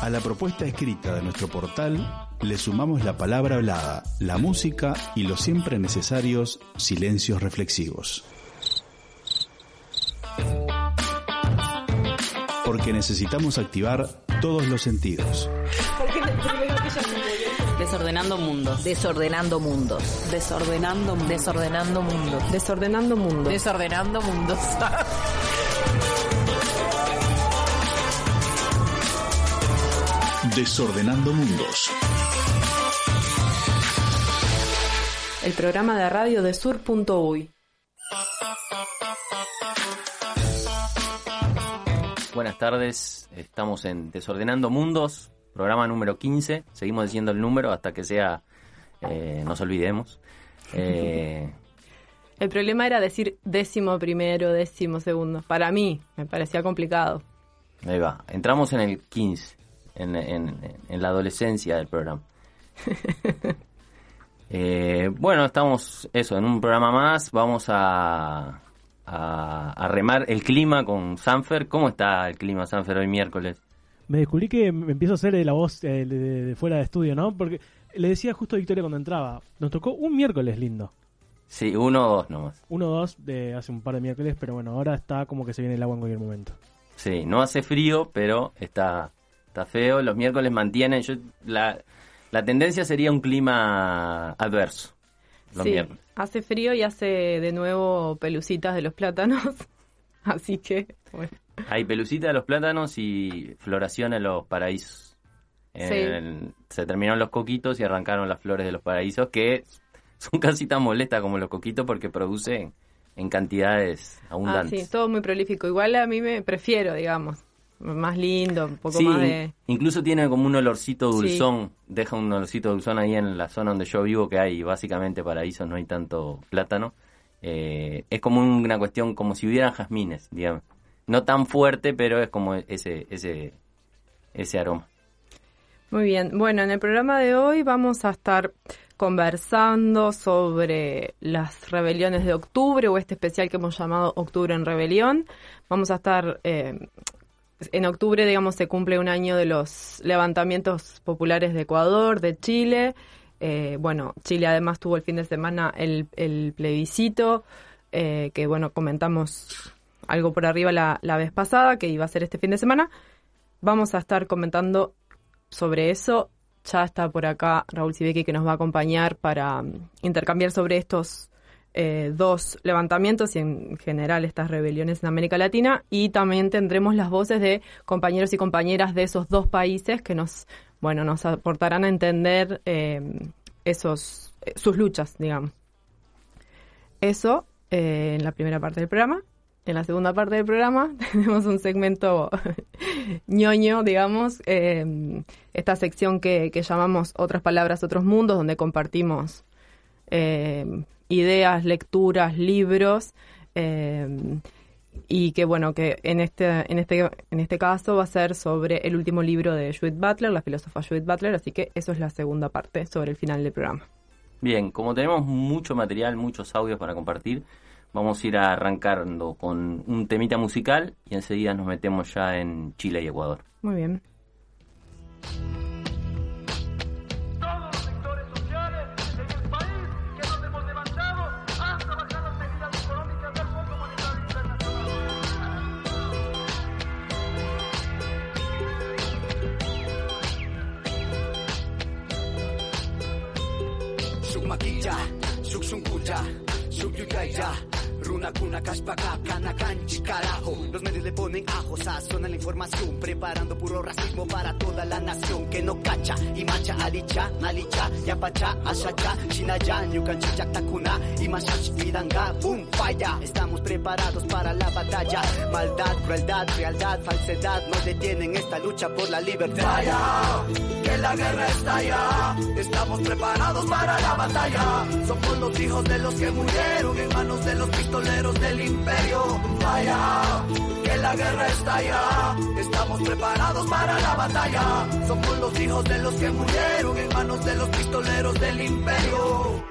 A la propuesta escrita de nuestro portal le sumamos la palabra hablada, la música y los siempre necesarios silencios reflexivos. Porque necesitamos activar todos los sentidos. Desordenando mundos. Desordenando mundos. Desordenando mundos. Desordenando mundos. Desordenando mundos. Desordenando mundos. Desordenando mundos. El programa de radio de sur.uy. Buenas tardes, estamos en Desordenando Mundos, programa número 15. Seguimos diciendo el número hasta que sea, eh, nos olvidemos. Eh, El problema era decir décimo primero, décimo segundo. Para mí me parecía complicado. ahí va, entramos en el 15, en, en- en la adolescencia del programa. Eh, bueno, estamos, eso, en un programa más. Vamos a, a, a remar el clima con Sanfer. ¿Cómo está el clima, Sanfer, hoy miércoles? Me descubrí que me empiezo a hacer eh, la voz eh, de, de fuera de estudio, ¿no? Porque le decía justo a Victoria cuando entraba, nos tocó un miércoles lindo. Sí, uno o dos nomás. Uno o dos de hace un par de miércoles, pero bueno, ahora está como que se viene el agua en cualquier momento. Sí, no hace frío, pero está, está feo. Los miércoles mantienen. Yo, la, la tendencia sería un clima adverso. Los sí, miércoles. hace frío y hace de nuevo pelucitas de los plátanos. Así que, bueno. Hay pelucita de los plátanos y floración en los paraísos. En Sí. se terminaron los coquitos y arrancaron las flores de los paraísos que son casi tan molestas como los coquitos porque producen en cantidades Ah, abundantes. sí, todo muy prolífico. Igual a mí me prefiero, digamos. Más lindo, un poco Sí, más de... incluso tiene como un olorcito Sí. dulzón, deja un olorcito dulzón ahí en la zona donde yo vivo, que hay básicamente paraísos, no hay tanto plátano. Eh, es como una cuestión, como si hubieran jazmines, digamos. No tan fuerte, pero es como ese, ese, ese aroma. Muy bien. Bueno, en el programa de hoy vamos a estar conversando sobre las rebeliones de octubre o este especial que hemos llamado Octubre en Rebelión. Vamos a estar... eh, en octubre, digamos, se cumple un año de los levantamientos populares de Ecuador, de Chile. Eh, bueno, Chile además tuvo el fin de semana el, plebiscito, eh, que bueno, comentamos algo por arriba la, la vez pasada, que iba a ser este fin de semana. Vamos a estar comentando sobre eso. Ya está por acá Raúl Sibeki que nos va a acompañar para mm, intercambiar sobre estos eh, dos levantamientos y en general estas rebeliones en América Latina. Y también tendremos las voces de compañeros y compañeras de esos dos países que nos, bueno, nos aportarán a entender eh, esos, eh, sus luchas, digamos. Eso en la primera parte del programa. En la segunda parte del programa tenemos un segmento ñoño, digamos, esta sección que, llamamos Otras Palabras, Otros Mundos, donde compartimos ideas, lecturas, libros, eh, y que bueno, que en este, en este, en este caso va a ser sobre el último libro de Judith Butler, la filósofa Judith Butler, así que eso es la segunda parte sobre el final del programa. Bien, como tenemos mucho material, muchos audios para compartir, vamos a ir arrancando con un temita musical y enseguida nos metemos ya en Chile y Ecuador. Muy bien. Suksungkuya, Sukyukaya, Runa Kuna Kashpaka, Kanakanchi, carajo. Los medios le ponen ajo, sazona la información, preparando puro racismo para toda la nación que no cacha. Y macha, alicha, alicha, yapacha, ashacha, shinaya, nyukanchicha, takuna, y mashash, vidanga, boom, falla. Estamos preparados para la batalla. Maldad, crueldad, realidad, falsedad, no detienen esta lucha por la libertad. Vaya, que la guerra está allá. Estamos preparados para la batalla. Somos los hijos de los que murieron en manos de los pistoleros del imperio. Vaya, la guerra está allá. Estamos preparados para la batalla. Somos los hijos de los que murieron en manos de los pistoleros del imperio.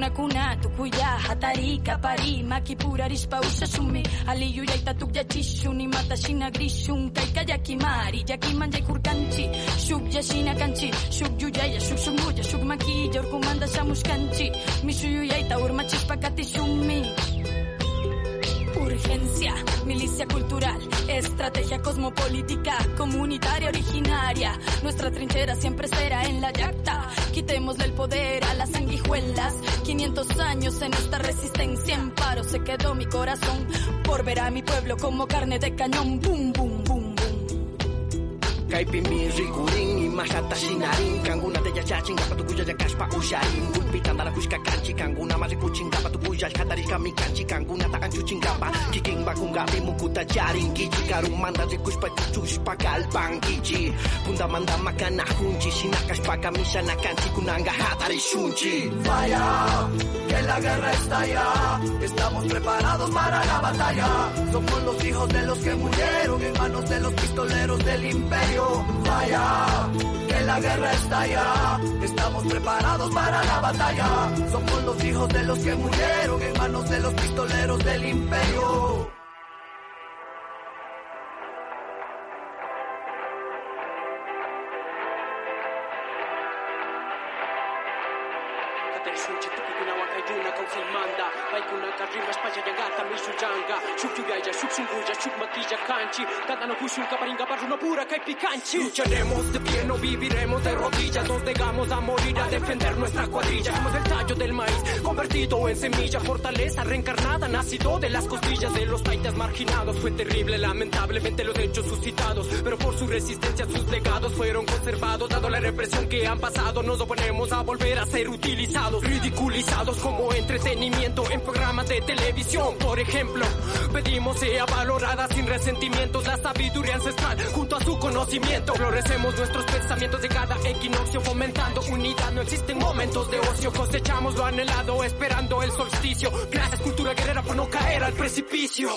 una cuna, tu cuya, hatari, capari, maki pura, rispa, usa, sumi, ali, yuya, ita, tu, ya, chishun, ni mata, shina, grishun, kaika, ya, kimari, ya, kiman, ya, kurkanchi, shuk, ya, shina, kanchi, shuk, yuya, ya, shuk, sumu, ya, shuk, maki, ya, urkumanda, samus, kanchi, misu, yuya, ita, urma, chispa, kati, sumi, Urgencia, milicia cultural, estrategia cosmopolítica, comunitaria originaria. Nuestra trinchera siempre será en la yacta. Quitémosle el poder a las sanguijuelas. 500 años en esta resistencia en paro se quedó mi corazón por ver a mi pueblo como carne de cañón. Boom, boom, boom, boom. Kaipi rikurin imashata shinarin Kanguna de yachachin gapa tu kuya yakashpa usharin Gulpitanda la kushka kanchi Kanguna marikuchin gapa tu kuya Katariska mi kanchi Kanguna ta anchuchin gapa Kikin bakungapi mukuta charin Kichi karumanda rikushpa chuchushpa kalpan kichi Kunda manda makana hunchi Shinakashpa kamishana kanchi. Kunanga hatari shunchi. Vaya, que la guerra está allá Estamos preparados para la batalla. Somos los hijos de los que murieron En manos de los pistoleros del imperio Vaya, que la guerra está allá. Estamos preparados para la batalla. Somos los hijos de los que murieron En manos de los pistoleros del imperio tukikuna wakayuna kausilmanda Paikuna karrimas payayangata mishuyanga Shukyuyaya, shuksunguya, shukmaquilla kanchi Tadano kushun kaparinga barruna pura kaipikanchi Lucharemos de pie, no viviremos de rodillas. Nos negamos a morir a defender nuestra cuadrilla. Somos el tallo del maíz, convertido en semilla. Fortaleza reencarnada, nacido de las costillas de los taitas marginados. Fue terrible, lamentablemente los hechos suscitados. Pero por su resistencia sus legados fueron conservados. Dado la represión que han pasado Nos oponemos a volver a ser utilizados. Ridiculizados como entretenimiento en programas de televisión. Por ejemplo, pedimos sea valorada sin resentimientos. La sabiduría ancestral junto a su conocimiento. Florecemos nuestros pensamientos de cada equinoccio Fomentando unidad, no existen momentos de ocio. Cosechamos lo anhelado esperando el solsticio. Gracias cultura guerrera por no caer al precipicio.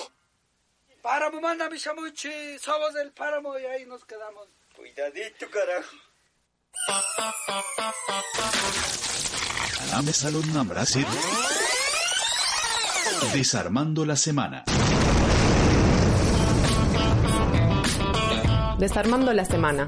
Páramo, manda mi chamuchi, somos del páramo y ahí nos quedamos. Cuidadito, carajo. Dame salud Brasil. Desarmando la semana. Desarmando la semana.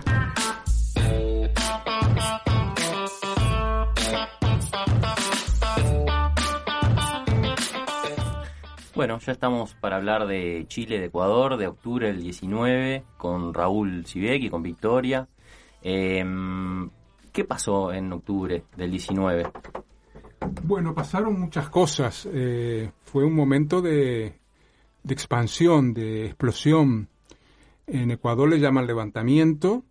Bueno, ya estamos para hablar de Chile, de Ecuador, de octubre del 19, con Raúl Sivek y con Victoria. Em, ¿Qué pasó en octubre del 19? Bueno, pasaron muchas cosas. Eh, fue un momento de, de expansión, de explosión. En Ecuador le llaman levantamiento,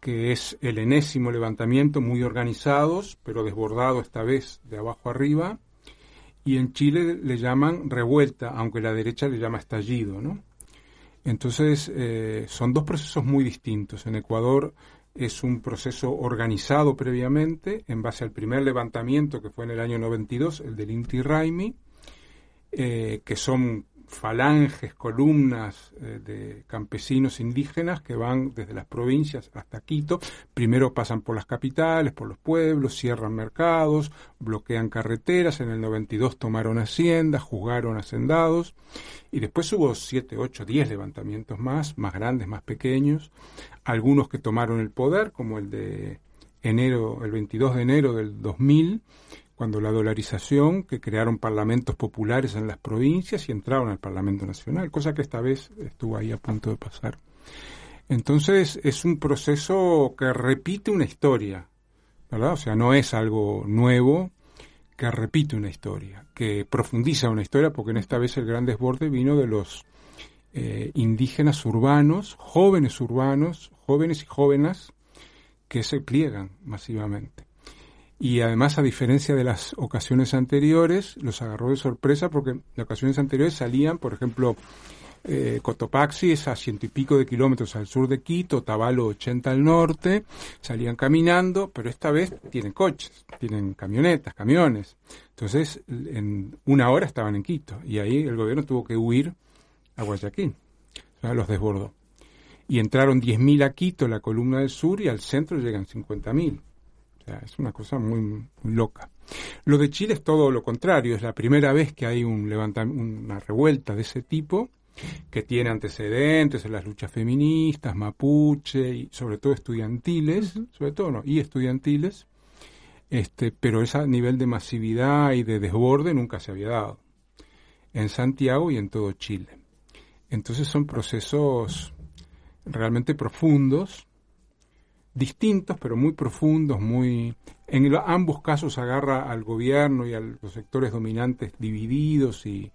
que es el enésimo levantamiento, muy organizados, pero desbordado esta vez de abajo arriba. Y en Chile le llaman revuelta, aunque la derecha le llama estallido, ¿no? Entonces, eh, son dos procesos muy distintos. En Ecuador es un proceso organizado previamente en base al primer levantamiento que fue en el año 92, el del Inti Raimi, eh, que son falanges, columnas eh, de campesinos indígenas que van desde las provincias hasta Quito. Primero pasan por las capitales, por los pueblos, cierran mercados, bloquean carreteras. En el 92 tomaron haciendas, juzgaron hacendados. Y después hubo siete, ocho, diez levantamientos más, más grandes, más pequeños. Algunos que tomaron el poder, como el de enero, el 22 de enero del 2000, cuando la dolarización, que crearon parlamentos populares en las provincias y entraron al Parlamento Nacional, cosa que esta vez estuvo ahí a punto de pasar. Entonces es un proceso que repite una historia, ¿verdad? O sea, no es algo nuevo, que repite una historia, que profundiza una historia, porque en esta vez el gran desborde vino de los eh, indígenas urbanos, jóvenes urbanos, jóvenes y jóvenes, que se pliegan masivamente. Y además, a diferencia de las ocasiones anteriores, los agarró de sorpresa porque en ocasiones anteriores salían, por ejemplo, eh, Cotopaxi es a ciento y pico de kilómetros al sur de Quito, Tabalo 80 al norte, salían caminando, pero esta vez tienen coches, tienen camionetas, camiones. Entonces, en una hora estaban en Quito y ahí el gobierno tuvo que huir a Guayaquil, o sea, los desbordó. Y entraron 10.000 a Quito, la columna del sur, y al centro llegan 50.000. O sea, es una cosa muy, muy loca. Lo de Chile es todo lo contrario, es la primera vez que hay un una revuelta de ese tipo que tiene antecedentes en las luchas feministas, mapuche y sobre todo estudiantiles, sobre todo no, y estudiantiles, este, pero ese nivel de masividad y de desborde nunca se había dado en Santiago y en todo Chile. Entonces son procesos realmente profundos, distintos, pero muy profundos, muy... En ambos casos agarra al gobierno y a los sectores dominantes divididos y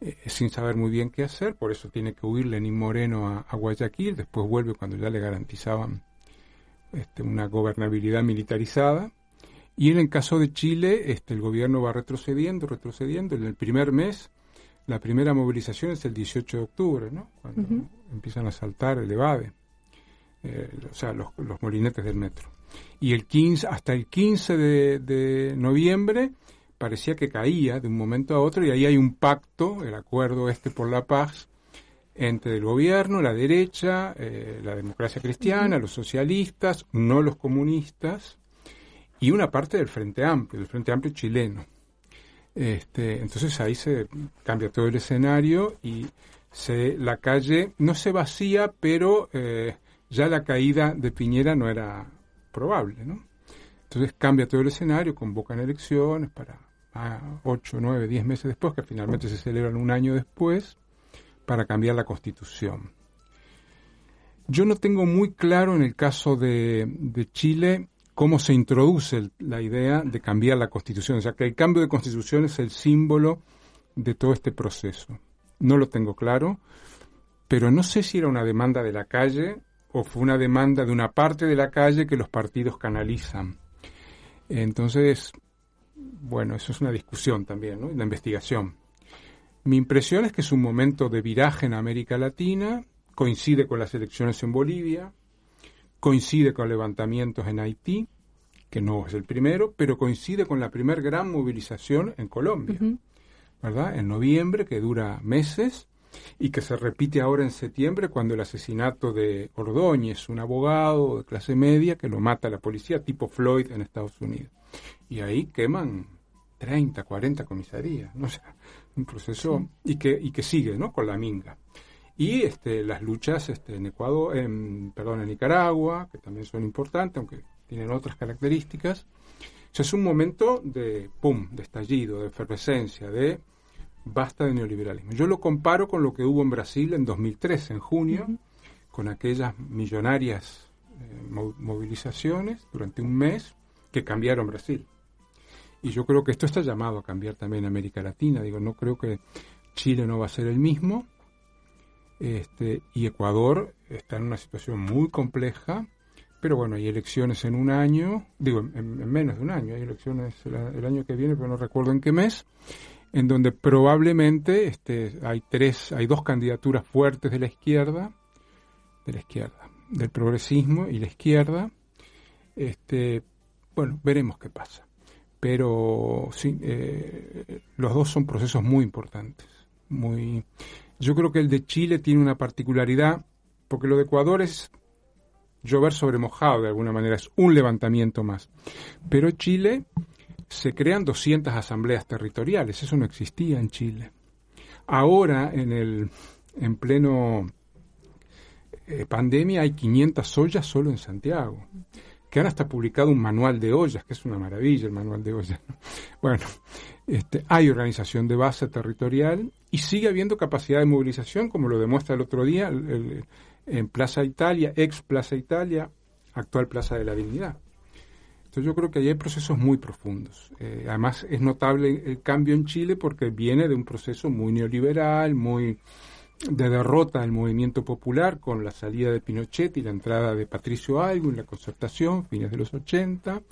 eh, sin saber muy bien qué hacer, por eso tiene que huir Lenín Moreno a, Guayaquil, después vuelve cuando ya le garantizaban este, una gobernabilidad militarizada. Y en el caso de Chile, este, el gobierno va retrocediendo, retrocediendo. En el primer mes, la primera movilización es el 18 de octubre, ¿no? Cuando. Empiezan a saltar el EVADE, eh, o sea, los, los molinetes del metro. Y el 15, hasta el 15 de, de noviembre parecía que caía de un momento a otro y ahí hay un pacto, el acuerdo este por la paz, entre el gobierno, la derecha, eh, la democracia cristiana, los socialistas, no los comunistas, y una parte del Frente Amplio, del Frente Amplio chileno. Este, entonces ahí se cambia todo el escenario y se, la calle no se vacía, pero eh, ya la caída de Piñera no era probable, ¿no? Entonces cambia todo el escenario, convocan elecciones para ah, 8, 9, 10 meses después, que finalmente se celebran un año después, para cambiar la constitución. Yo no tengo muy claro en el caso de, de Chile cómo se introduce la idea de cambiar la constitución. O sea, que el cambio de constitución es el símbolo de todo este proceso. No lo tengo claro, pero no sé si era una demanda de la calle o fue una demanda de una parte de la calle que los partidos canalizan. Entonces, bueno, eso es una discusión también, ¿no? La investigación. Mi impresión es que es un momento de viraje en América Latina, coincide con las elecciones en Bolivia, coincide con levantamientos en Haití, que no es el primero, pero coincide con la primera gran movilización en Colombia, ¿verdad? En noviembre, que dura meses y que se repite ahora en septiembre cuando el asesinato de Ordóñez, un abogado de clase media que lo mata la policía, tipo Floyd en Estados Unidos. Y ahí queman 30, 40 comisarías, ¿no? O sea, un proceso y que y que sigue, ¿no? Con la minga. Y este, las luchas este, en Ecuador, en, perdón, en Nicaragua, que también son importantes, aunque tienen otras características. O sea, es un momento de pum, de estallido, de efervescencia, de basta de neoliberalismo. Yo lo comparo con lo que hubo en Brasil en 2013, en junio, con aquellas millonarias eh, mo- movilizaciones durante un mes que cambiaron Brasil. Y yo creo que esto está llamado a cambiar también América Latina. Digo, no creo que Chile no va a ser el mismo. Este, y Ecuador está en una situación muy compleja, pero bueno, hay elecciones en un año, digo, en, en menos de un año, hay elecciones el, el año que viene, pero no recuerdo en qué mes, en donde probablemente este, hay tres, hay dos candidaturas fuertes de la izquierda, de la izquierda, del progresismo y la izquierda. Este, bueno, veremos qué pasa. Pero sí, eh, los dos son procesos muy importantes, muy. Yo creo que el de Chile tiene una particularidad, porque lo de Ecuador es llover sobre mojado de alguna manera, es un levantamiento más. Pero Chile se crean 200 asambleas territoriales, eso no existía en Chile. Ahora, en el en pleno eh, pandemia, hay 500 ollas solo en Santiago, que han hasta publicado un manual de ollas, que es una maravilla el manual de ollas. ¿no? Bueno, este, hay organización de base territorial y sigue habiendo capacidad de movilización, como lo demuestra el otro día el- en Plaza Italia, ex Plaza Italia, actual Plaza de la Dignidad. Entonces yo creo que ahí hay procesos muy profundos. Eh, además es notable el cambio en Chile porque viene de un proceso muy neoliberal, muy de derrota del movimiento popular con la salida de Pinochet y la entrada de Patricio Aylwin, la concertación, fines de los 80.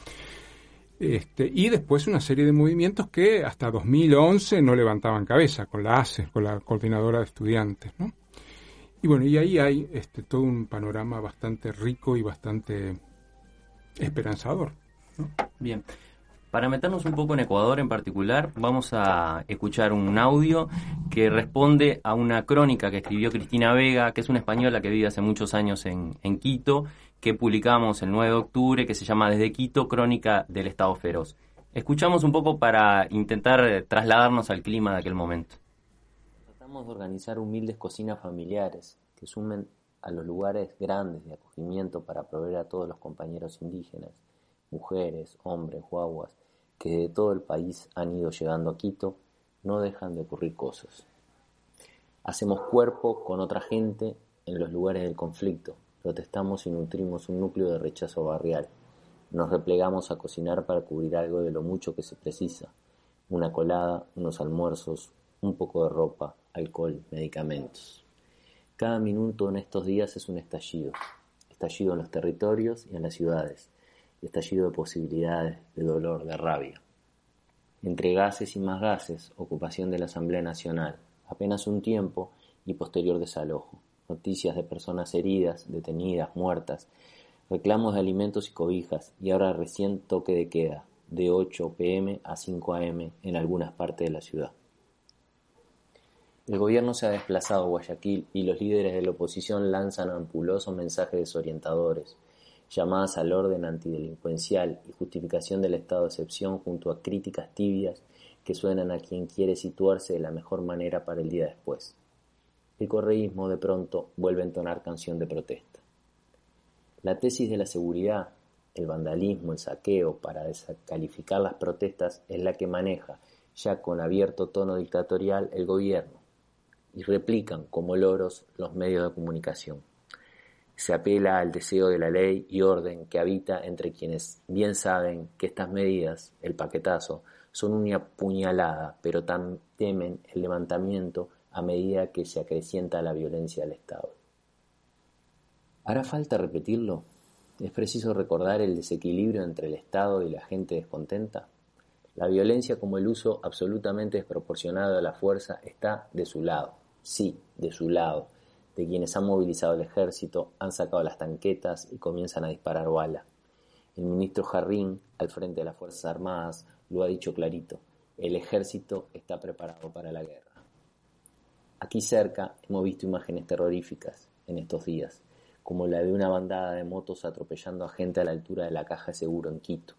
Este, y después una serie de movimientos que hasta 2011 no levantaban cabeza con la ACE, con la coordinadora de estudiantes, ¿no? Y bueno, y ahí hay este, todo un panorama bastante rico y bastante esperanzador. Bien. Para meternos un poco en Ecuador en particular, vamos a escuchar un audio que responde a una crónica que escribió Cristina Vega, que es una española que vive hace muchos años en, en Quito, que publicamos el 9 de octubre, que se llama Desde Quito, Crónica del Estado Feroz. Escuchamos un poco para intentar trasladarnos al clima de aquel momento. Tratamos de organizar humildes cocinas familiares que sumen a los lugares grandes de acogimiento para proveer a todos los compañeros indígenas, mujeres, hombres, guaguas, que de todo el país han ido llegando a Quito, no dejan de ocurrir cosas. Hacemos cuerpo con otra gente en los lugares del conflicto, protestamos y nutrimos un núcleo de rechazo barrial. Nos replegamos a cocinar para cubrir algo de lo mucho que se precisa. Una colada, unos almuerzos, un poco de ropa, alcohol, medicamentos. Cada minuto en estos días es un estallido. Estallido en los territorios y en las ciudades. Estallido de posibilidades, de dolor, de rabia. Entre gases y más gases, ocupación de la Asamblea Nacional. Apenas un tiempo y posterior desalojo. Noticias de personas heridas, detenidas, muertas, reclamos de alimentos y cobijas, y ahora recién toque de queda, de 8 pm a 5 am en algunas partes de la ciudad. El gobierno se ha desplazado a Guayaquil y los líderes de la oposición lanzan ampulosos mensajes desorientadores, llamadas al orden antidelincuencial y justificación del estado de excepción junto a críticas tibias que suenan a quien quiere situarse de la mejor manera para el día después. El correísmo de pronto vuelve a entonar canción de protesta. La tesis de la seguridad, el vandalismo, el saqueo para descalificar las protestas es la que maneja, ya con abierto tono dictatorial, el gobierno, y replican como loros los medios de comunicación. Se apela al deseo de la ley y orden que habita entre quienes bien saben que estas medidas, el paquetazo, son una puñalada, pero tan temen el levantamiento a medida que se acrecienta la violencia del Estado. ¿Hará falta repetirlo? ¿Es preciso recordar el desequilibrio entre el Estado y la gente descontenta? La violencia como el uso absolutamente desproporcionado de la fuerza está de su lado, sí, de su lado, de quienes han movilizado el ejército, han sacado las tanquetas y comienzan a disparar bala. El ministro Jarrín, al frente de las Fuerzas Armadas, lo ha dicho clarito, el ejército está preparado para la guerra. Aquí cerca hemos visto imágenes terroríficas en estos días, como la de una bandada de motos atropellando a gente a la altura de la caja de seguro en Quito,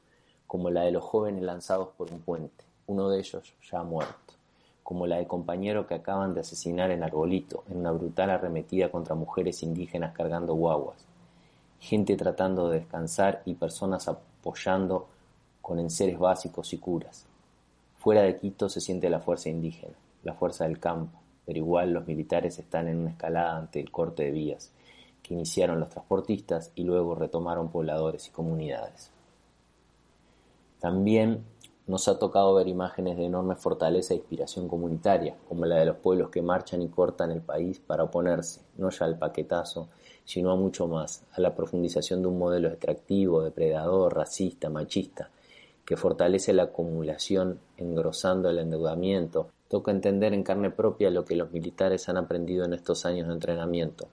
como la de los jóvenes lanzados por un puente, uno de ellos ya muerto, como la de compañeros que acaban de asesinar en Arbolito, en una brutal arremetida contra mujeres indígenas cargando guaguas, gente tratando de descansar y personas apoyando con enseres básicos y curas. Fuera de Quito se siente la fuerza indígena, la fuerza del campo, pero igual los militares están en una escalada ante el corte de vías, que iniciaron los transportistas y luego retomaron pobladores y comunidades. También nos ha tocado ver imágenes de enorme fortaleza e inspiración comunitaria, como la de los pueblos que marchan y cortan el país para oponerse, no ya al paquetazo, sino a mucho más, a la profundización de un modelo extractivo, depredador, racista, machista, que fortalece la acumulación engrosando el endeudamiento. Toca entender en carne propia lo que los militares han aprendido en estos años de entrenamiento,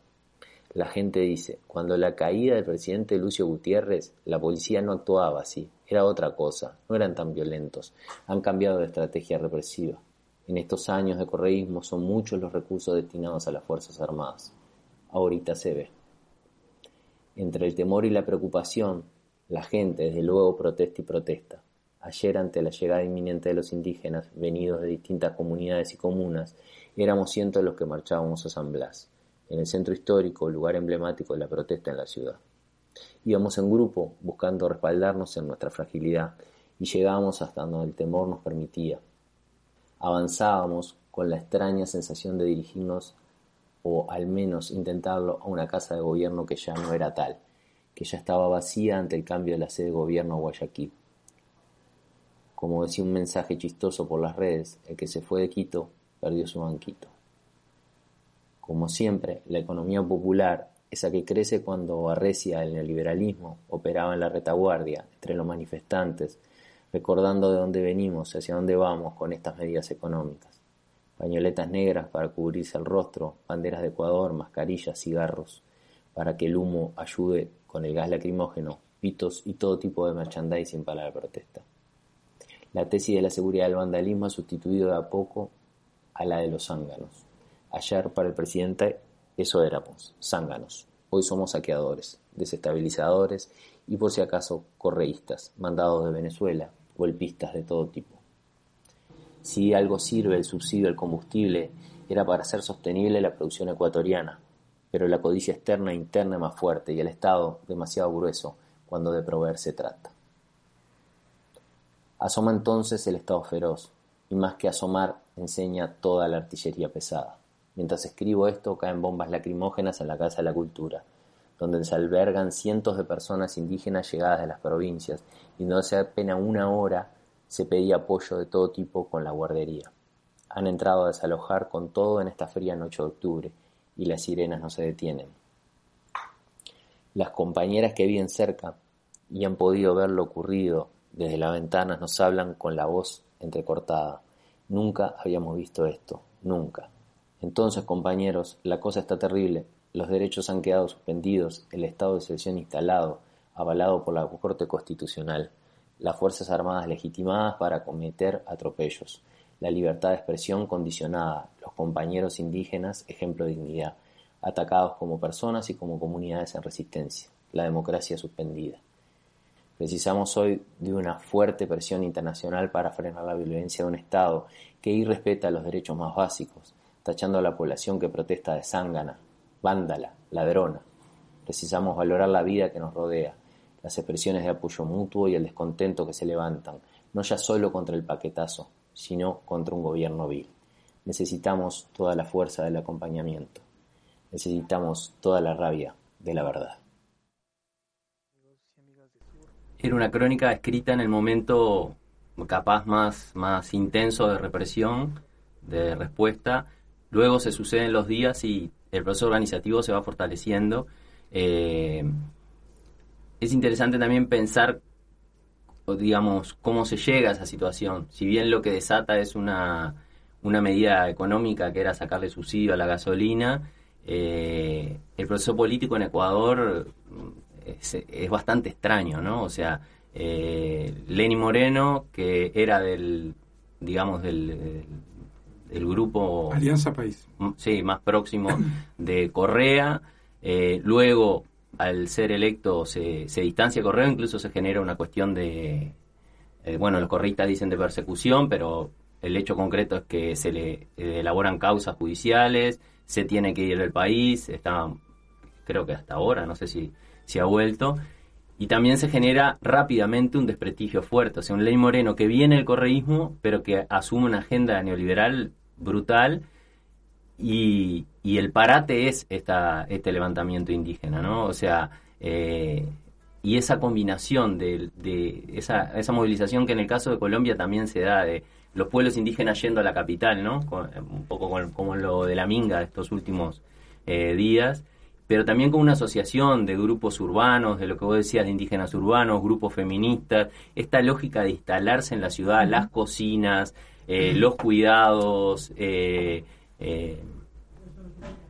la gente dice, cuando la caída del presidente Lucio Gutiérrez, la policía no actuaba así, era otra cosa, no eran tan violentos, han cambiado de estrategia represiva. En estos años de correísmo son muchos los recursos destinados a las Fuerzas Armadas. Ahorita se ve. Entre el temor y la preocupación, la gente desde luego protesta y protesta. Ayer ante la llegada inminente de los indígenas, venidos de distintas comunidades y comunas, éramos cientos los que marchábamos a San Blas en el centro histórico, lugar emblemático de la protesta en la ciudad. Íbamos en grupo buscando respaldarnos en nuestra fragilidad y llegábamos hasta donde el temor nos permitía. Avanzábamos con la extraña sensación de dirigirnos o al menos intentarlo a una casa de gobierno que ya no era tal, que ya estaba vacía ante el cambio de la sede de gobierno a Guayaquil. Como decía un mensaje chistoso por las redes, el que se fue de Quito perdió su banquito. Como siempre, la economía popular, esa que crece cuando arrecia el neoliberalismo, operaba en la retaguardia entre los manifestantes, recordando de dónde venimos y hacia dónde vamos con estas medidas económicas. Pañoletas negras para cubrirse el rostro, banderas de Ecuador, mascarillas, cigarros, para que el humo ayude con el gas lacrimógeno, pitos y todo tipo de merchandising para la protesta. La tesis de la seguridad del vandalismo ha sustituido de a poco a la de los zánganos. Ayer para el presidente eso éramos, zánganos. Hoy somos saqueadores, desestabilizadores y por si acaso correístas, mandados de Venezuela, golpistas de todo tipo. Si algo sirve el subsidio al combustible, era para hacer sostenible la producción ecuatoriana, pero la codicia externa e interna es más fuerte y el Estado demasiado grueso cuando de proveer se trata. Asoma entonces el Estado feroz, y más que asomar, enseña toda la artillería pesada. Mientras escribo esto, caen bombas lacrimógenas en la Casa de la Cultura, donde se albergan cientos de personas indígenas llegadas de las provincias, y donde hace apenas una hora se pedía apoyo de todo tipo con la guardería. Han entrado a desalojar con todo en esta fría noche de octubre, y las sirenas no se detienen. Las compañeras que viven cerca y han podido ver lo ocurrido desde las ventanas nos hablan con la voz entrecortada. Nunca habíamos visto esto, nunca. Entonces, compañeros, la cosa está terrible. Los derechos han quedado suspendidos, el estado de excepción instalado, avalado por la Corte Constitucional, las Fuerzas Armadas legitimadas para cometer atropellos, la libertad de expresión condicionada, los compañeros indígenas, ejemplo de dignidad, atacados como personas y como comunidades en resistencia, la democracia suspendida. Precisamos hoy de una fuerte presión internacional para frenar la violencia de un Estado que irrespeta los derechos más básicos, tachando a la población que protesta de zángana, vándala, ladrona. Precisamos valorar la vida que nos rodea, las expresiones de apoyo mutuo y el descontento que se levantan, no ya solo contra el paquetazo, sino contra un gobierno vil. Necesitamos toda la fuerza del acompañamiento. Necesitamos toda la rabia de la verdad. Era una crónica escrita en el momento capaz más, más intenso de represión, de respuesta. Luego se suceden los días y el proceso organizativo se va fortaleciendo. Eh, es interesante también pensar, digamos, cómo se llega a esa situación. Si bien lo que desata es una, una medida económica que era sacarle subsidio a la gasolina, eh, el proceso político en Ecuador es, es bastante extraño, ¿no? O sea, eh, Lenny Moreno, que era del, digamos, del, del grupo... Alianza País. Sí, más próximo de Correa. Eh, luego, al ser electo, se, se distancia Correa, incluso se genera una cuestión de... Eh, bueno, los correístas dicen de persecución, pero el hecho concreto es que se le eh, elaboran causas judiciales, se tiene que ir del país, está, creo que hasta ahora, no sé si, si ha vuelto, y también se genera rápidamente un desprestigio fuerte, o sea, un Ley Moreno que viene el correísmo, pero que asume una agenda neoliberal brutal, y, y el parate es esta, este levantamiento indígena, ¿no? O sea, eh, y esa combinación de, de esa, esa movilización que en el caso de Colombia también se da de los pueblos indígenas yendo a la capital, ¿no? Con- un poco con- como lo de la Minga de estos últimos eh, días, pero también con una asociación de grupos urbanos, de lo que vos decías de indígenas urbanos, grupos feministas, esta lógica de instalarse en la ciudad, las cocinas, eh, los cuidados, eh, eh,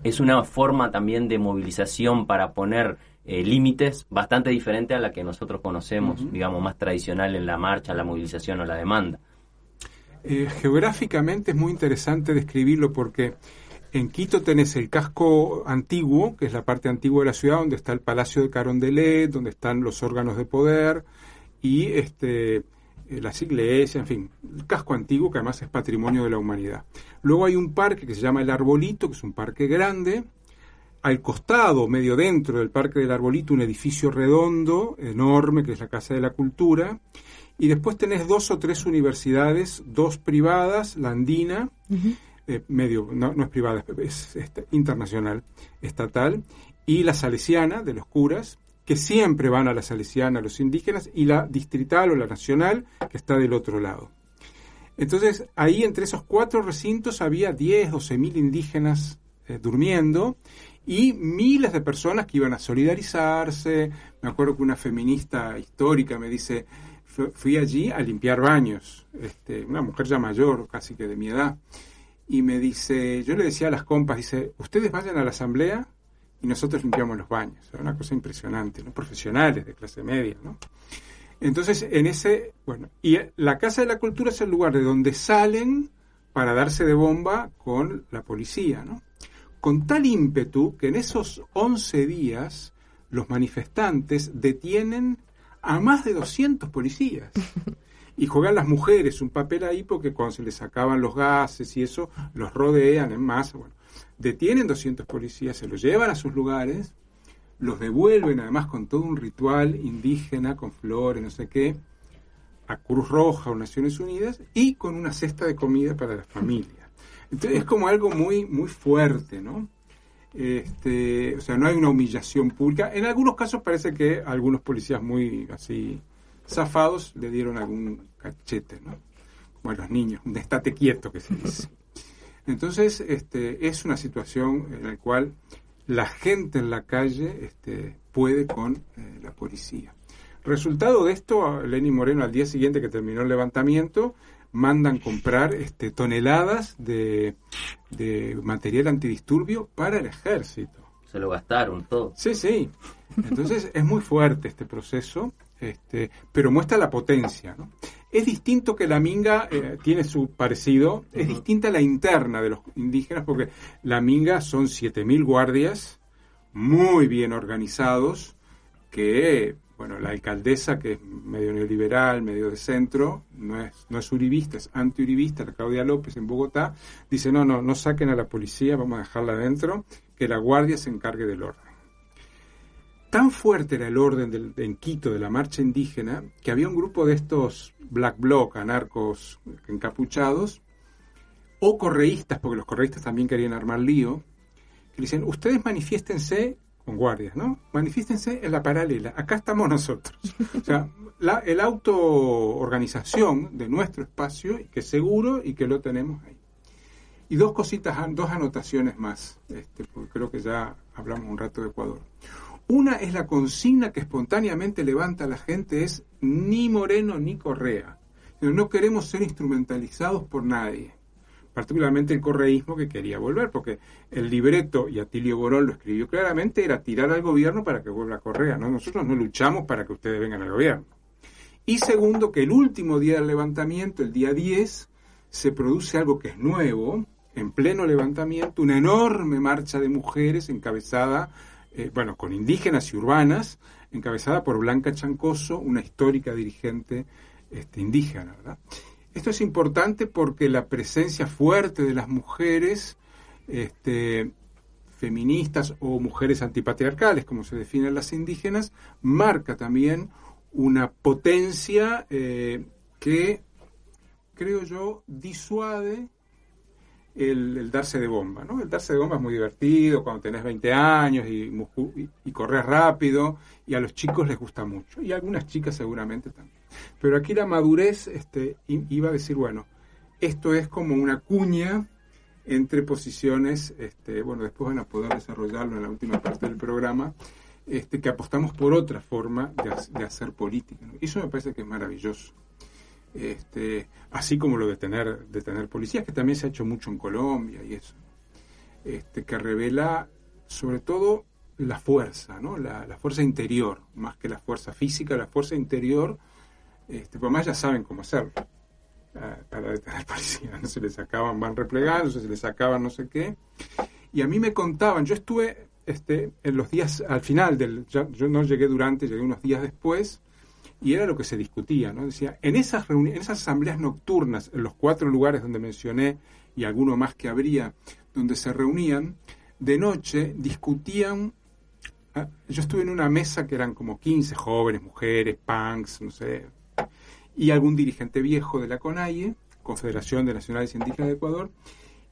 es una forma también de movilización para poner límites bastante diferente a la que nosotros conocemos, digamos, más tradicional en la marcha, la movilización o la demanda. Geográficamente es muy interesante describirlo porque en Quito tenés el casco antiguo, que es la parte antigua de la ciudad, donde está el Palacio de Carondelet, donde están los órganos de poder y este, las iglesias, en fin, el casco antiguo que además es patrimonio de la humanidad. Luego hay un parque que se llama El Arbolito, que es un parque grande. Al costado, medio dentro del Parque del Arbolito, un edificio redondo, enorme, que es la Casa de la Cultura. Y después tenés dos o tres universidades, dos privadas, la andina, eh, medio, no, no es privada, es, este, internacional, estatal, y la salesiana de los curas, que siempre van a la salesiana los indígenas, y la distrital o la nacional, que está del otro lado. Entonces, ahí entre esos cuatro recintos había 10, 12 mil indígenas eh, durmiendo y miles de personas que iban a solidarizarse. Me acuerdo que una feminista histórica me dice, "Fu- fui allí a limpiar baños, este, una mujer ya mayor, casi que de mi edad, y me dice, yo le decía a las compas, dice, ustedes vayan a la asamblea y nosotros limpiamos los baños. Era una cosa impresionante, ¿no? Profesionales de clase media, ¿no? Entonces, en ese, bueno, y la Casa de la Cultura es el lugar de donde salen para darse de bomba con la policía, ¿no? Con tal ímpetu que en esos 11 días los manifestantes detienen a más de 200 policías. Y juegan las mujeres un papel ahí porque cuando se les sacaban los gases y eso, los rodean en masa. Bueno, detienen 200 policías, se los llevan a sus lugares, los devuelven además con todo un ritual indígena, con flores, no sé qué, a Cruz Roja o Naciones Unidas y con una cesta de comida para la familia. Entonces es como algo muy, muy fuerte, ¿no? Este, o sea, no hay una humillación pública. En algunos casos parece que algunos policías muy así zafados le dieron algún cachete, ¿no? Como a los niños, un estate quieto que se dice. Entonces, este, es una situación en la cual la gente en la calle este, puede con eh, la policía. Resultado de esto, Lenin Moreno al día siguiente que terminó el levantamiento, mandan comprar este, toneladas de, de material antidisturbio para el ejército. Se lo gastaron todo. Sí, sí. Entonces es muy fuerte este proceso, este, pero muestra la potencia. ¿no? Es distinto que la minga eh, tiene su parecido, es distinta la interna de los indígenas porque la minga son 7.000 guardias muy bien organizados que bueno, la alcaldesa, que es medio neoliberal, medio de centro, no es, no es uribista, es anti-uribista, la Claudia López en Bogotá, dice, no, no, no saquen a la policía, vamos a dejarla adentro, que la guardia se encargue del orden. Tan fuerte era el orden del, en Quito de la marcha indígena que había un grupo de estos black bloc, anarcos encapuchados, o correístas, porque los correístas también querían armar lío, que dicen, ustedes manifiéstense con guardias, ¿no? Manifiéstense en la paralela. Acá estamos nosotros. O sea, la, el auto-organización de nuestro espacio, que es seguro y que lo tenemos ahí. Y dos cositas, dos anotaciones más, este, porque creo que ya hablamos un rato de Ecuador. Una es la consigna que espontáneamente levanta la gente, es ni Moreno ni Correa. No queremos ser instrumentalizados por nadie particularmente el correísmo que quería volver, porque el libreto, y Atilio Borón lo escribió claramente, era tirar al gobierno para que vuelva Correa. ¿no? Nosotros no luchamos para que ustedes vengan al gobierno. Y segundo, que el último día del levantamiento, el día 10, se produce algo que es nuevo, en pleno levantamiento, una enorme marcha de mujeres encabezada, eh, bueno, con indígenas y urbanas, encabezada por Blanca Chancoso, una histórica dirigente este, indígena. Esto es importante porque la presencia fuerte de las mujeres este, feministas o mujeres antipatriarcales, como se definen las indígenas, marca también una potencia eh, que, creo yo, disuade el, darse de bomba. ¿no? El darse de bomba es muy divertido cuando tenés 20 años y, y, corres rápido y a los chicos les gusta mucho y a algunas chicas seguramente también. Pero aquí la madurez este, iba a decir, bueno, esto es como una cuña entre posiciones, este, bueno, después van a poder desarrollarlo en la última parte del programa, este, que apostamos por otra forma de, hacer política. Y eso me parece que es maravilloso. Este, así como lo de tener, de policías, que también se ha hecho mucho en Colombia y eso, este, que revela sobre todo la fuerza, ¿no? la, fuerza interior, más que la fuerza física, la fuerza interior este, por más ya saben cómo hacerlo ah, para detener al policía. No se les sacaban, van replegando, se les sacaban no sé qué. Y a mí me contaban, yo estuve este, en los días, al final del, yo, no llegué durante, llegué unos días después, y era lo que se discutía, ¿no? Decía, en esas reuniones, en esas asambleas nocturnas, en los cuatro lugares donde mencioné, y alguno más que habría, donde se reunían, de noche discutían ah, yo estuve en una mesa que eran como 15 jóvenes, mujeres, punks, no sé, y algún dirigente viejo de la CONAIE, Confederación de Nacionales Indígenas de Ecuador,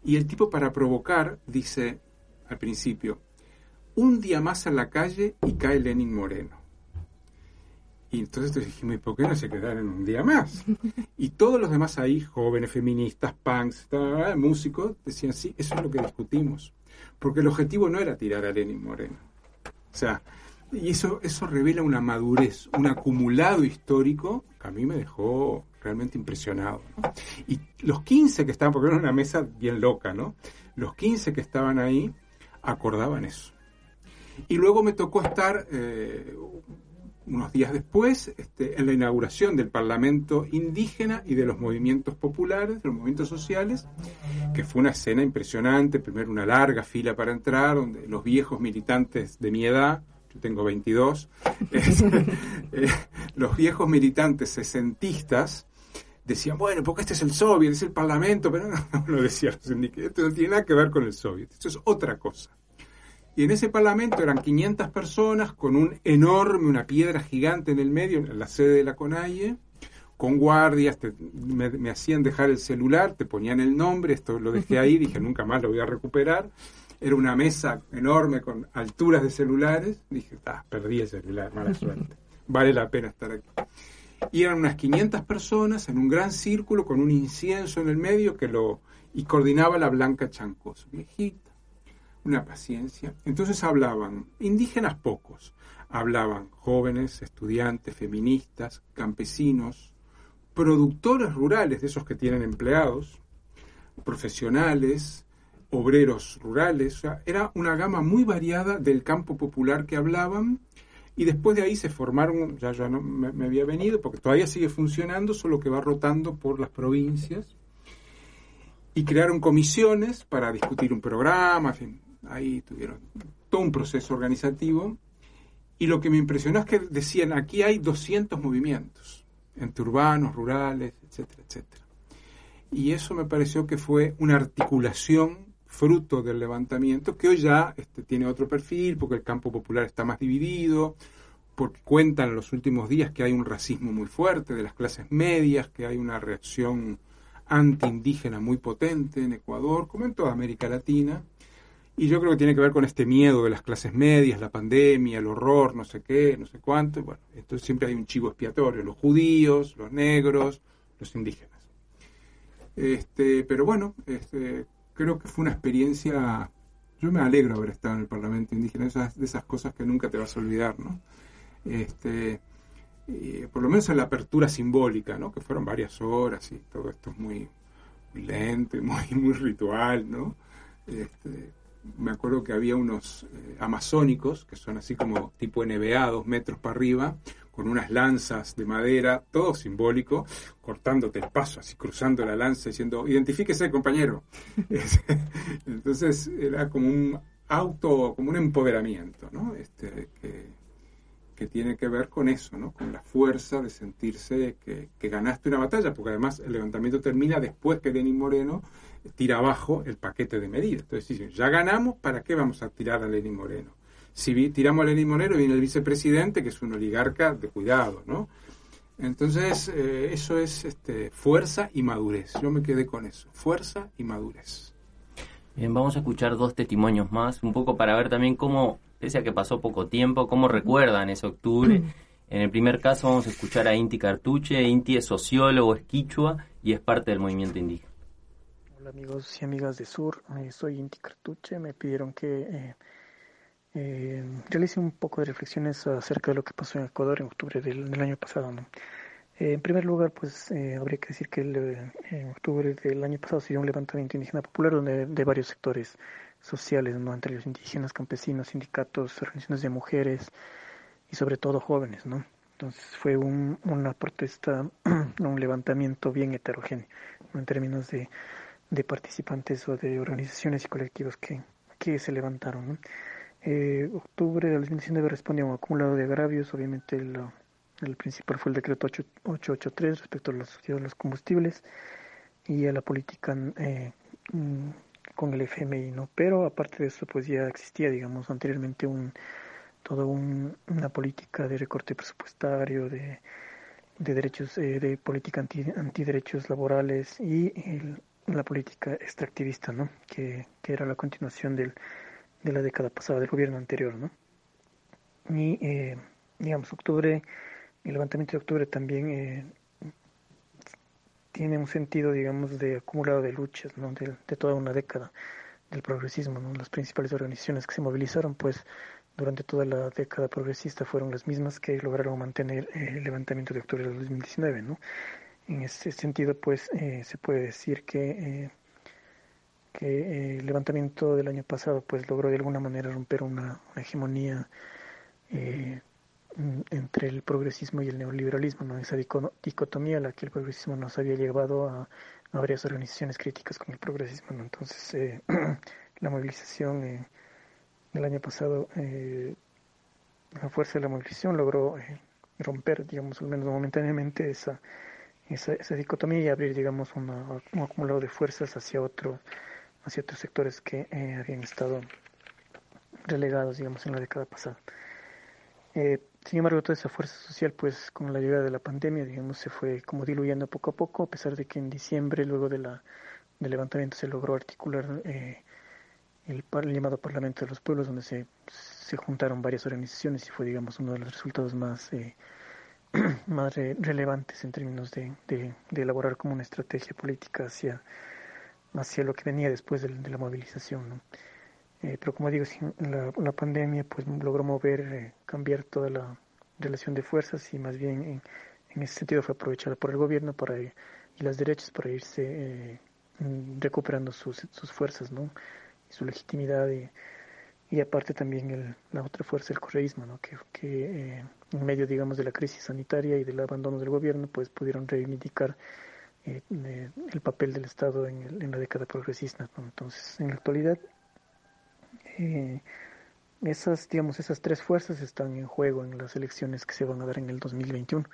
y el tipo para provocar dice al principio, un día más en la calle y cae Lenin Moreno. Y entonces dijimos, ¿por qué no se quedaron un día más? Y todos los demás ahí, jóvenes, feministas, punks, músicos, decían, sí, eso es lo que discutimos. Porque el objetivo no era tirar a Lenin Moreno. O sea, y eso, eso revela una madurez, un acumulado histórico que a mí me dejó realmente impresionado. Y los 15 que estaban, porque era una mesa bien loca, ¿no? Los 15 que estaban ahí acordaban eso. Y luego me tocó estar eh, unos días después este, en la inauguración del Parlamento indígena y de los movimientos populares, de los movimientos sociales, que fue una escena impresionante, primero una larga fila para entrar, donde los viejos militantes de mi edad, yo tengo 22, eh, los viejos militantes sesentistas decían, bueno, porque este es el soviet, es el parlamento, pero no, no lo decían los esto no tiene nada que ver con el soviet, esto es otra cosa. Y en ese parlamento eran 500 personas con un enorme, una piedra gigante en el medio, en la sede de la CONAIE, con guardias, te- me, me hacían dejar el celular, te ponían el nombre, esto lo dejé ahí, dije nunca más lo voy a recuperar. Era una mesa enorme con alturas de celulares, dije, ah, perdí el celular, mala suerte, vale la pena estar aquí. Y eran unas 500 personas en un gran círculo con un incienso en el medio que lo y coordinaba la Blanca Chancoso, viejita, una paciencia. Entonces hablaban indígenas pocos, hablaban jóvenes, estudiantes, feministas, campesinos, productores rurales, de esos que tienen empleados, profesionales, obreros rurales, o sea, era una gama muy variada del campo popular que hablaban y después de ahí se formaron, ya, ya no me, me había venido, porque todavía sigue funcionando, solo que va rotando por las provincias, y crearon comisiones para discutir un programa, en fin, ahí tuvieron todo un proceso organizativo, y lo que me impresionó es que decían, aquí hay 200 movimientos, entre urbanos, rurales, etcétera, etcétera. Y eso me pareció que fue una articulación fruto del levantamiento, que hoy ya este, tiene otro perfil, porque el campo popular está más dividido, porque cuentan en los últimos días que hay un racismo muy fuerte de las clases medias, que hay una reacción antiindígena muy potente en Ecuador, como en toda América Latina. Y yo creo que tiene que ver con este miedo de las clases medias, la pandemia, el horror, no sé qué, no sé cuánto. Bueno, entonces siempre hay un chivo expiatorio, los judíos, los negros, los indígenas. Este, pero bueno, este, creo que fue una experiencia. Yo me alegro haber estado en el Parlamento Indígena, esas, de esas cosas que nunca te vas a olvidar, ¿no? Este, y por lo menos en la apertura simbólica, ¿no? Que fueron varias horas y todo esto es muy, muy lento y muy, muy ritual, ¿no? Este, me acuerdo que había unos eh, amazónicos, que son así como tipo NBA, dos metros para arriba, con unas lanzas de madera, todo simbólico, cortándote el paso, así cruzando la lanza, diciendo, identifíquese, compañero. Entonces era como un auto, como un empoderamiento, ¿no? Este, que, tiene que ver con eso, ¿no? Con la fuerza de sentirse que, ganaste una batalla, porque además el levantamiento termina después que Lenín Moreno tira abajo el paquete de medidas. Entonces dicen, ya ganamos, ¿para qué vamos a tirar a Lenín Moreno? Si tiramos a Lenín Moreno, viene el vicepresidente, que es un oligarca de cuidado, ¿no? Entonces, eh, eso es este, fuerza y madurez. Yo me quedé con eso, fuerza y madurez. Bien, vamos a escuchar dos testimonios más, un poco para ver también cómo, pese a que pasó poco tiempo, cómo recuerdan ese octubre. En el primer caso vamos a escuchar a Inti Cartuche. Inti es sociólogo, es quichua y es parte del movimiento indígena. Hola amigos y amigas de Sur, Eh, soy Inti Cartuche. Me pidieron que eh, eh, realice un poco de reflexiones acerca de lo que pasó en Ecuador en octubre del, del año pasado. ¿no? Eh, en primer lugar, pues eh, habría que decir que el, eh, en octubre del año pasado se dio un levantamiento indígena popular donde de varios sectores sociales, ¿no? entre los indígenas, campesinos, sindicatos, organizaciones de mujeres y sobre todo jóvenes, ¿no? Entonces fue un, una protesta, un levantamiento bien heterogéneo en términos de, de participantes o de organizaciones y colectivos que, que se levantaron. ¿no? Eh, octubre del 2019 responde a un acumulado de agravios, obviamente lo- el principal fue el decreto 8- 883 respecto a los subsidios de los combustibles y a la política eh, mm, con el FMI, ¿no? Pero aparte de eso, pues ya existía, digamos, anteriormente un toda un- una política de recorte presupuestario, de, de derechos, eh, de política anti, antiderechos laborales y la política extractivista, ¿no? Que, que era la continuación del, de la década pasada, del gobierno anterior, ¿no? Y, eh, digamos, octubre, el levantamiento de octubre también eh, tiene un sentido, digamos, de acumulado de luchas, ¿no? De, toda una década del progresismo, ¿no? Las principales organizaciones que se movilizaron, pues, durante toda la década progresista fueron las mismas que lograron mantener el levantamiento de octubre del 2019, ¿no? En ese sentido, pues, eh, se puede decir que, eh, que eh, el levantamiento del año pasado, pues, logró de alguna manera romper una, hegemonía eh, entre el progresismo y el neoliberalismo, ¿no? esa dico- dicotomía a la que el progresismo nos había llevado a, varias organizaciones críticas con el progresismo. Entonces, eh, la movilización eh, del año pasado, eh, la fuerza de la movilización logró eh, romper, digamos, al menos momentáneamente esa, esa, esa dicotomía y abrir, digamos, una, un acumulado de fuerzas hacia otro, hacia otros sectores que habían estado relegados, digamos, en la década pasada. Eh, sin embargo, toda esa fuerza social, pues con la llegada de la pandemia, digamos, se fue como diluyendo poco a poco, a pesar de que en diciembre, luego de la, del levantamiento, se logró articular eh, el, el, llamado Parlamento de los Pueblos, donde se, se, juntaron varias organizaciones y fue, digamos, uno de los resultados más, eh, más re, relevantes en términos de, de, elaborar como una estrategia política hacia, hacia lo que venía después de, de la movilización. ¿no? Eh, pero como digo, la, la, pandemia pues logró mover, eh, cambiar toda la relación de fuerzas y más bien en, en ese sentido fue aprovechada por el gobierno para, y las derechas para irse eh, recuperando sus, sus fuerzas, ¿no? Y su legitimidad y, y aparte también el, la otra fuerza, el correísmo, ¿no? Que, que en medio, digamos, de la crisis sanitaria y del abandono del gobierno, pues pudieron reivindicar el papel del Estado en, el, en la década progresista. Entonces, en la actualidad eh, esas, digamos, esas tres fuerzas están en juego en las elecciones que se van a dar en el 2021.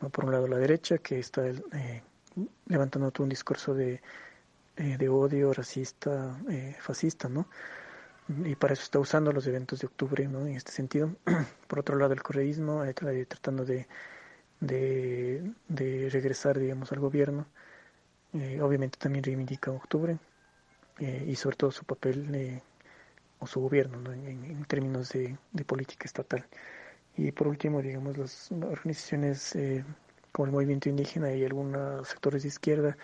¿no? Por un lado la derecha, que está eh, levantando todo un discurso de, eh, de odio racista, eh, fascista, ¿no? Y para eso está usando los eventos de octubre, ¿no? En este sentido. Por otro lado, el correísmo, tratando de, de, de, regresar, digamos, al gobierno. obviamente también reivindica octubre y sobre todo su papel o su gobierno ¿no? en, términos de, política estatal. Y por último, digamos, las organizaciones eh, como el movimiento indígena y algunos sectores de izquierda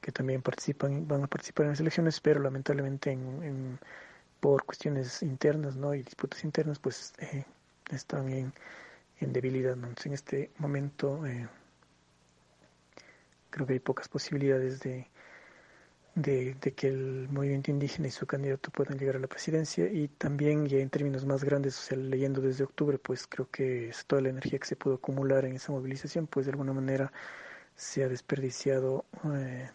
que también participan, van a participar en las elecciones, pero lamentablemente en, por cuestiones internas ¿no? y disputas internas, pues eh, están en, debilidad. Entonces, en este momento eh, creo que hay pocas posibilidades de, de, de, que el movimiento indígena y su candidato puedan llegar a la presidencia y también ya en términos más grandes, o sea, leyendo desde octubre, pues creo que toda la energía que se pudo acumular en esa movilización, pues de alguna manera se ha desperdiciado eh,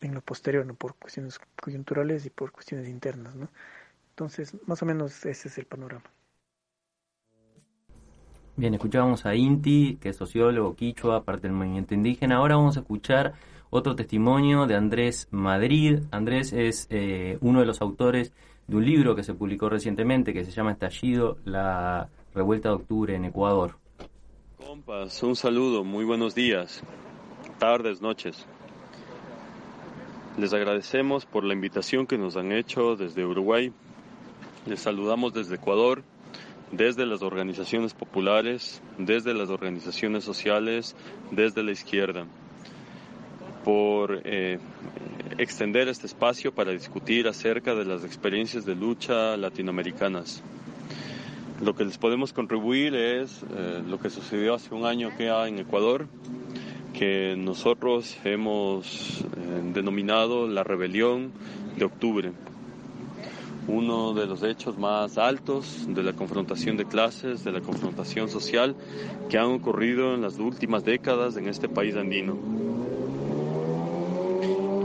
en lo posterior, ¿no? por cuestiones coyunturales y por cuestiones internas, ¿no? Entonces, más o menos ese es el panorama. Bien, escuchábamos a Inti, que es sociólogo quichua, parte del movimiento indígena. Ahora vamos a escuchar otro testimonio de Andrés Madrid. Andrés es eh, uno de los autores de un libro que se publicó recientemente que se llama Estallido, la revuelta de octubre en Ecuador. Compas, un saludo, muy buenos días, tardes, noches. Les agradecemos por la invitación que nos han hecho desde Uruguay. Les saludamos desde Ecuador, desde las organizaciones populares, desde las organizaciones sociales, desde la izquierda por eh, extender este espacio para discutir acerca de las experiencias de lucha latinoamericanas. Lo que les podemos contribuir es eh, lo que sucedió hace un año que en Ecuador, que nosotros hemos eh, denominado la rebelión de octubre, uno de los hechos más altos de la confrontación de clases, de la confrontación social que han ocurrido en las últimas décadas en este país andino.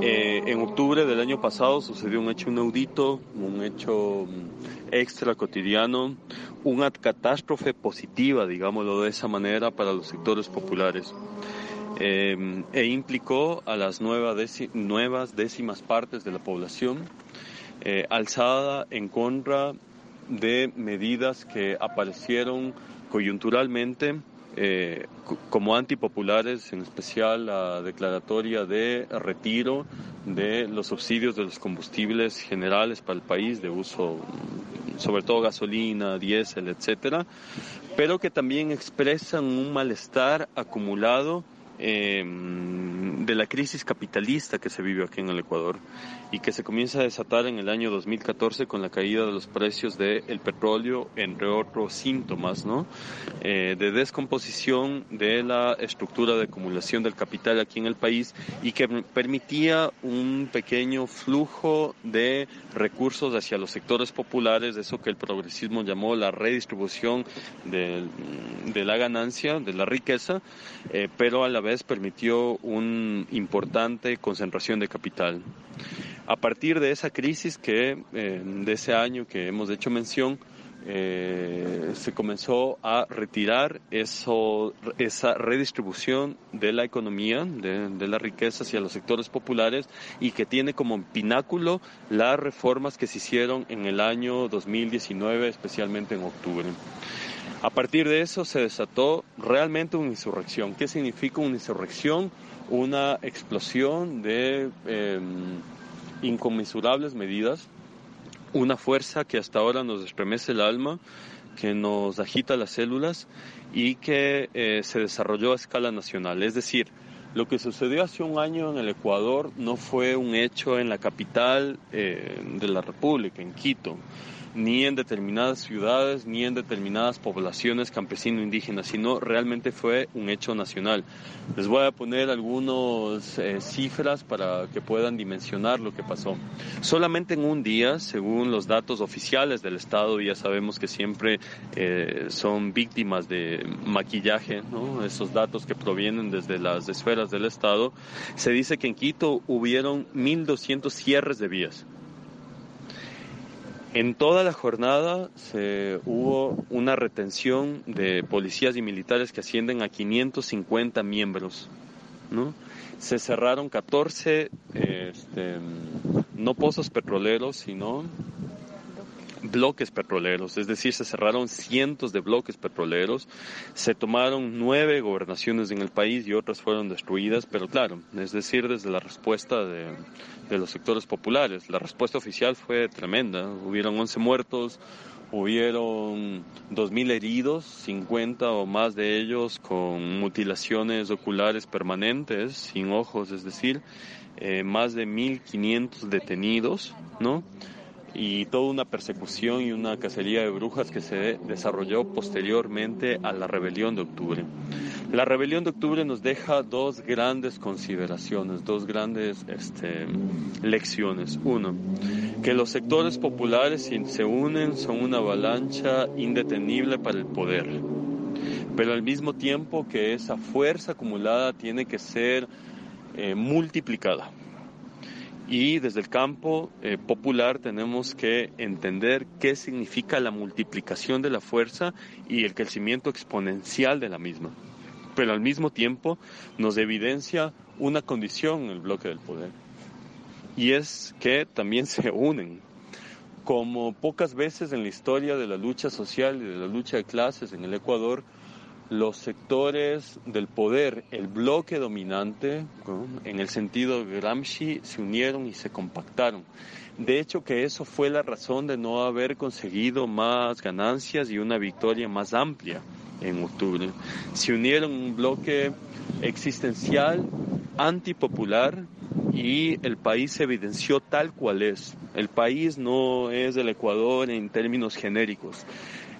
Eh, en octubre del año pasado sucedió un hecho inaudito, un hecho mm, extra cotidiano, una catástrofe positiva, digámoslo de esa manera, para los sectores populares. Eh, e implicó a las nuevas décimas partes de la población eh, alzada en contra de medidas que aparecieron coyunturalmente eh, como antipopulares, en especial la declaratoria de retiro de los subsidios de los combustibles generales para el país de uso, sobre todo gasolina, diésel, etcétera, pero que también expresan un malestar acumulado eh, de la crisis capitalista que se vive aquí en el Ecuador y que se comienza a desatar en el año 2014 con la caída de los precios del petróleo, entre otros síntomas, ¿no? Eh, de descomposición de la estructura de acumulación del capital aquí en el país y que permitía un pequeño flujo de recursos hacia los sectores populares, eso que el progresismo llamó la redistribución de, la ganancia, de la riqueza, eh, pero a la vez permitió una importante concentración de capital. A partir de esa crisis que, eh, de ese año que hemos hecho mención, eh, se comenzó a retirar esa redistribución de la economía, de, de las riquezas hacia los sectores populares y que tiene como pináculo las reformas que se hicieron en el año 2019, especialmente en octubre. A partir de eso se desató realmente una insurrección. ¿Qué significa una insurrección? Una explosión de eh, inconmensurables medidas, una fuerza que hasta ahora nos estremece el alma, que nos agita las células y que eh, se desarrolló a escala nacional. Es decir, lo que sucedió hace un año en el Ecuador no fue un hecho en la capital eh, de la República, en Quito ni en determinadas ciudades, ni en determinadas poblaciones campesino-indígenas, sino realmente fue un hecho nacional. Les voy a poner algunas eh, cifras para que puedan dimensionar lo que pasó. Solamente en un día, según los datos oficiales del Estado, ya sabemos que siempre eh, son víctimas de maquillaje, esos datos que provienen desde las esferas del Estado, se dice que en Quito hubieron 1.200 cierres de vías. En toda la jornada se hubo una retención de policías y militares que ascienden a 550 miembros. ¿no? Se cerraron 14, este, no pozos petroleros, sino bloques petroleros, es decir, se cerraron cientos de bloques petroleros, se tomaron nueve gobernaciones en el país y otras fueron destruidas, pero claro, es decir, desde la respuesta de, los sectores populares, la respuesta oficial fue tremenda, hubieron 11 muertos, hubieron 2.000 heridos, 50 o más de ellos con mutilaciones oculares permanentes, sin ojos, es decir, eh, más de 1.500 detenidos, ¿no? Y toda una persecución y una cacería de brujas que se desarrolló posteriormente a la rebelión de octubre. La rebelión de octubre nos deja dos grandes consideraciones, dos grandes este, lecciones. Uno, que los sectores populares si se unen son una avalancha indetenible para el poder, pero al mismo tiempo que esa fuerza acumulada tiene que ser eh, multiplicada y desde el campo eh, popular tenemos que entender qué significa la multiplicación de la fuerza y el crecimiento exponencial de la misma. Pero al mismo tiempo nos evidencia una condición en el bloque del poder. Y es que también se unen. Como pocas veces en la historia de la lucha social y de la lucha de clases en el Ecuador, los sectores del poder, el bloque dominante, en el sentido de Gramsci, se unieron y se compactaron. De hecho, que eso fue la razón de no haber conseguido más ganancias y una victoria más amplia en octubre. Se unieron un bloque existencial, antipopular, y el país se evidenció tal cual es. El país no es el Ecuador en términos genéricos.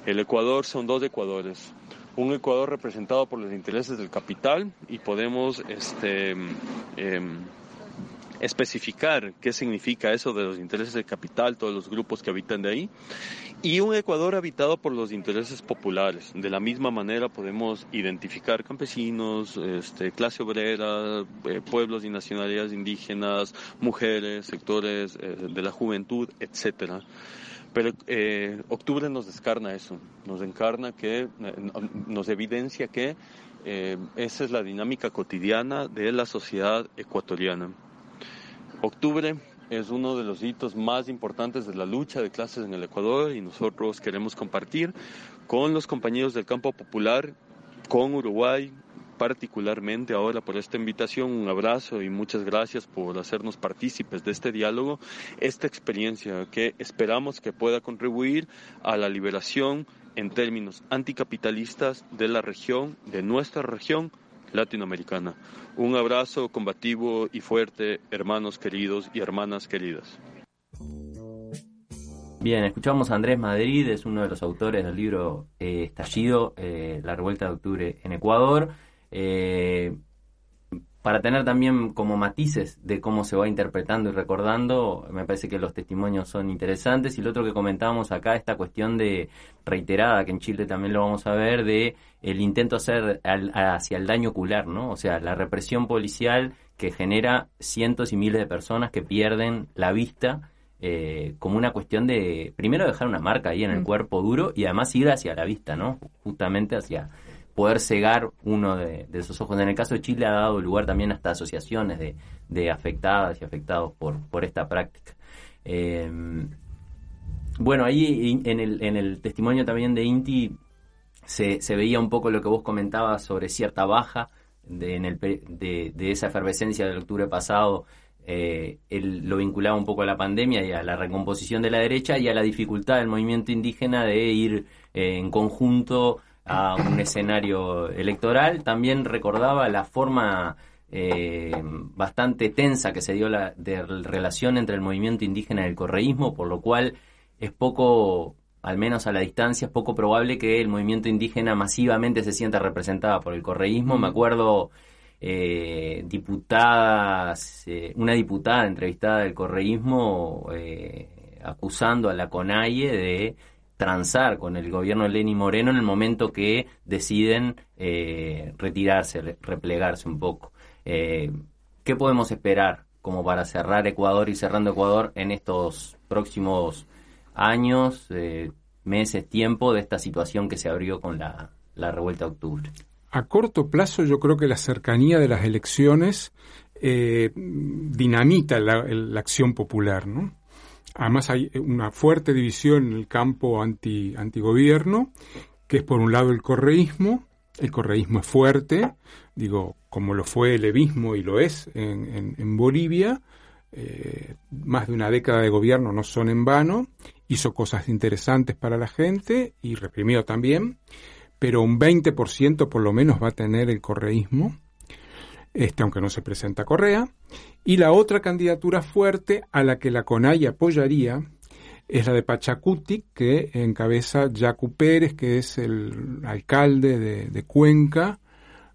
El Ecuador son dos Ecuadores un Ecuador representado por los intereses del capital y podemos este, em, especificar qué significa eso de los intereses del capital, todos los grupos que habitan de ahí, y un Ecuador habitado por los intereses populares. De la misma manera podemos identificar campesinos, este, clase obrera, eh, pueblos y nacionalidades indígenas, mujeres, sectores eh, de la juventud, etcétera. Pero eh, octubre nos descarna eso, nos encarna que, eh, nos evidencia que eh, esa es la dinámica cotidiana de la sociedad ecuatoriana. Octubre es uno de los hitos más importantes de la lucha de clases en el Ecuador y nosotros queremos compartir con los compañeros del campo popular, con Uruguay, particularmente ahora por esta invitación, un abrazo y muchas gracias por hacernos partícipes de este diálogo, esta experiencia que esperamos que pueda contribuir a la liberación en términos anticapitalistas de la región, de nuestra región latinoamericana. Un abrazo combativo y fuerte, hermanos queridos y hermanas queridas. Bien, escuchamos a Andrés Madrid, es uno de los autores del libro eh, Estallido, eh, la revuelta de octubre en Ecuador. Eh, para tener también como matices de cómo se va interpretando y recordando, me parece que los testimonios son interesantes. Y lo otro que comentábamos acá, esta cuestión de reiterada, que en Chile también lo vamos a ver, de el intento hacer hacia el daño ocular, ¿no? O sea, la represión policial que genera cientos y miles de personas que pierden la vista eh, como una cuestión de, primero dejar una marca ahí en el Mm. cuerpo duro y además ir hacia la vista, ¿no? Justamente hacia poder cegar uno de, de esos ojos. En el caso de Chile ha dado lugar también hasta asociaciones de, afectadas y afectados por, por esta práctica. Eh, bueno, ahí en el, en el testimonio también de Inti se, se veía un poco lo que vos comentabas sobre cierta baja de, en el, de esa efervescencia del octubre pasado. Eh, él lo vinculaba un poco a la pandemia y a la recomposición de la derecha y a la dificultad del movimiento indígena de ir eh, en conjunto a un escenario electoral. También recordaba la forma eh, bastante tensa que se dio la de relación entre el movimiento indígena y el correísmo, por lo cual es poco, al menos a la distancia, es poco probable que el movimiento indígena masivamente se sienta representada por el correísmo. Me acuerdo eh, diputadas, eh, una diputada entrevistada del correísmo eh, acusando a la CONAIE de transar con el gobierno de Lenín Moreno en el momento que deciden eh, retirarse, re- replegarse un poco. Eh, ¿Qué podemos esperar como para cerrar Ecuador y cerrando Ecuador en estos próximos años, eh, meses, tiempo de esta situación que se abrió con la, la revuelta de octubre? A corto plazo yo creo que la cercanía de las elecciones eh, dinamita la, la acción popular, ¿no? Además hay una fuerte división en el campo anti, antigobierno, que es por un lado el correísmo, el correísmo es fuerte, digo, como lo fue el levismo y lo es en, en- en Bolivia, eh, más de una década de gobierno no son en vano, hizo cosas interesantes para la gente y reprimió también, pero un 20% por lo menos va a tener el correísmo, este, aunque no se presenta Correa. Y la otra candidatura fuerte a la que la CONAI apoyaría es la de Pachacuti, que encabeza Yacu Pérez, que es el alcalde de, Cuenca,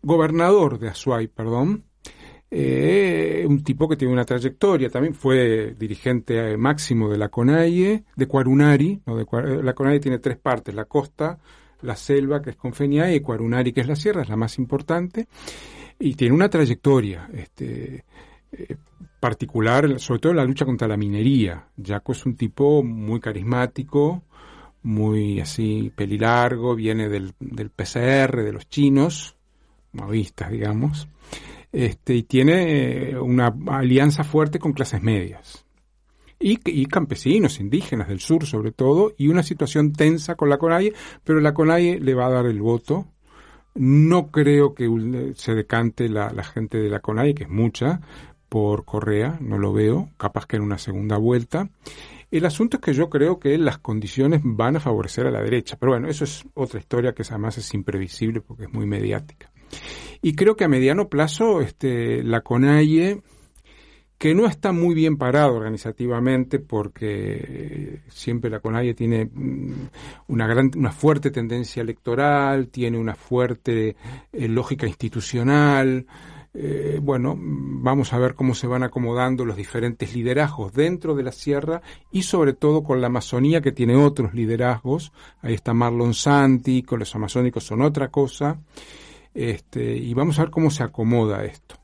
gobernador de Azuay, perdón, eh, un tipo que tiene una trayectoria, también fue dirigente máximo de la CONAIE, de Cuarunari, de la CONAIE tiene tres partes, la costa, la selva, que es Confeniae, y Cuarunari, que es la sierra, es la más importante, y tiene una trayectoria este, eh, particular, sobre todo en la lucha contra la minería. Yaco es un tipo muy carismático, muy así pelilargo, viene del, del PCR, de los chinos, maoístas, digamos, este, y tiene eh, una alianza fuerte con clases medias. Y, y campesinos, indígenas del sur sobre todo, y una situación tensa con la CONAIE, pero la CONAIE le va a dar el voto. No creo que ul- se decante la, gente de la CONAIE, que es mucha, por Correa, no lo veo, capaz que en una segunda vuelta. El asunto es que yo creo que las condiciones van a favorecer a la derecha, pero bueno, eso es otra historia que además es imprevisible porque es muy mediática. Y creo que a mediano plazo este, la CONAIE, que no está muy bien parado organizativamente porque eh, siempre la CONAIE tiene mm, una gran una fuerte tendencia electoral, tiene una fuerte eh, lógica institucional. Eh, bueno, vamos a ver cómo se van acomodando los diferentes liderazgos dentro de la sierra y sobre todo con la Amazonía que tiene otros liderazgos. Ahí está Marlon Santi, con los amazónicos son otra cosa. Este, y vamos a ver cómo se acomoda esto.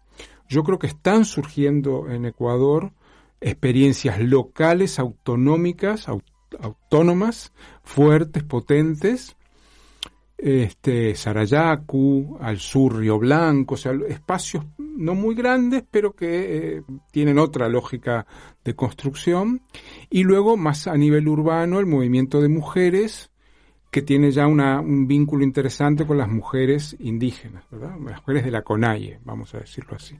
Yo creo que están surgiendo en Ecuador experiencias locales, autonómicas, au- autónomas, fuertes, potentes. Este, Sarayacu, al sur Río Blanco, o sea, espacios no muy grandes, pero que eh, tienen otra lógica de construcción. Y luego, más a nivel urbano, el movimiento de mujeres, que tiene ya un vínculo interesante con las mujeres indígenas, ¿verdad? Las mujeres de la CONAIE, vamos a decirlo así.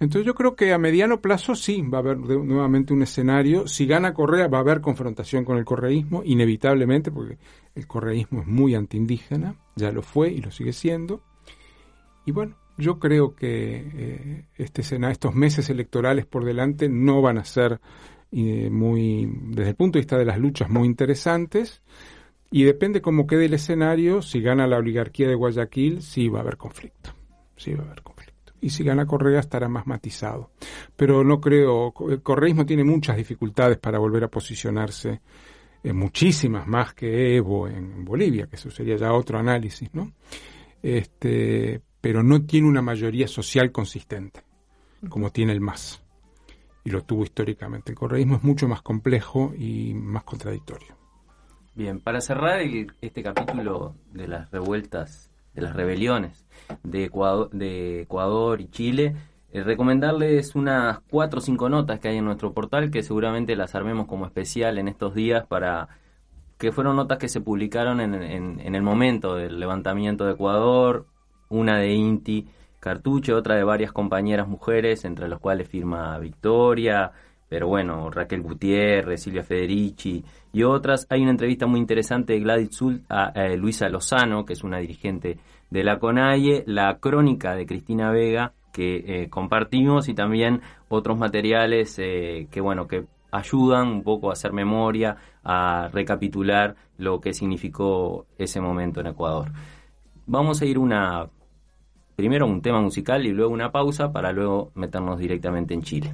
Entonces yo creo que a mediano plazo sí va a haber nuevamente un escenario. Si gana Correa va a haber confrontación con el correísmo, inevitablemente, porque el correísmo es muy antiindígena, ya lo fue y lo sigue siendo. Y bueno, yo creo que eh, este estos meses electorales por delante no van a ser eh, muy, desde el punto de vista de las luchas, muy interesantes. Y depende cómo quede el escenario, si gana la oligarquía de Guayaquil, sí va a haber conflicto. Sí va a haber conflicto. Y si gana Correa estará más matizado. Pero no creo, el correísmo tiene muchas dificultades para volver a posicionarse, eh, muchísimas más que Evo en Bolivia, que eso sería ya otro análisis, ¿no? Este, pero no tiene una mayoría social consistente, como tiene el MAS. y lo tuvo históricamente. El correísmo es mucho más complejo y más contradictorio. Bien, para cerrar el- este capítulo de las revueltas, de las rebeliones de Ecuador, de Ecuador y Chile, eh, recomendarles unas cuatro o cinco notas que hay en nuestro portal que seguramente las armemos como especial en estos días para que fueron notas que se publicaron en, en- en el momento del levantamiento de Ecuador, una de Inti Cartucho, otra de varias compañeras mujeres, entre las cuales firma Victoria, pero bueno, Raquel Gutiérrez, Silvia Federici y otras. Hay una entrevista muy interesante de Gladys Zult a, eh, Luisa Lozano, que es una dirigente de la CONAIE, la crónica de Cristina Vega, que eh, compartimos, y también otros materiales eh, que, bueno, que ayudan un poco a hacer memoria, a recapitular lo que significó ese momento en Ecuador. Vamos a ir una primero un tema musical y luego una pausa para luego meternos directamente en Chile.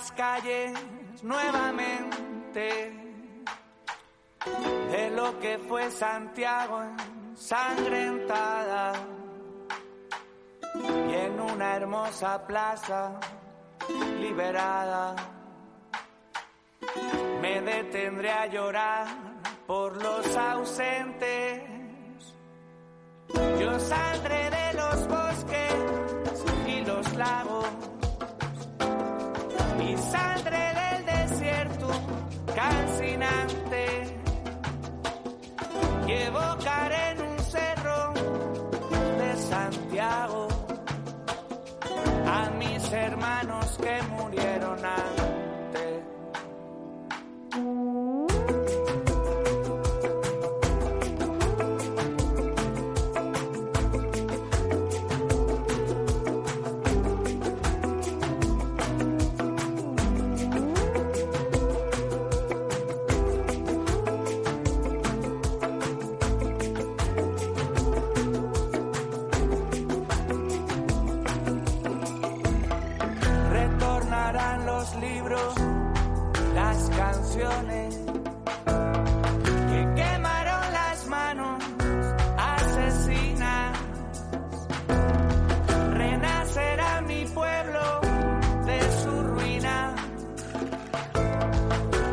Las calles nuevamente de lo que fue Santiago ensangrentada y en una hermosa plaza liberada me detendré a llorar por los ausentes. Yo saldré de los bosques calcinante y evocaré en un cerro de Santiago a mis hermanos que murieron antes. Libros, las canciones que quemaron las manos asesinas. Renacerá mi pueblo de su ruina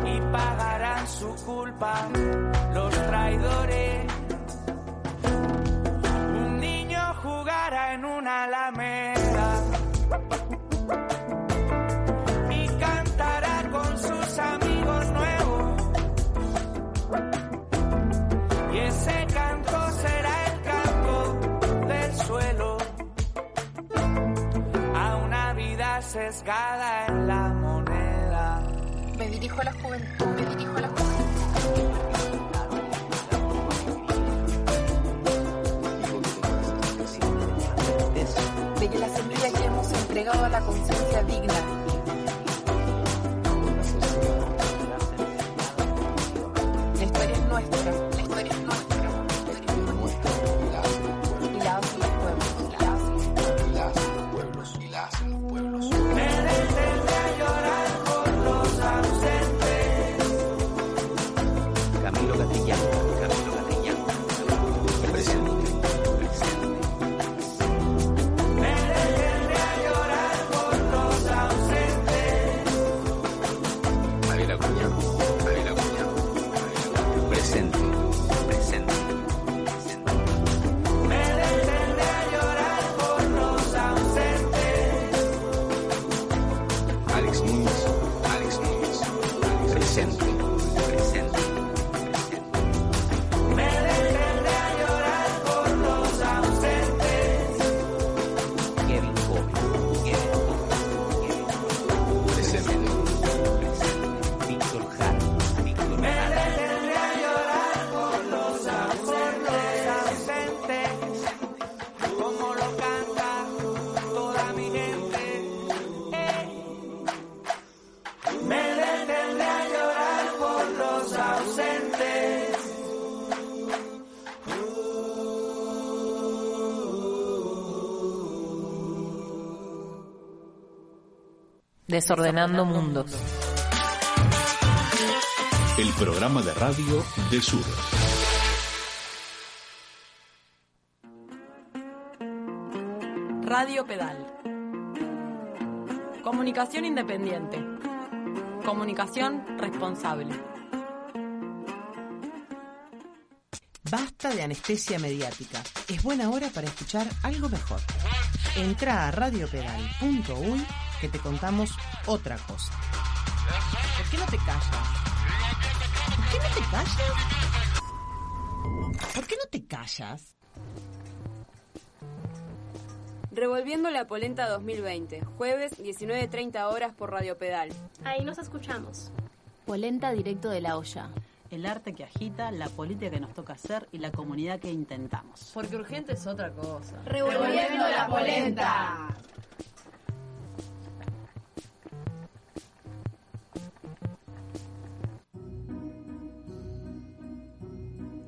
y pagarán su culpa sesgada en la moneda. Me dirijo a la juventud, me dirijo a la juventud. De que la semilla que hemos entregado a la conciencia digna. Desordenando mundos. El programa de radio de Sur. Radio Pedal. Comunicación independiente. Comunicación responsable. Basta de anestesia mediática. Es buena hora para escuchar algo mejor. Entra a radiopedal.uy que te contamos otra cosa. ¿Por qué no te callas? ¿Por qué no te callas? ¿Por qué no te callas? Revolviendo la Polenta 2020, jueves 19.30 horas por Radio Pedal. Ahí nos escuchamos. Polenta directo de la olla. El arte que agita, la política que nos toca hacer y la comunidad que intentamos. Porque urgente es otra cosa. Revolviendo la polenta.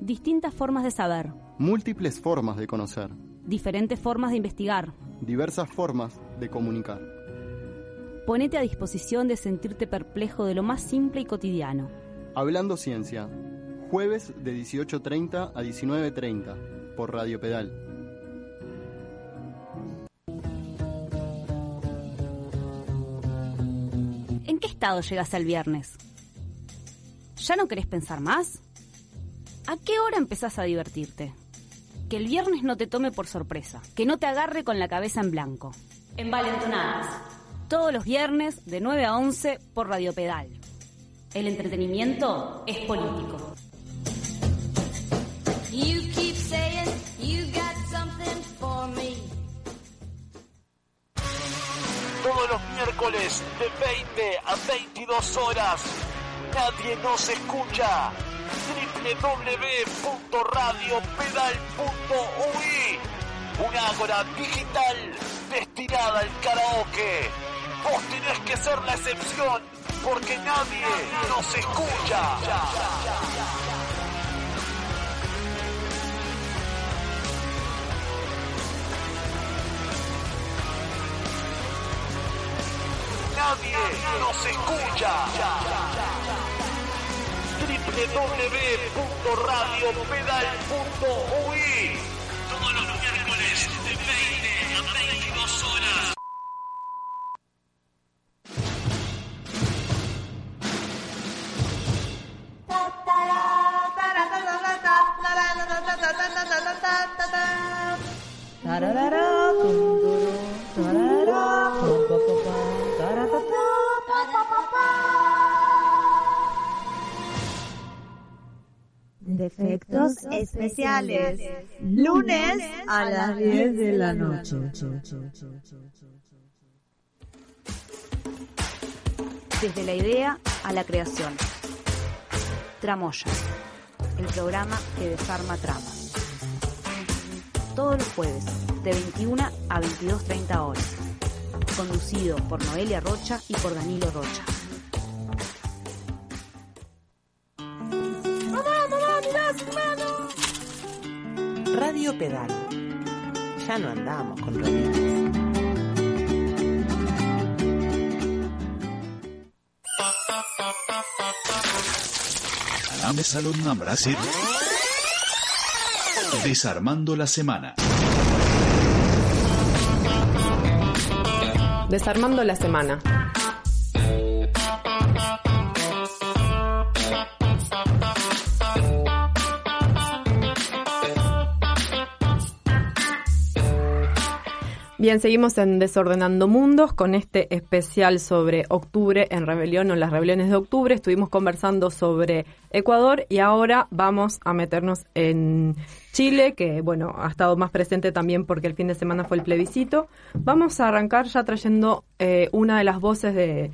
Distintas formas de saber. Múltiples formas de conocer. Diferentes formas de investigar. Diversas formas de comunicar. Ponete a disposición de sentirte perplejo de lo más simple y cotidiano. Hablando Ciencia. Jueves de 18.30 a 19.30 por Radio Pedal. ¿En qué estado llegas el viernes? ¿Ya no querés pensar más? ¿A qué hora empezás a divertirte? Que el viernes no te tome por sorpresa, que no te agarre con la cabeza en blanco. Envalentonadas. Todos los viernes de 9 a 11 por Radio Pedal. El entretenimiento es político. You keep saying you got something for me. Todos los miércoles de 20 a 22 horas. Nadie nos escucha. www.radiopedal.ui Una ágora digital destinada al karaoke. Vos tenés que ser la excepción porque nadie nos escucha. Nadie nos escucha. www.radiopedal.ui Todos los miércoles de 20 a 22 horas. Especiales. Lunes a las 10 de la noche. Desde la idea a la creación. Tramoya. El programa que desarma tramas. Todos los jueves, de 21 a 22.30 horas. Conducido por Noelia Rocha y por Danilo Rocha. Pedal. Ya no andamos con rolitas. Dame Salón Brasil. Desarmando la semana. Desarmando la semana. Bien, seguimos en Desordenando Mundos con este especial sobre octubre en rebelión o las rebeliones de octubre. Estuvimos conversando sobre Ecuador y ahora vamos a meternos en Chile, que bueno, ha estado más presente también porque el fin de semana fue el plebiscito. Vamos a arrancar ya trayendo eh, una de las voces de,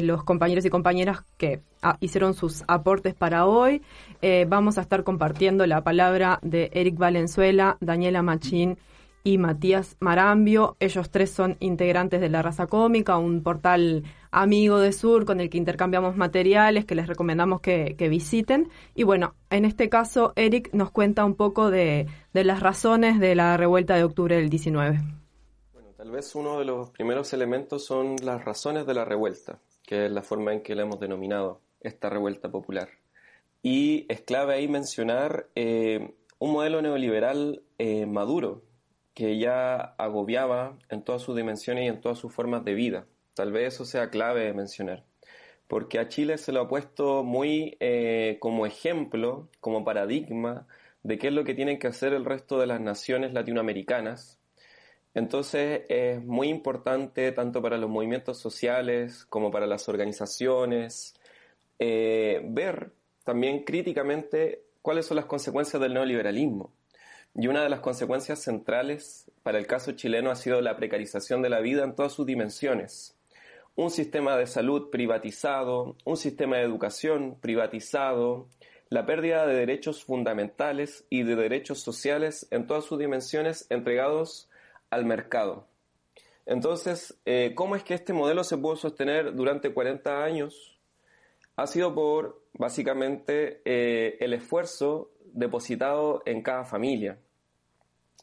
los compañeros y compañeras que ah, hicieron sus aportes para hoy. Eh, vamos a estar compartiendo la palabra de Eric Valenzuela, Daniela Machín y Matías Marambio. Ellos tres son integrantes de La Raza Cómica, un portal amigo de Sur con el que intercambiamos materiales que les recomendamos que, que visiten. Y bueno, en este caso, Eric nos cuenta un poco de, de las razones de la revuelta de octubre del 19. Tal vez uno de los primeros elementos son las razones de la revuelta, que es la forma en que la hemos denominado, esta revuelta popular. Y es clave ahí mencionar eh, un modelo neoliberal eh, maduro, que ya agobiaba en todas sus dimensiones y en todas sus formas de vida. Tal vez eso sea clave mencionar, porque a Chile se lo ha puesto muy eh, como ejemplo, como paradigma de qué es lo que tienen que hacer el resto de las naciones latinoamericanas. Entonces es muy importante tanto para los movimientos sociales como para las organizaciones eh, ver también críticamente cuáles son las consecuencias del neoliberalismo. Y una de las consecuencias centrales para el caso chileno ha sido la precarización de la vida en todas sus dimensiones. Un sistema de salud privatizado, un sistema de educación privatizado, la pérdida de derechos fundamentales y de derechos sociales en todas sus dimensiones entregados al mercado. Entonces, eh, ¿cómo es que este modelo se pudo sostener durante 40 años? Ha sido por, básicamente, eh, el esfuerzo depositado en cada familia.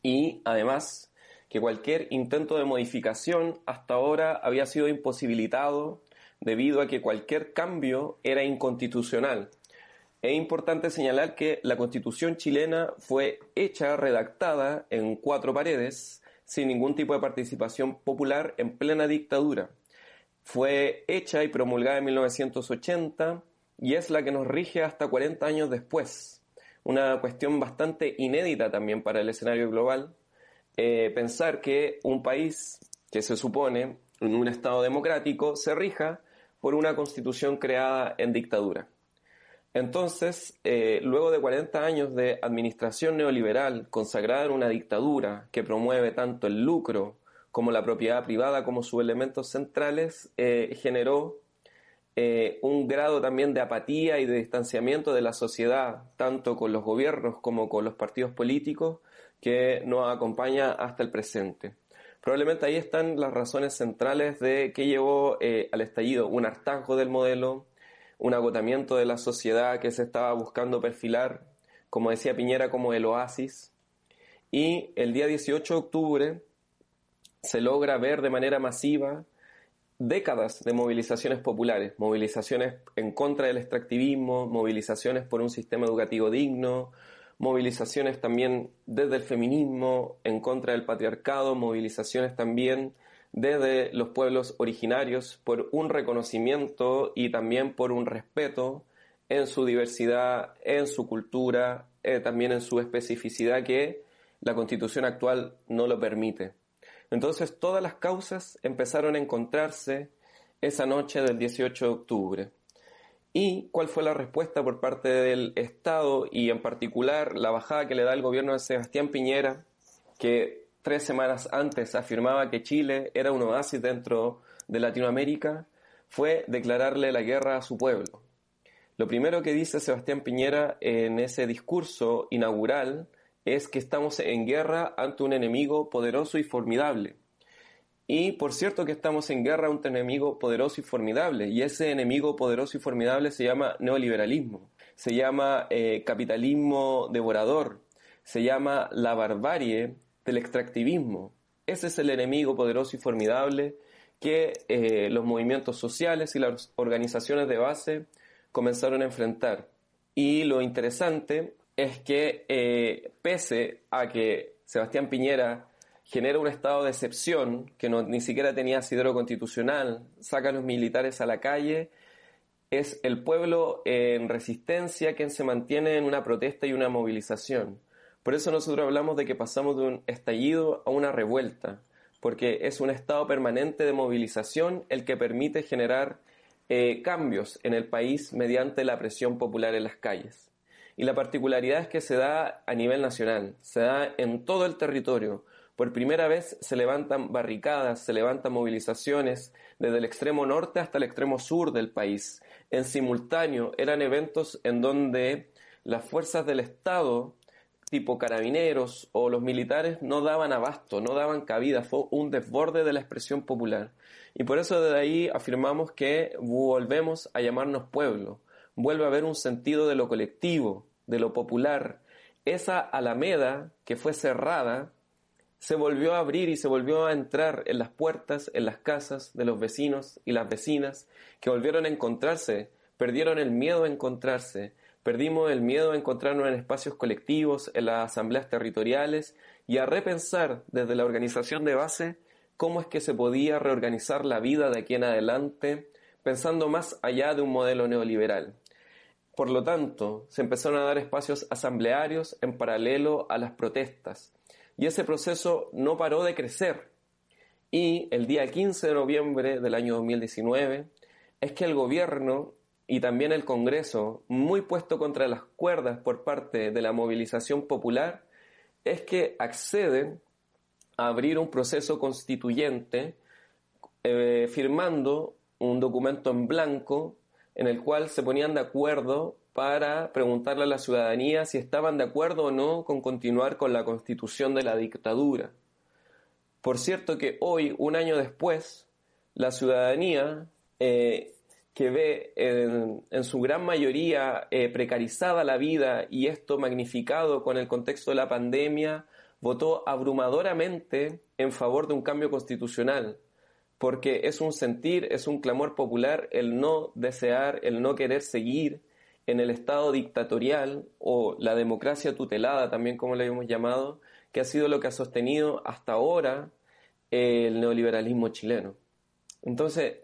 Y, además, que cualquier intento de modificación hasta ahora había sido imposibilitado debido a que cualquier cambio era inconstitucional es importante señalar que la constitución chilena fue hecha, redactada en cuatro paredes, sin ningún tipo de participación popular en plena dictadura. Fue hecha y promulgada en 1980 y es la que nos rige hasta 40 años después. Una cuestión bastante inédita también para el escenario global. Eh, pensar que un país que se supone un Estado democrático se rija por una constitución creada en dictadura. Entonces, eh, luego de 40 años de administración neoliberal consagrada en una dictadura que promueve tanto el lucro como la propiedad privada como sus elementos centrales, eh, generó eh, un grado también de apatía y de distanciamiento de la sociedad, tanto con los gobiernos como con los partidos políticos, que nos acompaña hasta el presente. Probablemente ahí están las razones centrales de qué llevó al estallido, un hartazgo del modelo, un agotamiento de la sociedad que se estaba buscando perfilar, como decía Piñera, como el oasis. Y el día 18 de octubre se logra ver de manera masiva décadas de movilizaciones populares, movilizaciones en contra del extractivismo, movilizaciones por un sistema educativo digno, movilizaciones también desde el feminismo, en contra del patriarcado, movilizaciones también desde los pueblos originarios por un reconocimiento y también por un respeto en su diversidad, en su cultura, eh, también en su especificidad que la constitución actual no lo permite. Entonces todas las causas empezaron a encontrarse esa noche del 18 de octubre. ¿Y cuál fue la respuesta por parte del Estado y en particular la bajada que le da el gobierno de Sebastián Piñera, que tres semanas antes afirmaba que Chile era un oasis dentro de Latinoamérica, fue declararle la guerra a su pueblo. Lo primero que dice Sebastián Piñera en ese discurso inaugural es que estamos en guerra ante un enemigo poderoso y formidable. Y por cierto que estamos en guerra ante un enemigo poderoso y formidable, y ese enemigo poderoso y formidable se llama neoliberalismo, se llama eh, capitalismo devorador, se llama la barbarie del extractivismo. Ese es el enemigo poderoso y formidable que eh, los movimientos sociales y las organizaciones de base comenzaron a enfrentar. Y lo interesante es que eh, pese a que Sebastián Piñera genera un estado de excepción, que ni siquiera tenía asidero constitucional, saca a los militares a la calle, es el pueblo en resistencia quien se mantiene en una protesta y una movilización. Por eso nosotros hablamos de que pasamos de un estallido a una revuelta, porque es un estado permanente de movilización el que permite generar eh, cambios en el país mediante la presión popular en las calles. Y la particularidad es que se da a nivel nacional, se da en todo el territorio. Por primera vez se levantan barricadas, se levantan movilizaciones desde el extremo norte hasta el extremo sur del país. En simultáneo eran eventos en donde las fuerzas del Estado tipo carabineros o los militares no daban abasto, no daban cabida, fue un desborde de la expresión popular. Y por eso desde ahí afirmamos que volvemos a llamarnos pueblo, vuelve a haber un sentido de lo colectivo, de lo popular. Esa alameda que fue cerrada se volvió a abrir y se volvió a entrar en las puertas, en las casas de los vecinos y las vecinas que volvieron a encontrarse, perdieron el miedo a encontrarse, perdimos el miedo a encontrarnos en espacios colectivos, en las asambleas territoriales y a repensar desde la organización de base cómo es que se podía reorganizar la vida de aquí en adelante, pensando más allá de un modelo neoliberal. Por lo tanto, se empezaron a dar espacios asamblearios en paralelo a las protestas, y ese proceso no paró de crecer. Y el día 15 de noviembre del año 2019 es que el gobierno y también el Congreso, muy puesto contra las cuerdas por parte de la movilización popular, es que acceden a abrir un proceso constituyente eh, firmando un documento en blanco en el cual se ponían de acuerdo para preguntarle a la ciudadanía si estaban de acuerdo o no con continuar con la constitución de la dictadura. Por cierto que hoy, un año después, la ciudadanía, eh, que ve en, su gran mayoría eh, precarizada la vida y esto magnificado con el contexto de la pandemia, votó abrumadoramente en favor de un cambio constitucional, porque es un sentir, es un clamor popular el no desear, el no querer seguir en el Estado dictatorial o la democracia tutelada, también como le hemos llamado, que ha sido lo que ha sostenido hasta ahora el neoliberalismo chileno. Entonces,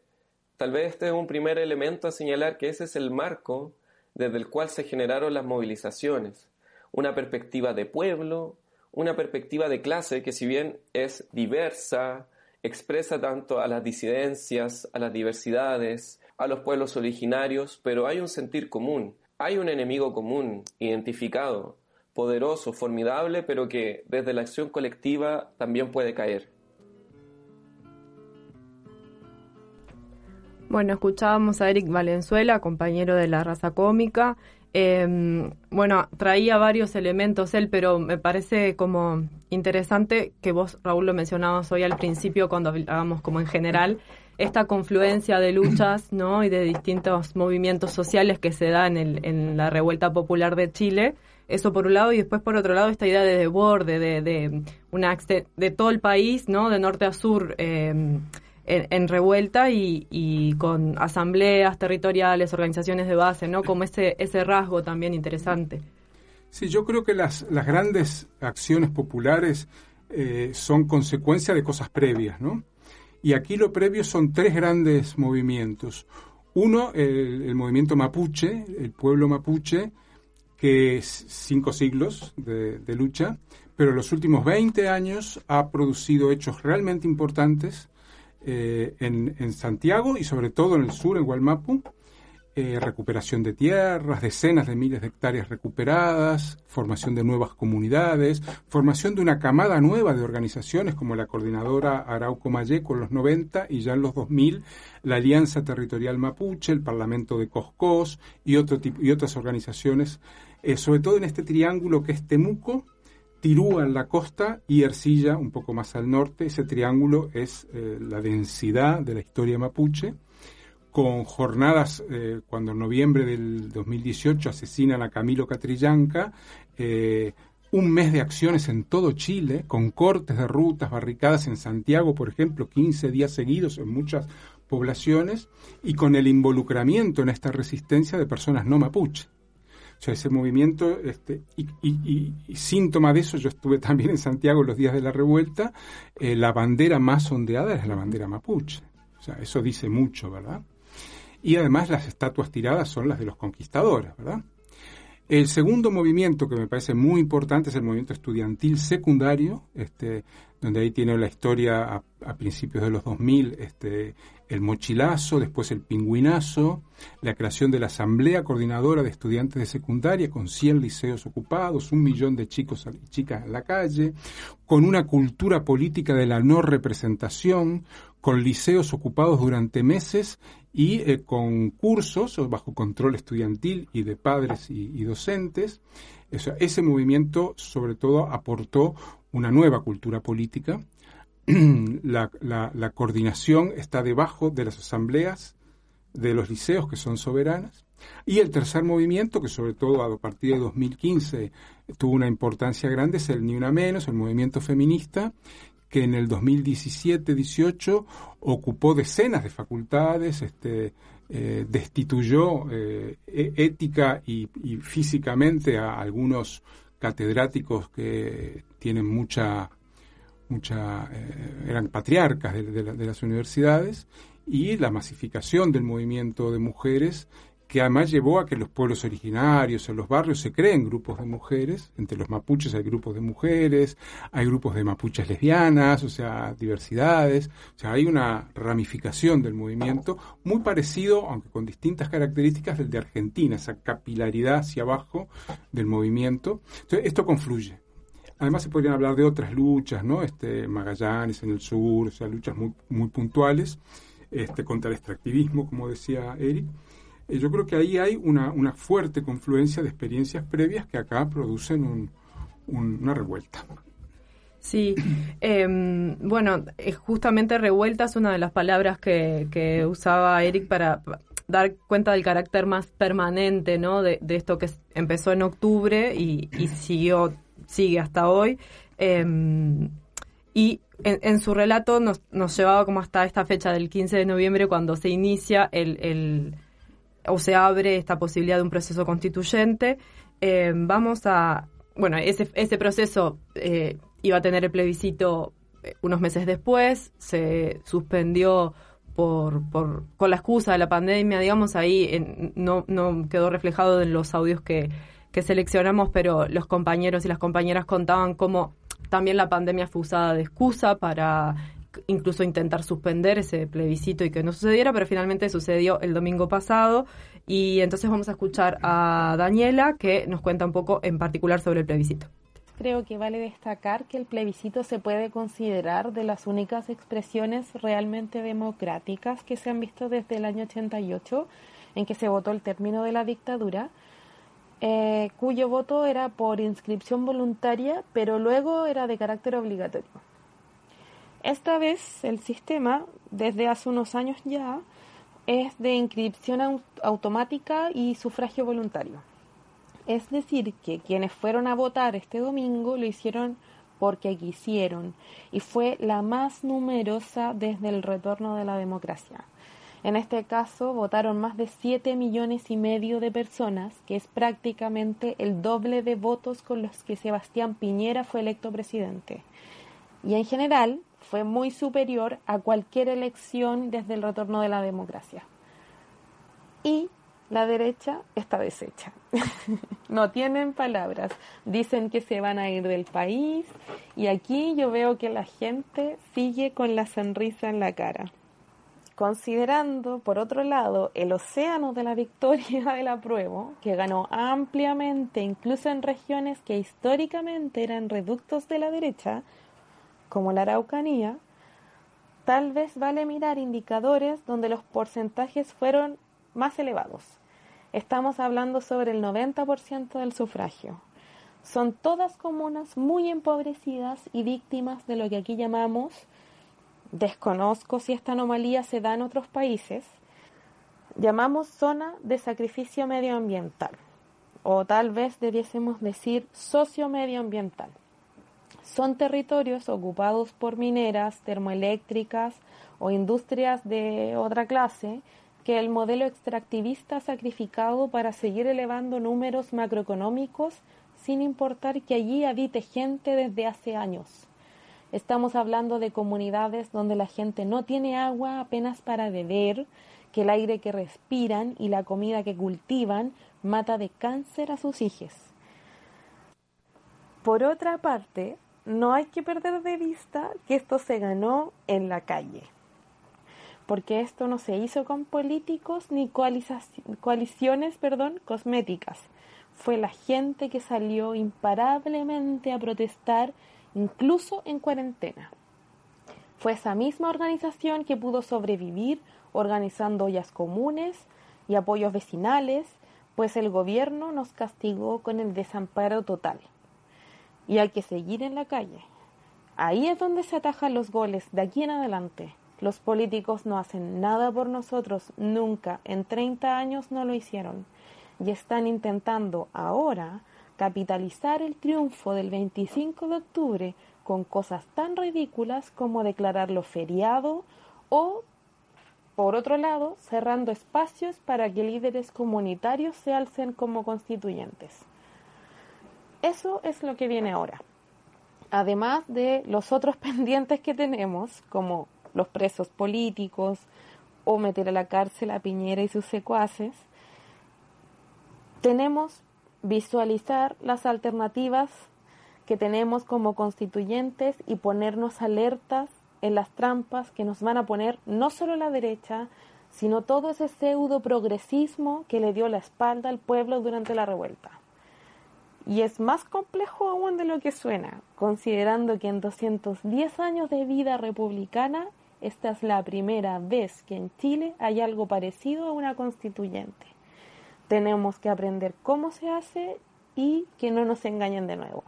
tal vez este es un primer elemento a señalar que ese es el marco desde el cual se generaron las movilizaciones, una perspectiva de pueblo, una perspectiva de clase que si bien es diversa, expresa tanto a las disidencias, a las diversidades, a los pueblos originarios, pero hay un sentir común, hay un enemigo común, identificado, poderoso, formidable, pero que desde la acción colectiva también puede caer. Bueno, escuchábamos a Eric Valenzuela, compañero de la raza cómica. Eh, bueno, traía varios elementos él, pero me parece como interesante que vos, Raúl, lo mencionabas hoy al principio cuando hablábamos como en general, esta confluencia de luchas ¿no? y de distintos movimientos sociales que se dan en, en, la revuelta popular de Chile. Eso por un lado, y después por otro lado esta idea de desborde, de, de, una, de todo el país, ¿no? de norte a sur. Eh, en, en, revuelta y, y, con asambleas territoriales, organizaciones de base, ¿no? Como ese, ese rasgo también interesante. Sí, yo creo que las, las grandes acciones populares eh, son consecuencia de cosas previas, ¿no? Y aquí lo previo son tres grandes movimientos. Uno, el, el movimiento mapuche, el pueblo mapuche, que es cinco siglos de, de lucha, pero en los últimos 20 años ha producido hechos realmente importantes eh, en, en, Santiago y sobre todo en el sur, en Gualmapu, eh, recuperación de tierras, decenas de miles de hectáreas recuperadas, formación de nuevas comunidades, formación de una camada nueva de organizaciones como la coordinadora Arauco Mayeco en los 90 y ya en los 2000 la Alianza Territorial Mapuche, el Parlamento de Coscós y, otro tipo, y otras organizaciones, eh, sobre todo en este triángulo que es Temuco, Tirúa en la costa y Ercilla un poco más al norte. Ese triángulo es eh, la densidad de la historia mapuche, con jornadas eh, cuando en noviembre del 2018 asesinan a Camilo Catrillanca, eh, un mes de acciones en todo Chile, con cortes de rutas, barricadas en Santiago, por ejemplo, 15 días seguidos en muchas poblaciones, y con el involucramiento en esta resistencia de personas no mapuche. O sea, ese movimiento, este, y, y, y, síntoma de eso, yo estuve también en Santiago los días de la revuelta, eh, la bandera más ondeada es la bandera mapuche. O sea, eso dice mucho, ¿verdad? Y además las estatuas tiradas son las de los conquistadores, ¿verdad? El segundo movimiento que me parece muy importante es el movimiento estudiantil secundario, este, donde ahí tiene la historia a, principios de los 2000, este, el mochilazo, después el pingüinazo, la creación de la Asamblea Coordinadora de Estudiantes de Secundaria con 100 liceos ocupados, un millón de chicos y chicas en la calle, con una cultura política de la no representación, con liceos ocupados durante meses y eh, con cursos bajo control estudiantil y de padres y, docentes. Ese movimiento sobre todo aportó una nueva cultura política. La, la, coordinación está debajo de las asambleas de los liceos que son soberanas. Y el tercer movimiento, que sobre todo a partir de 2015 tuvo una importancia grande, es el Ni Una Menos, el movimiento feminista, que en el 2017-18 ocupó decenas de facultades, este, eh, destituyó eh, e-, ética y, físicamente a algunos catedráticos que tienen mucha, mucha eh, eran patriarcas de las universidades y la masificación del movimiento de mujeres que además llevó a que los pueblos originarios, en los barrios, se creen grupos de mujeres. Entre los mapuches hay grupos de mujeres, hay grupos de mapuches lesbianas, o sea, diversidades. O sea, hay una ramificación del movimiento muy parecido, aunque con distintas características, del de Argentina, esa capilaridad hacia abajo del movimiento. Entonces, esto confluye. Además se podrían hablar de otras luchas, ¿no? Este, Magallanes en el sur, o sea, luchas muy, muy puntuales este, contra el extractivismo, como decía Eric. Eh, yo creo que ahí hay una, una, fuerte confluencia de experiencias previas que acá producen una revuelta. Sí, em, bueno, eh, justamente revuelta es una de las palabras que, usaba Eric para dar cuenta del carácter más permanente, ¿no? De, esto que empezó en octubre y, siguió, sigue hasta hoy. Em, y en, su relato nos, nos llevaba como hasta esta fecha del 15 de noviembre cuando se inicia el o se abre esta posibilidad de un proceso constituyente. Eh, vamos a, bueno, ese, ese proceso eh, iba a tener el plebiscito eh, unos meses después, se suspendió por, por, con la excusa de la pandemia, digamos, ahí no, no quedó reflejado en los audios que, que seleccionamos, pero los compañeros y las compañeras contaban cómo también la pandemia fue usada de excusa para incluso intentar suspender ese plebiscito y que no sucediera, pero finalmente sucedió el domingo pasado. Y entonces vamos a escuchar a Daniela que nos cuenta un poco en particular sobre el plebiscito. Creo que vale destacar que el plebiscito se puede considerar de las únicas expresiones realmente democráticas que se han visto desde el año 88, en que se votó el término de la dictadura, eh, cuyo voto era por inscripción voluntaria, pero luego era de carácter obligatorio. Esta vez el sistema, desde hace unos años ya, es de inscripción automática y sufragio voluntario. Es decir, que quienes fueron a votar este domingo lo hicieron porque quisieron y fue la más numerosa desde el retorno de la democracia. En este caso votaron más de 7 millones y medio de personas, que es prácticamente el doble de votos con los que Sebastián Piñera fue electo presidente. Y en general, fue muy superior a cualquier elección desde el retorno de la democracia. Y la derecha está deshecha. no tienen palabras. Dicen que se van a ir del país y aquí yo veo que la gente sigue con la sonrisa en la cara. Considerando, por otro lado, el océano de la victoria del apruebo, que ganó ampliamente incluso en regiones que históricamente eran reductos de la derecha, como la Araucanía, tal vez vale mirar indicadores donde los porcentajes fueron más elevados. Estamos hablando sobre el 90% del sufragio. Son todas comunas muy empobrecidas y víctimas de lo que aquí llamamos, desconozco si esta anomalía se da en otros países, llamamos zona de sacrificio medioambiental, o tal vez debiésemos decir socio-medioambiental. Son territorios ocupados por mineras, termoeléctricas o industrias de otra clase que el modelo extractivista ha sacrificado para seguir elevando números macroeconómicos sin importar que allí habite gente desde hace años. Estamos hablando de comunidades donde la gente no tiene agua apenas para beber, que el aire que respiran y la comida que cultivan mata de cáncer a sus hijos. Por otra parte, no hay que perder de vista que esto se ganó en la calle, porque esto no se hizo con políticos ni coaliciones perdón, cosméticas. Fue la gente que salió imparablemente a protestar, incluso en cuarentena. Fue esa misma organización que pudo sobrevivir organizando ollas comunes y apoyos vecinales, pues el gobierno nos castigó con el desamparo total y hay que seguir en la calle. Ahí es donde se atajan los goles, de aquí en adelante. Los políticos no hacen nada por nosotros, nunca. En 30 años no lo hicieron. Y están intentando ahora capitalizar el triunfo del 25 de octubre con cosas tan ridículas como declararlo feriado o, por otro lado, cerrando espacios para que líderes comunitarios se alcen como constituyentes. Eso es lo que viene ahora. Además de los otros pendientes que tenemos, como los presos políticos o meter a la cárcel a Piñera y sus secuaces, tenemos visualizar las alternativas que tenemos como constituyentes y ponernos alertas en las trampas que nos van a poner no solo la derecha, sino todo ese pseudo progresismo que le dio la espalda al pueblo durante la revuelta. Y es más complejo aún de lo que suena, considerando que en 210 años de vida republicana, esta es la primera vez que en Chile hay algo parecido a una constituyente. Tenemos que aprender cómo se hace y que no nos engañen de nuevo.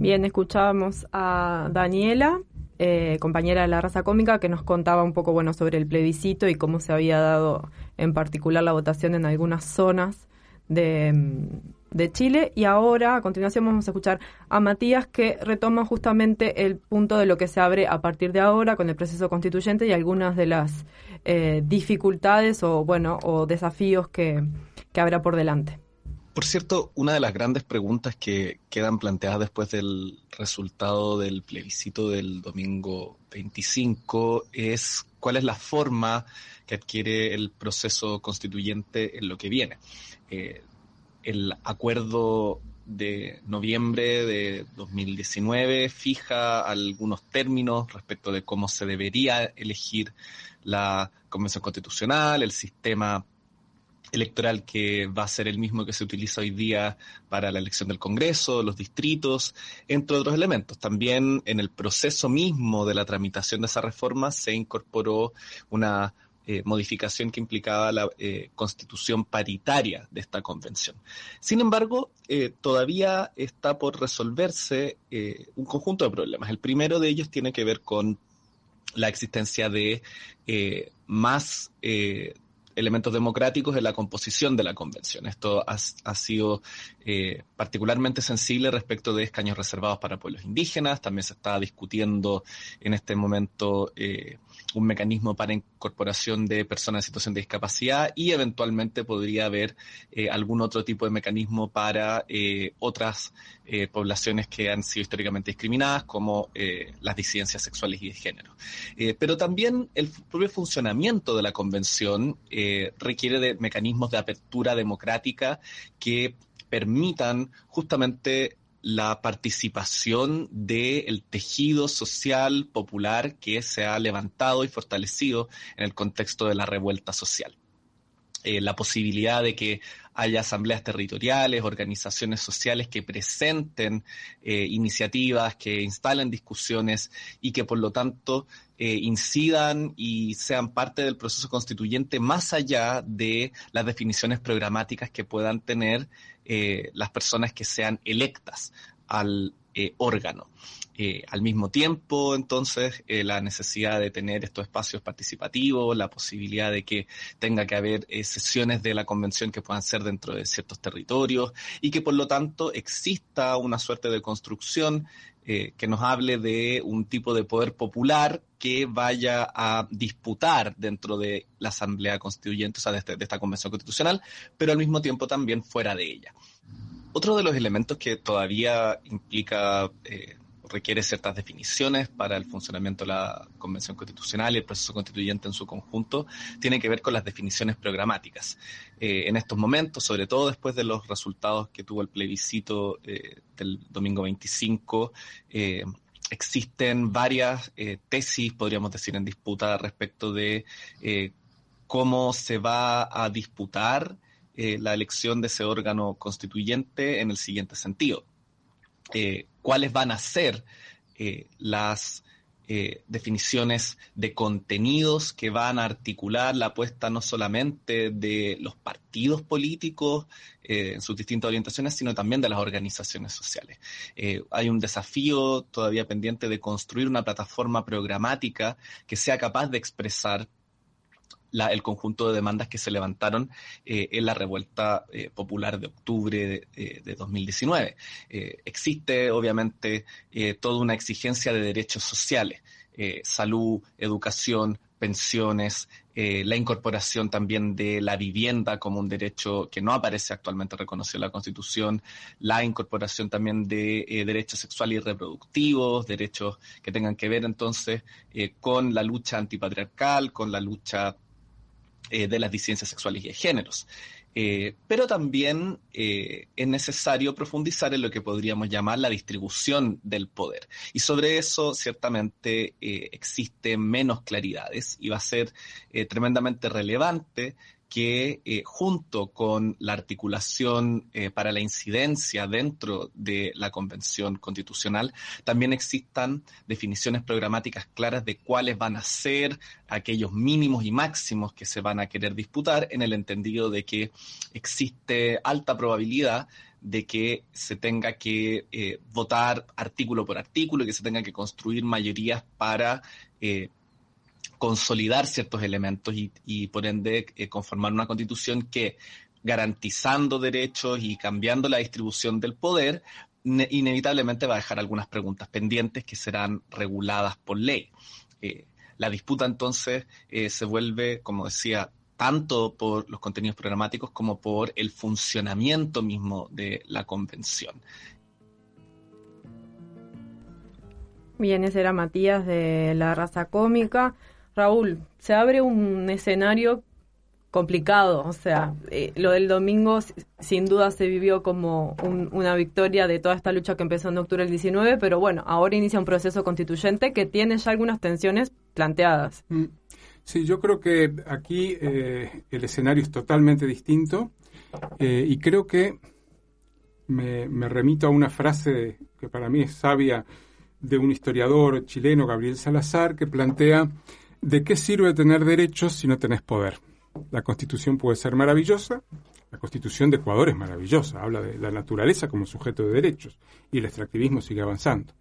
Bien, escuchábamos a Daniela, eh, compañera de la raza cómica, que nos contaba un poco bueno sobre el plebiscito y cómo se había dado en particular la votación en algunas zonas de, de Chile. Y ahora, a continuación, vamos a escuchar a Matías que retoma justamente el punto de lo que se abre a partir de ahora con el proceso constituyente y algunas de las eh, dificultades o, bueno, o desafíos que, que habrá por delante. Por cierto, una de las grandes preguntas que quedan planteadas después del resultado del plebiscito del domingo 25 es cuál es la forma que adquiere el proceso constituyente en lo que viene. Eh, el acuerdo de noviembre de 2019 fija algunos términos respecto de cómo se debería elegir la Convención Constitucional, el sistema electoral que va a ser el mismo que se utiliza hoy día para la elección del Congreso, los distritos, entre otros elementos. También en el proceso mismo de la tramitación de esa reforma se incorporó una eh, modificación que implicaba la eh, constitución paritaria de esta convención. Sin embargo, eh, todavía está por resolverse un conjunto de problemas. El primero de ellos tiene que ver con la existencia de más elementos democráticos en la composición de la convención. Esto ha, sido eh, particularmente sensible respecto de escaños reservados para pueblos indígenas. También se está discutiendo en este momento eh, un mecanismo para incorporación de personas en situación de discapacidad y eventualmente podría haber eh, algún otro tipo de mecanismo para otras poblaciones que han sido históricamente discriminadas, como las disidencias sexuales y de género. pero también el propio funcionamiento de la convención requiere de mecanismos de apertura democrática que permitan justamente la participación del tejido social popular que se ha levantado y fortalecido en el contexto de la revuelta social. Eh, la posibilidad de que haya asambleas territoriales, organizaciones sociales que presenten eh, iniciativas, que instalen discusiones y que por lo tanto eh, incidan y sean parte del proceso constituyente más allá de las definiciones programáticas que puedan tener las personas que sean electas al órgano. Eh, al mismo tiempo, entonces, eh, la necesidad de tener estos espacios participativos, la posibilidad de que tenga que haber eh, sesiones de la convención que puedan ser dentro de ciertos territorios y que por lo tanto exista una suerte de construcción que nos hable de un tipo de poder popular que vaya a disputar dentro de la Asamblea Constituyente, o sea, de, este, esta Convención Constitucional, pero al mismo tiempo también fuera de ella. Otro de los elementos que todavía implica requiere ciertas definiciones para el funcionamiento de la Convención Constitucional y el proceso constituyente en su conjunto, tiene que ver con las definiciones programáticas. Eh, en estos momentos, sobre todo después de los resultados que tuvo el plebiscito eh, del domingo 25, eh, existen varias tesis, podríamos decir, en disputa respecto de cómo se va a disputar la elección de ese órgano constituyente en el siguiente sentido. Cuáles van a ser eh, las eh, definiciones de contenidos que van a articular la apuesta no solamente de los partidos políticos eh, en sus distintas orientaciones, sino también de las organizaciones sociales. Hay un desafío todavía pendiente de construir una plataforma programática que sea capaz de expresar el conjunto de demandas que se levantaron eh, en la revuelta eh, popular de octubre de, de 2019. Eh, existe, obviamente, toda una exigencia de derechos sociales, salud, educación, pensiones, la incorporación también de la vivienda como un derecho que no aparece actualmente reconocido en la Constitución, la incorporación también de derechos sexuales y reproductivos, derechos que tengan que ver entonces con la lucha antipatriarcal, con la lucha eh, de las disidencias sexuales y de géneros. Eh, pero también eh, es necesario profundizar en lo que podríamos llamar la distribución del poder. Y sobre eso ciertamente existen menos claridades y va a ser tremendamente relevante que eh, junto con la articulación eh, para la incidencia dentro de la Convención Constitucional, también existan definiciones programáticas claras de cuáles van a ser aquellos mínimos y máximos que se van a querer disputar en el entendido de que existe alta probabilidad de que se tenga que eh, votar artículo por artículo que se tenga que construir mayorías para consolidar ciertos elementos y, por ende eh, conformar una constitución que garantizando derechos y cambiando la distribución del poder, inevitablemente va a dejar algunas preguntas pendientes que serán reguladas por ley. Eh, la disputa entonces eh, se vuelve, como decía, tanto por los contenidos programáticos como por el funcionamiento mismo de la convención. Bien, ese era Matías de la raza cómica. Raúl, se abre un escenario complicado, o sea, eh, lo del domingo sin duda se vivió como una victoria de toda esta lucha que empezó en octubre del 19, pero bueno, ahora inicia un proceso constituyente que tiene ya algunas tensiones planteadas. Mm. Sí, yo creo que aquí eh, el escenario es totalmente distinto eh, y creo que me, me remito a una frase que para mí es sabia de un historiador chileno, Gabriel Salazar, que plantea ¿De qué sirve tener derechos si no tenés poder? La constitución puede ser maravillosa, la constitución de Ecuador es maravillosa, habla de la naturaleza como sujeto de derechos y el extractivismo sigue avanzando.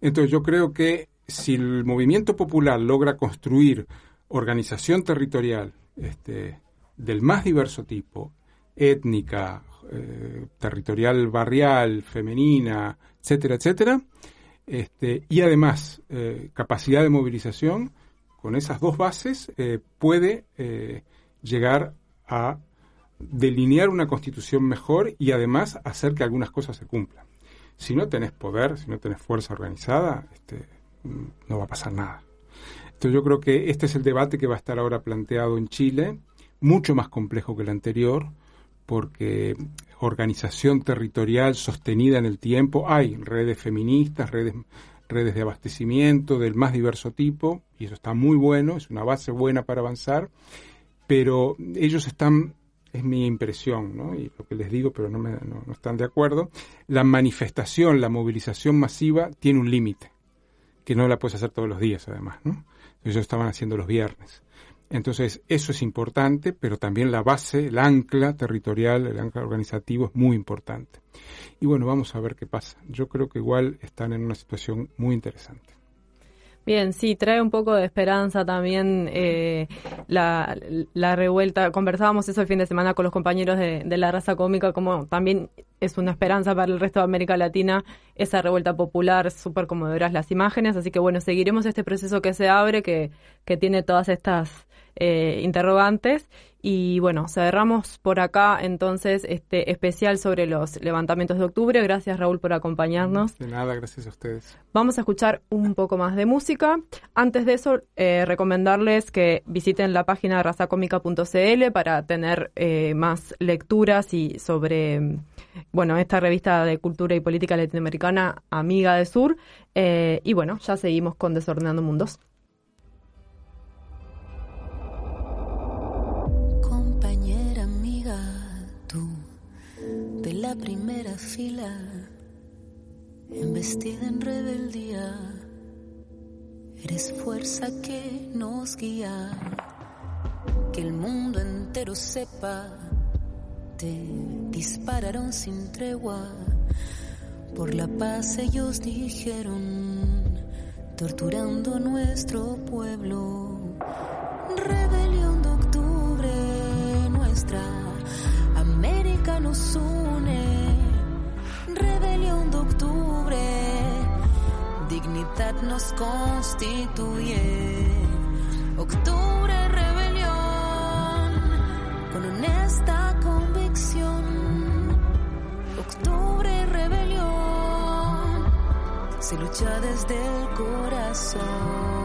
Entonces yo creo que si el movimiento popular logra construir organización territorial este, del más diverso tipo, étnica, eh, territorial barrial, femenina, etcétera, etcétera, este, y además eh, capacidad de movilización, con esas dos bases eh, puede eh, llegar a delinear una constitución mejor y además hacer que algunas cosas se cumplan. Si no tenés poder, si no tenés fuerza organizada, este, mm, no va a pasar nada. Entonces yo creo que este es el debate que va a estar ahora planteado en Chile, mucho más complejo que el anterior, porque organización territorial sostenida en el tiempo, hay redes feministas, redes redes de abastecimiento del más diverso tipo, y eso está muy bueno, es una base buena para avanzar, pero ellos están, es mi impresión, ¿no? y lo que les digo, pero no, me, no, están de acuerdo, la manifestación, la movilización masiva tiene un límite, que no la puedes hacer todos los días además, ¿no? Ellos estaban haciendo los viernes. Entonces, eso es importante, pero también la base, el ancla territorial, el ancla organizativo es muy importante. Y bueno, vamos a ver qué pasa. Yo creo que igual están en una situación muy interesante. Bien, sí, trae un poco de esperanza también eh, la, revuelta. Conversábamos eso el fin de semana con los compañeros de, de, la raza cómica, como también es una esperanza para el resto de América Latina esa revuelta popular, súper como verás las imágenes. Así que bueno, seguiremos este proceso que se abre, que, que tiene todas estas eh, interrogantes. Y bueno, cerramos por acá entonces este especial sobre los levantamientos de octubre. Gracias Raúl por acompañarnos. De nada, gracias a ustedes. Vamos a escuchar un poco más de música. Antes de eso, eh, recomendarles que visiten la página razacómica.cl para tener eh, más lecturas y sobre, bueno, esta revista de cultura y política latinoamericana, Amiga de Sur. y bueno, ya seguimos con Desordenando Mundos. La primera fila, embestida en rebeldía, Eres fuerza que nos guía, que el mundo entero sepa. Te dispararon sin tregua, por la paz ellos dijeron, torturando nuestro pueblo. Rebelión de octubre, nuestra América nos une. Rebelión de octubre, dignidad nos constituye. Octubre, rebelión, con honesta convicción. Octubre, rebelión, se lucha desde el corazón.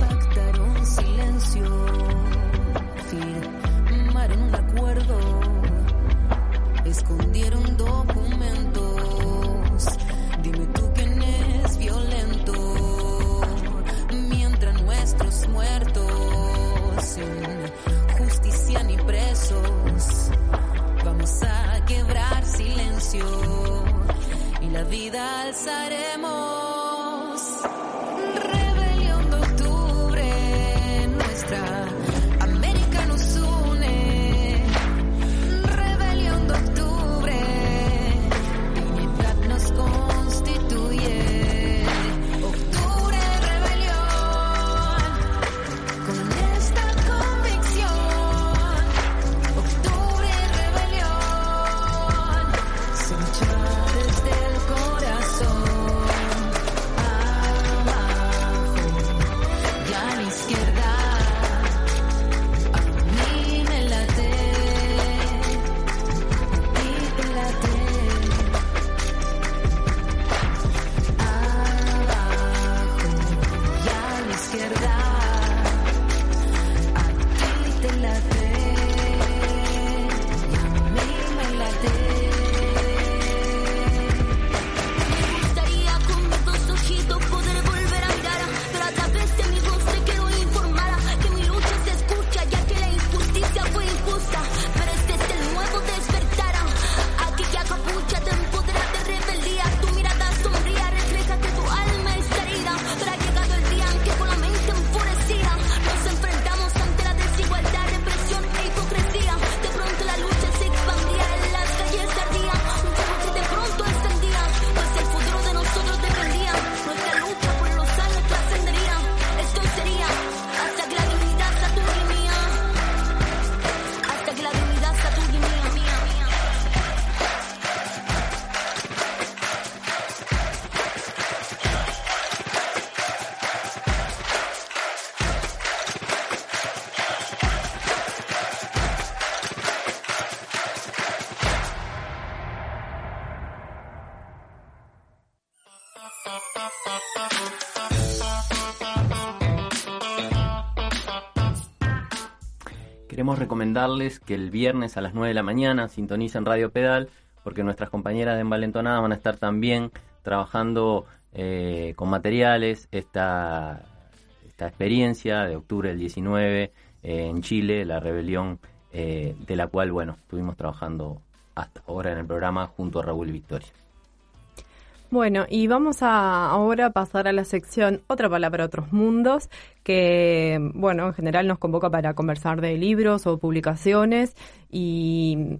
Pactaron silencio, firmaron un acuerdo, escondieron documentos. Dime tú quién es violento, mientras nuestros muertos sin justicia ni presos. Vamos a quebrar silencio la vida alzaremos. Queremos recomendarles que el viernes a las 9 de la mañana sintonicen Radio Pedal, porque nuestras compañeras de Envalentonada van a estar también trabajando eh, con materiales esta, esta experiencia de octubre del 19 eh, en Chile, la rebelión eh, de la cual, bueno, estuvimos trabajando hasta ahora en el programa junto a Raúl Victoria. Bueno, y vamos a ahora pasar a la sección Otra palabra, otros mundos, que, bueno, en general nos convoca para conversar de libros o publicaciones y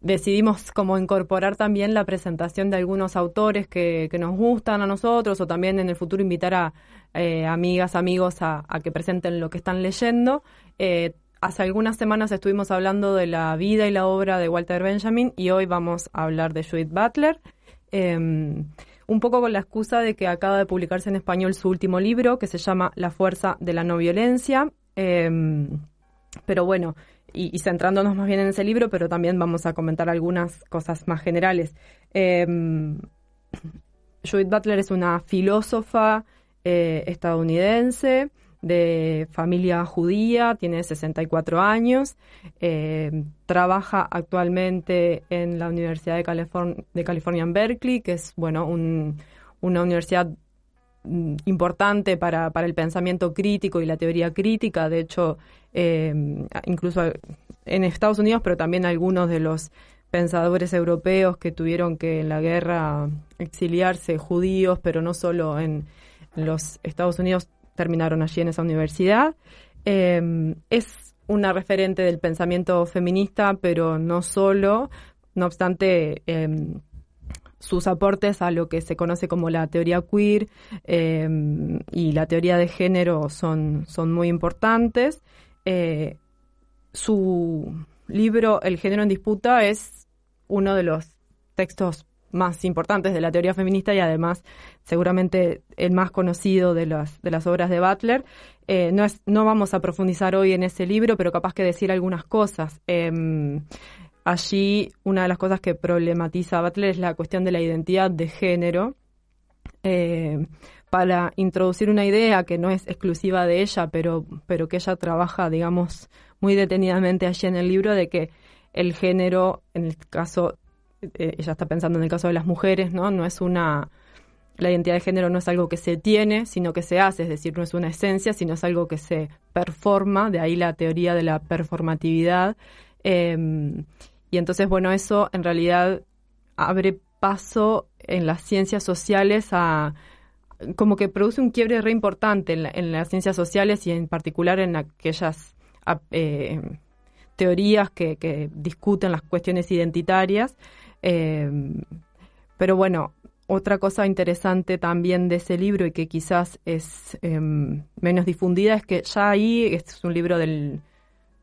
decidimos como incorporar también la presentación de algunos autores que, nos gustan a nosotros o también en el futuro invitar a eh, amigas, amigos a, a que presenten lo que están leyendo. Eh, Hace algunas semanas estuvimos hablando de la vida y la obra de Walter Benjamin y hoy vamos a hablar de Judith Butler. Eh, un poco con la excusa de que acaba de publicarse en español su último libro que se llama La fuerza de la no violencia. Eh, pero bueno, y, y, centrándonos más bien en ese libro, pero también vamos a comentar algunas cosas más generales. Eh, Judith Butler es una filósofa eh, estadounidense de familia judía, tiene 64 años, eh, trabaja actualmente en la Universidad de, Californ de California en Berkeley, que es bueno un, una universidad mm, importante para, para el pensamiento crítico y la teoría crítica. De hecho, eh, incluso en Estados Unidos, pero también algunos de los pensadores europeos que tuvieron que en la guerra exiliarse, judíos, pero no solo en, los Estados Unidos, terminaron allí en esa universidad. Eh, es una referente del pensamiento feminista, pero no solo. No obstante, eh, sus aportes a lo que se conoce como la teoría queer eh, y la teoría de género son, son muy importantes. Eh, su libro El género en disputa es uno de los textos más importantes de la teoría feminista y además seguramente el más conocido de las, de las obras de Butler. Eh, no, es, no vamos a profundizar hoy en ese libro, pero capaz que decir algunas cosas. Em, allí una de las cosas que problematiza Butler es la cuestión de la identidad de género. Eh, para introducir una idea que no es exclusiva de ella, pero, pero que ella trabaja, digamos, muy detenidamente allí en el libro, de que el género, en el caso, ella está pensando en el caso de las mujeres, ¿no? No es una, la identidad de género no es algo que se tiene, sino que se hace, es decir, no es una esencia, sino es algo que se performa, de ahí la teoría de la performatividad. Eh, y entonces, bueno, eso en realidad abre paso en las ciencias sociales a como que produce un quiebre re importante en, las ciencias sociales y en particular en aquellas eh, teorías que, discuten las cuestiones identitarias. Eh, pero bueno, otra cosa interesante también de ese libro y que quizás es em, menos difundida es que ya ahí, este es un libro del,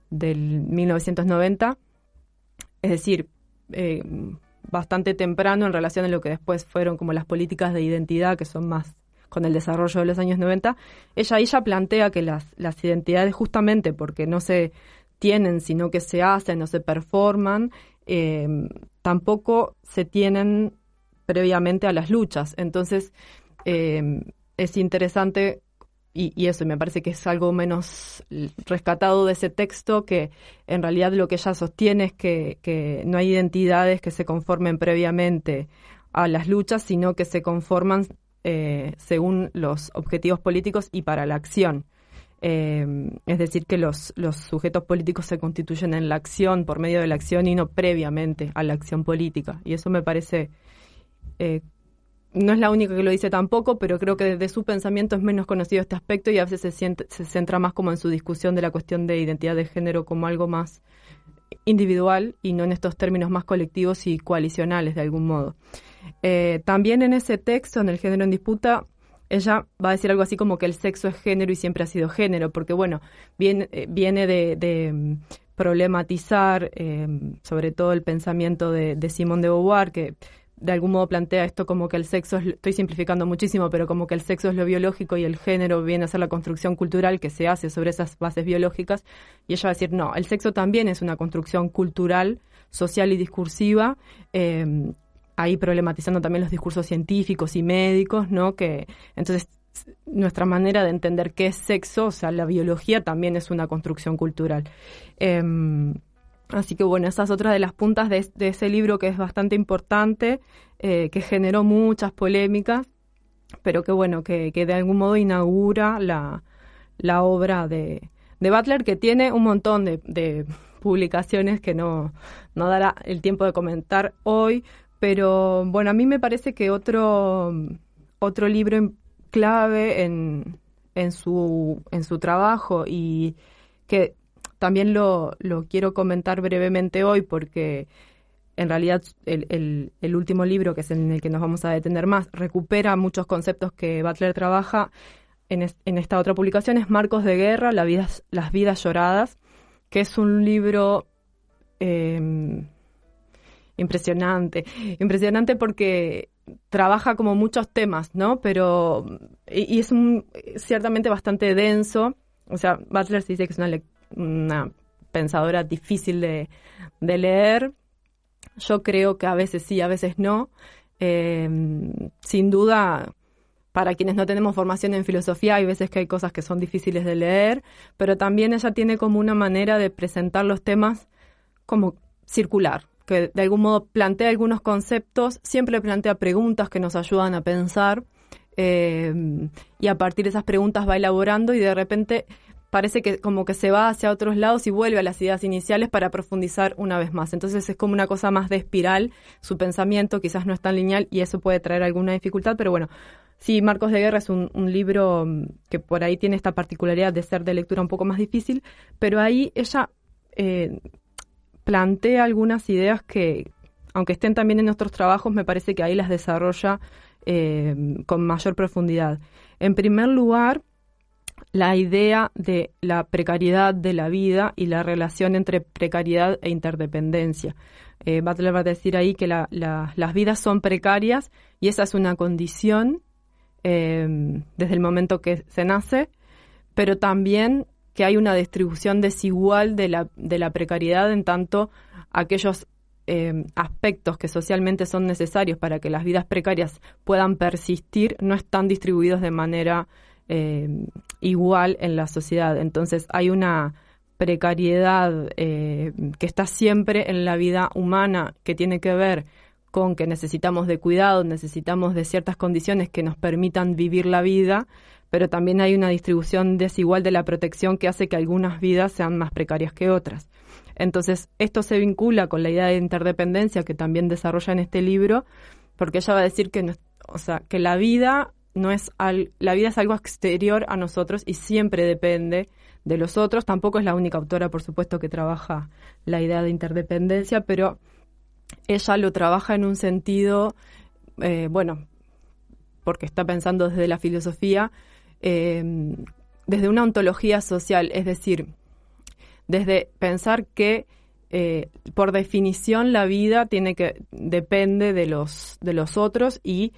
del 1990, es decir, eh, bastante temprano en relación a lo que después fueron como las políticas de identidad, que son más con el desarrollo de los años 90, ella ahí ya plantea que las, las identidades justamente porque no se tienen, sino que se hacen o se performan, tampoco se tienen previamente a las luchas. Entonces, eh, es interesante y, eso, me parece que es algo menos rescatado de ese texto, que en realidad lo que ella sostiene es que, no hay identidades que se conformen previamente a las luchas, sino que se conforman eh, según los objetivos políticos y para la acción. Eh, es decir, que los, los sujetos políticos se constituyen en la acción, por medio de la acción y no previamente a la acción política. Y eso me parece eh, no es la única que lo dice tampoco, pero creo que desde su pensamiento es menos conocido este aspecto y a veces se, se centra más como en su discusión de la cuestión de identidad de género como algo más individual y no en estos términos más colectivos y coalicionales de algún modo. Eh, también en ese texto, en el género en disputa, ella va a decir algo así como que el sexo es género y siempre ha sido género, porque bueno, viene, eh, viene de, mm, problematizar eh, sobre todo el pensamiento de, de Simone de Beauvoir, que de algún modo plantea esto como que el sexo, es, estoy simplificando muchísimo, pero como que el sexo es lo biológico y el género viene a ser la construcción cultural que se hace sobre esas bases biológicas. Y ella va a decir, no, el sexo también es una construcción cultural, social y discursiva. Eh, ahí problematizando también los discursos científicos y médicos, ¿no? Que entonces nuestra manera de entender qué es sexo, o sea, la biología también es una construcción cultural. Eh, Así que bueno, esa es otra de las puntas de, ese libro que es bastante importante, eh, que generó muchas polémicas, pero que bueno, que, de algún modo inaugura la, la obra de, de, Butler, que tiene un montón de, publicaciones que no, no dará el tiempo de comentar hoy, pero bueno, a mí me parece que otro, otro libro clave en, en, su, en su trabajo y que también lo, lo quiero comentar brevemente hoy porque en realidad el, el, último libro, que es en el que nos vamos a detener más, recupera muchos conceptos que Butler trabaja en, en esta otra publicación, es Marcos de Guerra, La Las Vidas Lloradas, que es un libro em, impresionante, impresionante porque trabaja como muchos temas, ¿no? Pero, y, es un, ciertamente bastante denso, o sea, Butler se dice que es una una pensadora difícil de, leer. Yo creo que a veces sí, a veces no. Eh, sin duda, para quienes no tenemos formación en filosofía, hay veces que hay cosas que son difíciles de leer, pero también ella tiene como una manera de presentar los temas como circular, que de algún modo plantea algunos conceptos, siempre plantea preguntas que nos ayudan a pensar eh, y a partir de esas preguntas va elaborando y de repente parece que como que se va hacia otros lados y vuelve a las ideas iniciales para profundizar una vez más. Entonces es como una cosa más de espiral, su pensamiento quizás no es tan lineal y eso puede traer alguna dificultad, pero bueno, sí, Marcos de Guerra es un, libro mm, que por ahí tiene esta particularidad de ser de lectura un poco más difícil, pero ahí ella eh, plantea algunas ideas que, aunque estén también en nuestros trabajos, me parece que ahí las desarrolla eh, con mayor profundidad. En primer lugar, la idea de la precariedad de la vida y la relación entre precariedad e interdependencia. Eh, Butler va a decir ahí que las vidas son precarias y esa es una condición em, desde el momento que se nace, pero también que hay una distribución desigual de la, de la precariedad en tanto aquellos em, aspectos que socialmente son necesarios para que las vidas precarias puedan persistir no están distribuidos de manera eh, igual en la sociedad. Entonces hay una precariedad eh, que está siempre en la vida humana, que tiene que ver con que necesitamos de cuidado, necesitamos de ciertas condiciones que nos permitan vivir la vida, pero también hay una distribución desigual de la protección que hace que algunas vidas sean más precarias que otras. Entonces, esto se vincula con la idea de interdependencia que también desarrolla en este libro, porque ella va a decir que, o sea, que la vida no es la vida es algo exterior a nosotros y siempre depende de los otros. Tampoco es la única autora, por supuesto, que trabaja la idea de interdependencia, pero ella lo trabaja en un sentido, eh, bueno, porque está pensando desde la filosofía, eh, desde una ontología social, es decir, desde pensar que eh, por definición la vida tiene que depende de los de los otros y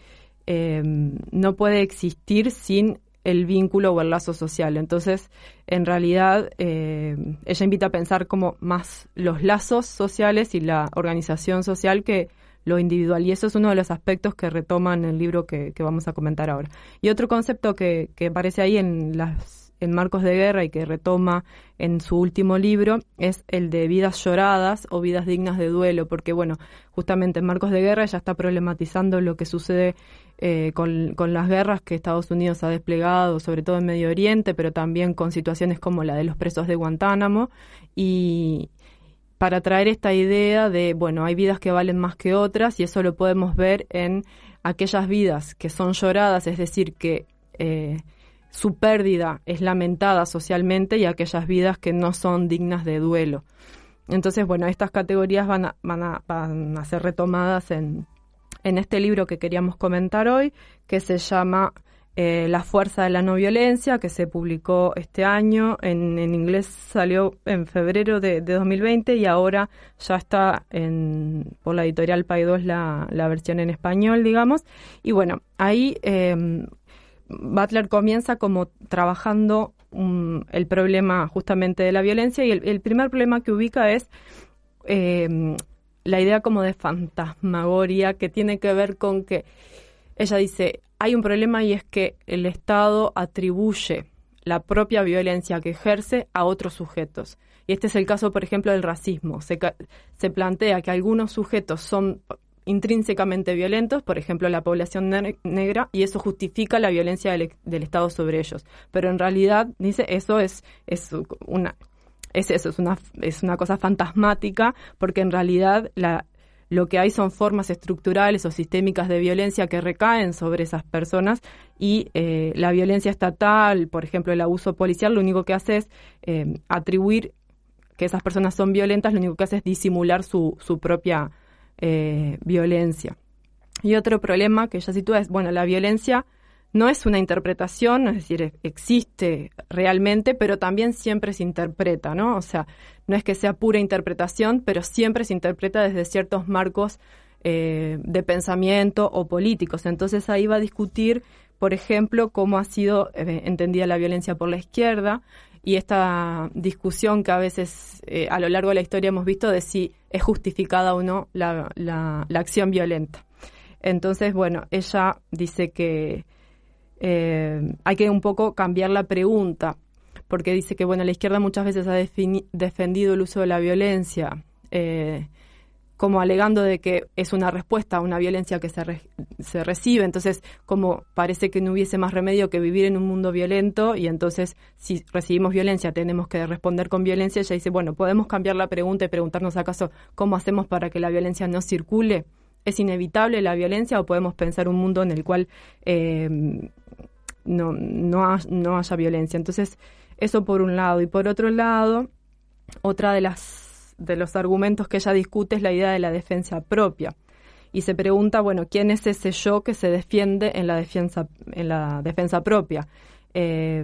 eh, no puede existir sin el vínculo o el lazo social. Entonces, en realidad, eh, ella invita a pensar como más los lazos sociales y la organización social que lo individual. Y eso es uno de los aspectos que retoma en el libro que, vamos a comentar ahora. Y otro concepto que, que aparece ahí en las en Marcos de Guerra y que retoma en su último libro es el de vidas lloradas o vidas dignas de duelo, porque bueno, justamente en Marcos de Guerra ya está problematizando lo que sucede eh, con, con, las guerras que Estados Unidos ha desplegado, sobre todo en Medio Oriente, pero también con situaciones como la de los presos de Guantánamo y para traer esta idea de, bueno, hay vidas que valen más que otras y eso lo podemos ver en aquellas vidas que son lloradas, es decir, que eh, su pérdida es lamentada socialmente y aquellas vidas que no son dignas de duelo. Entonces, bueno, estas categorías van a, van a, van a ser retomadas en, en este libro que queríamos comentar hoy, que se llama eh, La fuerza de la no violencia, que se publicó este año. En, en inglés salió en febrero de, de, 2020 y ahora ya está en, por la editorial Paidós la, la versión en español, digamos. Y bueno, ahí eh, Butler comienza como trabajando um, el problema justamente de la violencia y el, primer problema que ubica es em, la idea como de fantasmagoria que tiene que ver con que ella dice, hay un problema y es que el Estado atribuye la propia violencia que ejerce a otros sujetos. Y este es el caso, por ejemplo, del racismo. Se, se plantea que algunos sujetos son intrínsecamente violentos, por ejemplo la población negra, y eso justifica la violencia del, Estado sobre ellos. Pero en realidad, dice, eso es, es una es eso, es una, es una cosa fantasmática, porque en realidad la, lo que hay son formas estructurales o sistémicas de violencia que recaen sobre esas personas y eh, la violencia estatal, por ejemplo, el abuso policial, lo único que hace es eh, atribuir que esas personas son violentas, lo único que hace es disimular su, su propia eh, violencia. Y otro problema que ella sitúa es, bueno, la violencia no es una interpretación, es decir, existe realmente, pero también siempre se interpreta, ¿no? O sea, no es que sea pura interpretación, pero siempre se interpreta desde ciertos marcos eh, de pensamiento o políticos. Entonces ahí va a discutir, por ejemplo, cómo ha sido eh, entendida la violencia por la izquierda, y esta discusión que a veces eh, a lo largo de la historia hemos visto de si es justificada o no la, acción violenta. Entonces, bueno, ella dice que eh, hay que un poco cambiar la pregunta, porque dice que, bueno, la izquierda muchas veces ha defendido el uso de la violencia, eh, como alegando de que es una respuesta a una violencia que se, re- se recibe. Entonces, como parece que no hubiese más remedio que vivir en un mundo violento y entonces si recibimos violencia tenemos que responder con violencia, ella dice, bueno, podemos cambiar la pregunta y preguntarnos acaso cómo hacemos para que la violencia no circule. ¿Es inevitable la violencia o podemos pensar un mundo en el cual eh, no, no, no haya violencia? Entonces, eso por un lado. Y por otro lado, otra de las de los argumentos que ella discute es la idea de la defensa propia y se pregunta bueno quién es ese yo que se defiende en la defensa en la defensa propia Eh,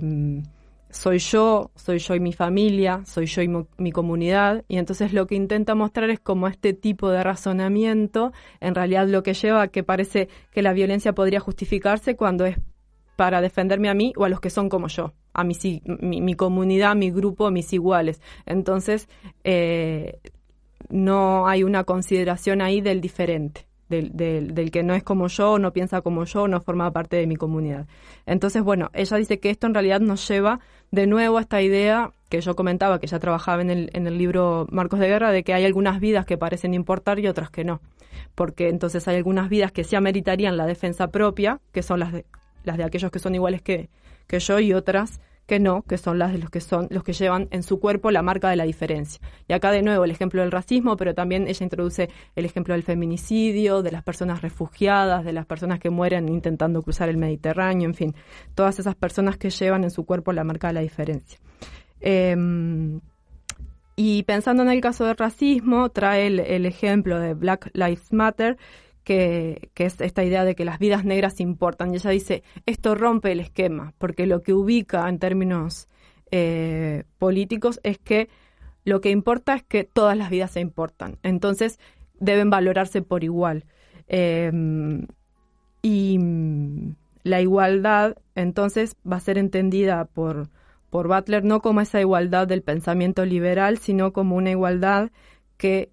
soy yo soy yo y mi familia soy yo y mi comunidad y entonces lo que intenta mostrar es como este tipo de razonamiento en realidad lo que lleva a que parece que la violencia podría justificarse cuando es para defenderme a mí o a los que son como yo, a mis mi, mi comunidad, mi grupo, mis iguales. Entonces, eh, no hay una consideración ahí del diferente, del que no es como yo, no piensa como yo, no forma parte de mi comunidad. Entonces, bueno, ella dice que esto en realidad nos lleva de nuevo a esta idea que yo comentaba, que ya trabajaba en el, en el libro Marcos de Guerra, de que hay algunas vidas que parecen importar y otras que no. Porque entonces hay algunas vidas que sí ameritarían la defensa propia, que son las de, las de aquellos que son iguales que, que yo, y otras que no, que son las de los que son los que llevan en su cuerpo la marca de la diferencia. Y acá de nuevo el ejemplo del racismo, pero también ella introduce el ejemplo del feminicidio, de las personas refugiadas, de las personas que mueren intentando cruzar el Mediterráneo, en fin, todas esas personas que llevan en su cuerpo la marca de la diferencia. Em, y pensando en el caso del racismo, trae el, el ejemplo de Black Lives Matter, que, que es esta idea de que las vidas negras importan. Y ella dice, esto rompe el esquema, porque lo que ubica en términos eh, políticos es que lo que importa es que todas las vidas se importan. Entonces, deben valorarse por igual. Eh, y mm, la igualdad, entonces, va a ser entendida por, por Butler no como esa igualdad del pensamiento liberal, sino como una igualdad que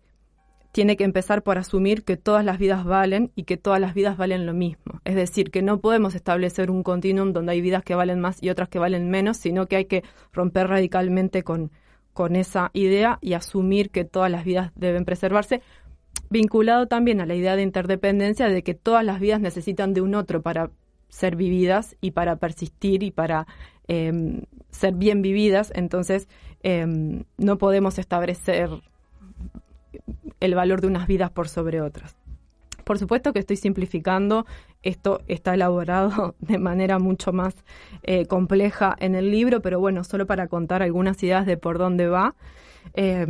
tiene que empezar por asumir que todas las vidas valen y que todas las vidas valen lo mismo. Es decir, que no podemos establecer un continuum donde hay vidas que valen más y otras que valen menos, sino que hay que romper radicalmente con, con esa idea y asumir que todas las vidas deben preservarse, vinculado también a la idea de interdependencia de que todas las vidas necesitan de un otro para ser vividas y para persistir y para eh, ser bien vividas. Entonces, eh, no podemos establecer el valor de unas vidas por sobre otras. Por supuesto que estoy simplificando, esto está elaborado de manera mucho más eh, compleja en el libro, pero bueno, solo para contar algunas ideas de por dónde va. Eh,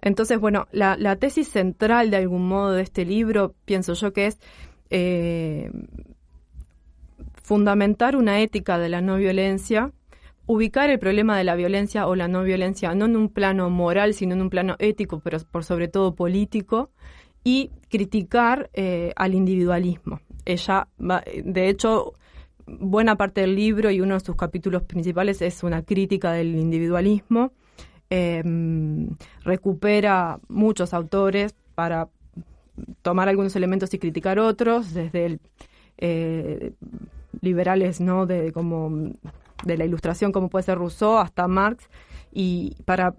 entonces, bueno, la, la, tesis central de algún modo de este libro, pienso yo que es eh, fundamentar una ética de la no violencia, ubicar el problema de la violencia o la no violencia no en un plano moral, sino en un plano ético, pero por sobre todo político, y criticar eh, al individualismo. Ella, de hecho, buena parte del libro y uno de sus capítulos principales es una crítica del individualismo. Eh, recupera muchos autores para tomar algunos elementos y criticar otros, desde el, eh, liberales, ¿no? De como de la ilustración, como puede ser Rousseau, hasta Marx, y para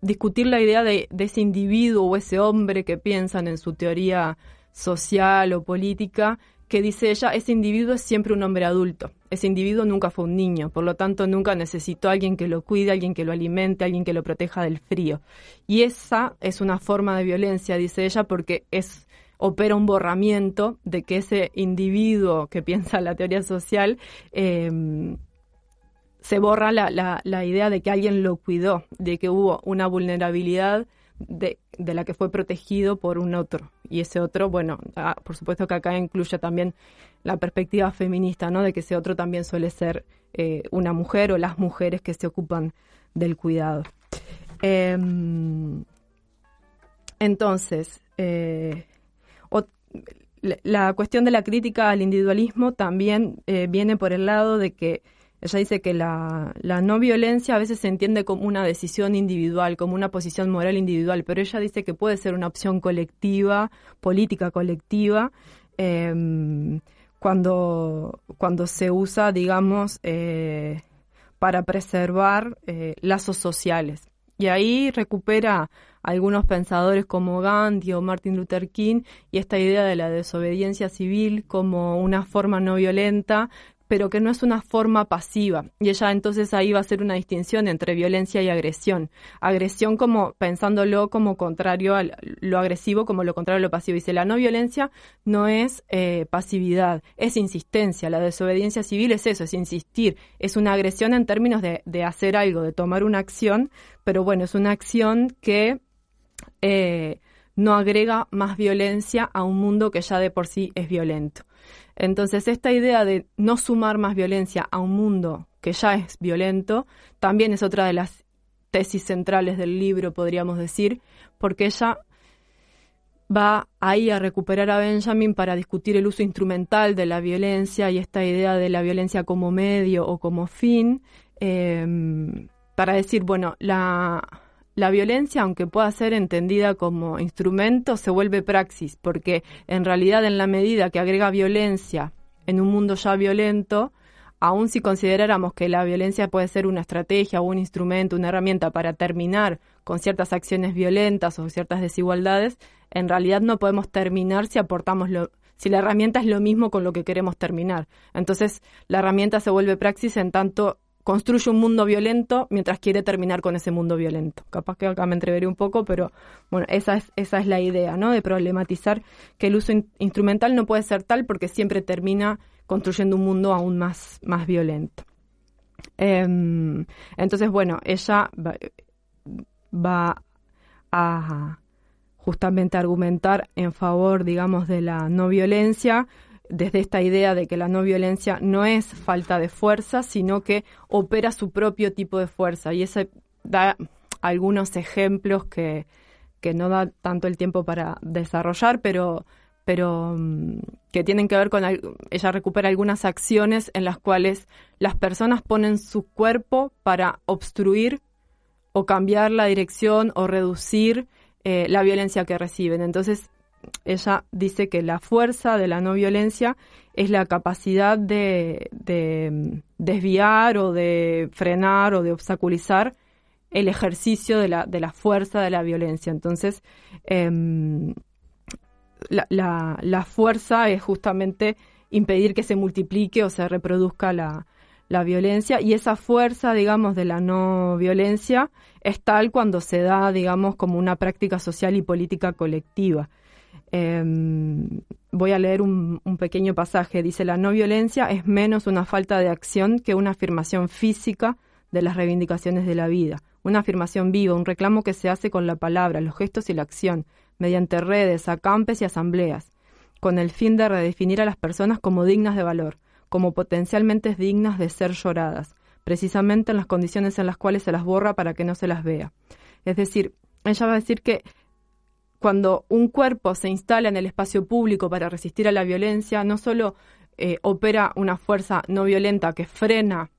discutir la idea de, ese individuo o ese hombre que piensan en su teoría social o política, que dice ella, ese individuo es siempre un hombre adulto, ese individuo nunca fue un niño, por lo tanto nunca necesitó a alguien que lo cuide, alguien que lo alimente, alguien que lo proteja del frío. Y esa es una forma de violencia, dice ella, porque es opera un borramiento de que ese individuo que piensa la teoría social eh, se borra la, la, la, idea de que alguien lo cuidó, de que hubo una vulnerabilidad de, de, la que fue protegido por un otro. Y ese otro, bueno, ah, por supuesto que acá incluye también la perspectiva feminista, ¿no? De que ese otro también suele ser eh, una mujer o las mujeres que se ocupan del cuidado. Eh, entonces, eh, la cuestión de la crítica al individualismo también eh, viene por el lado de que ella dice que la, no violencia a veces se entiende como una decisión individual, como una posición moral individual, pero ella dice que puede ser una opción colectiva, política colectiva, eh, cuando, cuando se usa, digamos, eh, para preservar lazos sociales. Y ahí recupera algunos pensadores como Gandhi o Martin Luther King y esta idea de la desobediencia civil como una forma no violenta pero que no es una forma pasiva. Y ella entonces ahí va a hacer una distinción entre violencia y agresión. Agresión como pensándolo como contrario a lo agresivo, como lo contrario a lo pasivo. Dice, la no violencia no es eh, pasividad, es insistencia. La desobediencia civil es eso, es insistir. Es una agresión en términos de, de hacer algo, de tomar una acción, pero bueno, es una acción que... Eh, no agrega más violencia a un mundo que ya de por sí es violento. Entonces, esta idea de no sumar más violencia a un mundo que ya es violento, también es otra de las tesis centrales del libro, podríamos decir, porque ella va ahí a recuperar a Benjamin para discutir el uso instrumental de la violencia y esta idea de la violencia como medio o como fin, eh, para decir, bueno, la, la violencia, aunque pueda ser entendida como instrumento, se vuelve praxis, porque en realidad en la medida que agrega violencia en un mundo ya violento, aun si consideráramos que la violencia puede ser una estrategia o un instrumento, una herramienta para terminar con ciertas acciones violentas o ciertas desigualdades, en realidad no podemos terminar si aportamos lo, si la herramienta es lo mismo con lo que queremos terminar. Entonces, la herramienta se vuelve praxis en tanto construye un mundo violento mientras quiere terminar con ese mundo violento. Capaz que acá me entreveré un poco, pero bueno, esa es, esa es la idea, ¿no? De problematizar que el uso instrumental no puede ser tal porque siempre termina construyendo un mundo aún más, más violento. Em, entonces, bueno, ella va, va a justamente argumentar en favor, digamos, de la no violencia, desde esta idea de que la no violencia no es falta de fuerza, sino que opera su propio tipo de fuerza. Y ese da algunos ejemplos que, que no da tanto el tiempo para desarrollar, pero, pero mm, que tienen que ver con, ella recupera algunas acciones en las cuales las personas ponen su cuerpo para obstruir o cambiar la dirección o reducir eh, la violencia que reciben. Entonces, ella dice que la fuerza de la no violencia es la capacidad de, mm, desviar o de frenar o de obstaculizar el ejercicio de la, de la fuerza de la violencia. Entonces, em, la, la, fuerza es justamente impedir que se multiplique o se reproduzca la, la violencia y esa fuerza, digamos, de la no violencia es tal cuando se da, digamos, como una práctica social y política colectiva. Em, voy a leer un, pequeño pasaje. Dice, la no violencia es menos una falta de acción que una afirmación física de las reivindicaciones de la vida. Una afirmación viva, un reclamo que se hace con la palabra, los gestos y la acción, mediante redes, acampes y asambleas, con el fin de redefinir a las personas como dignas de valor, como potencialmente dignas de ser lloradas, precisamente en las condiciones en las cuales se las borra para que no se las vea. Es decir, ella va a decir que cuando un cuerpo se instala en el espacio público para resistir a la violencia, no solo eh, opera una fuerza no violenta que frena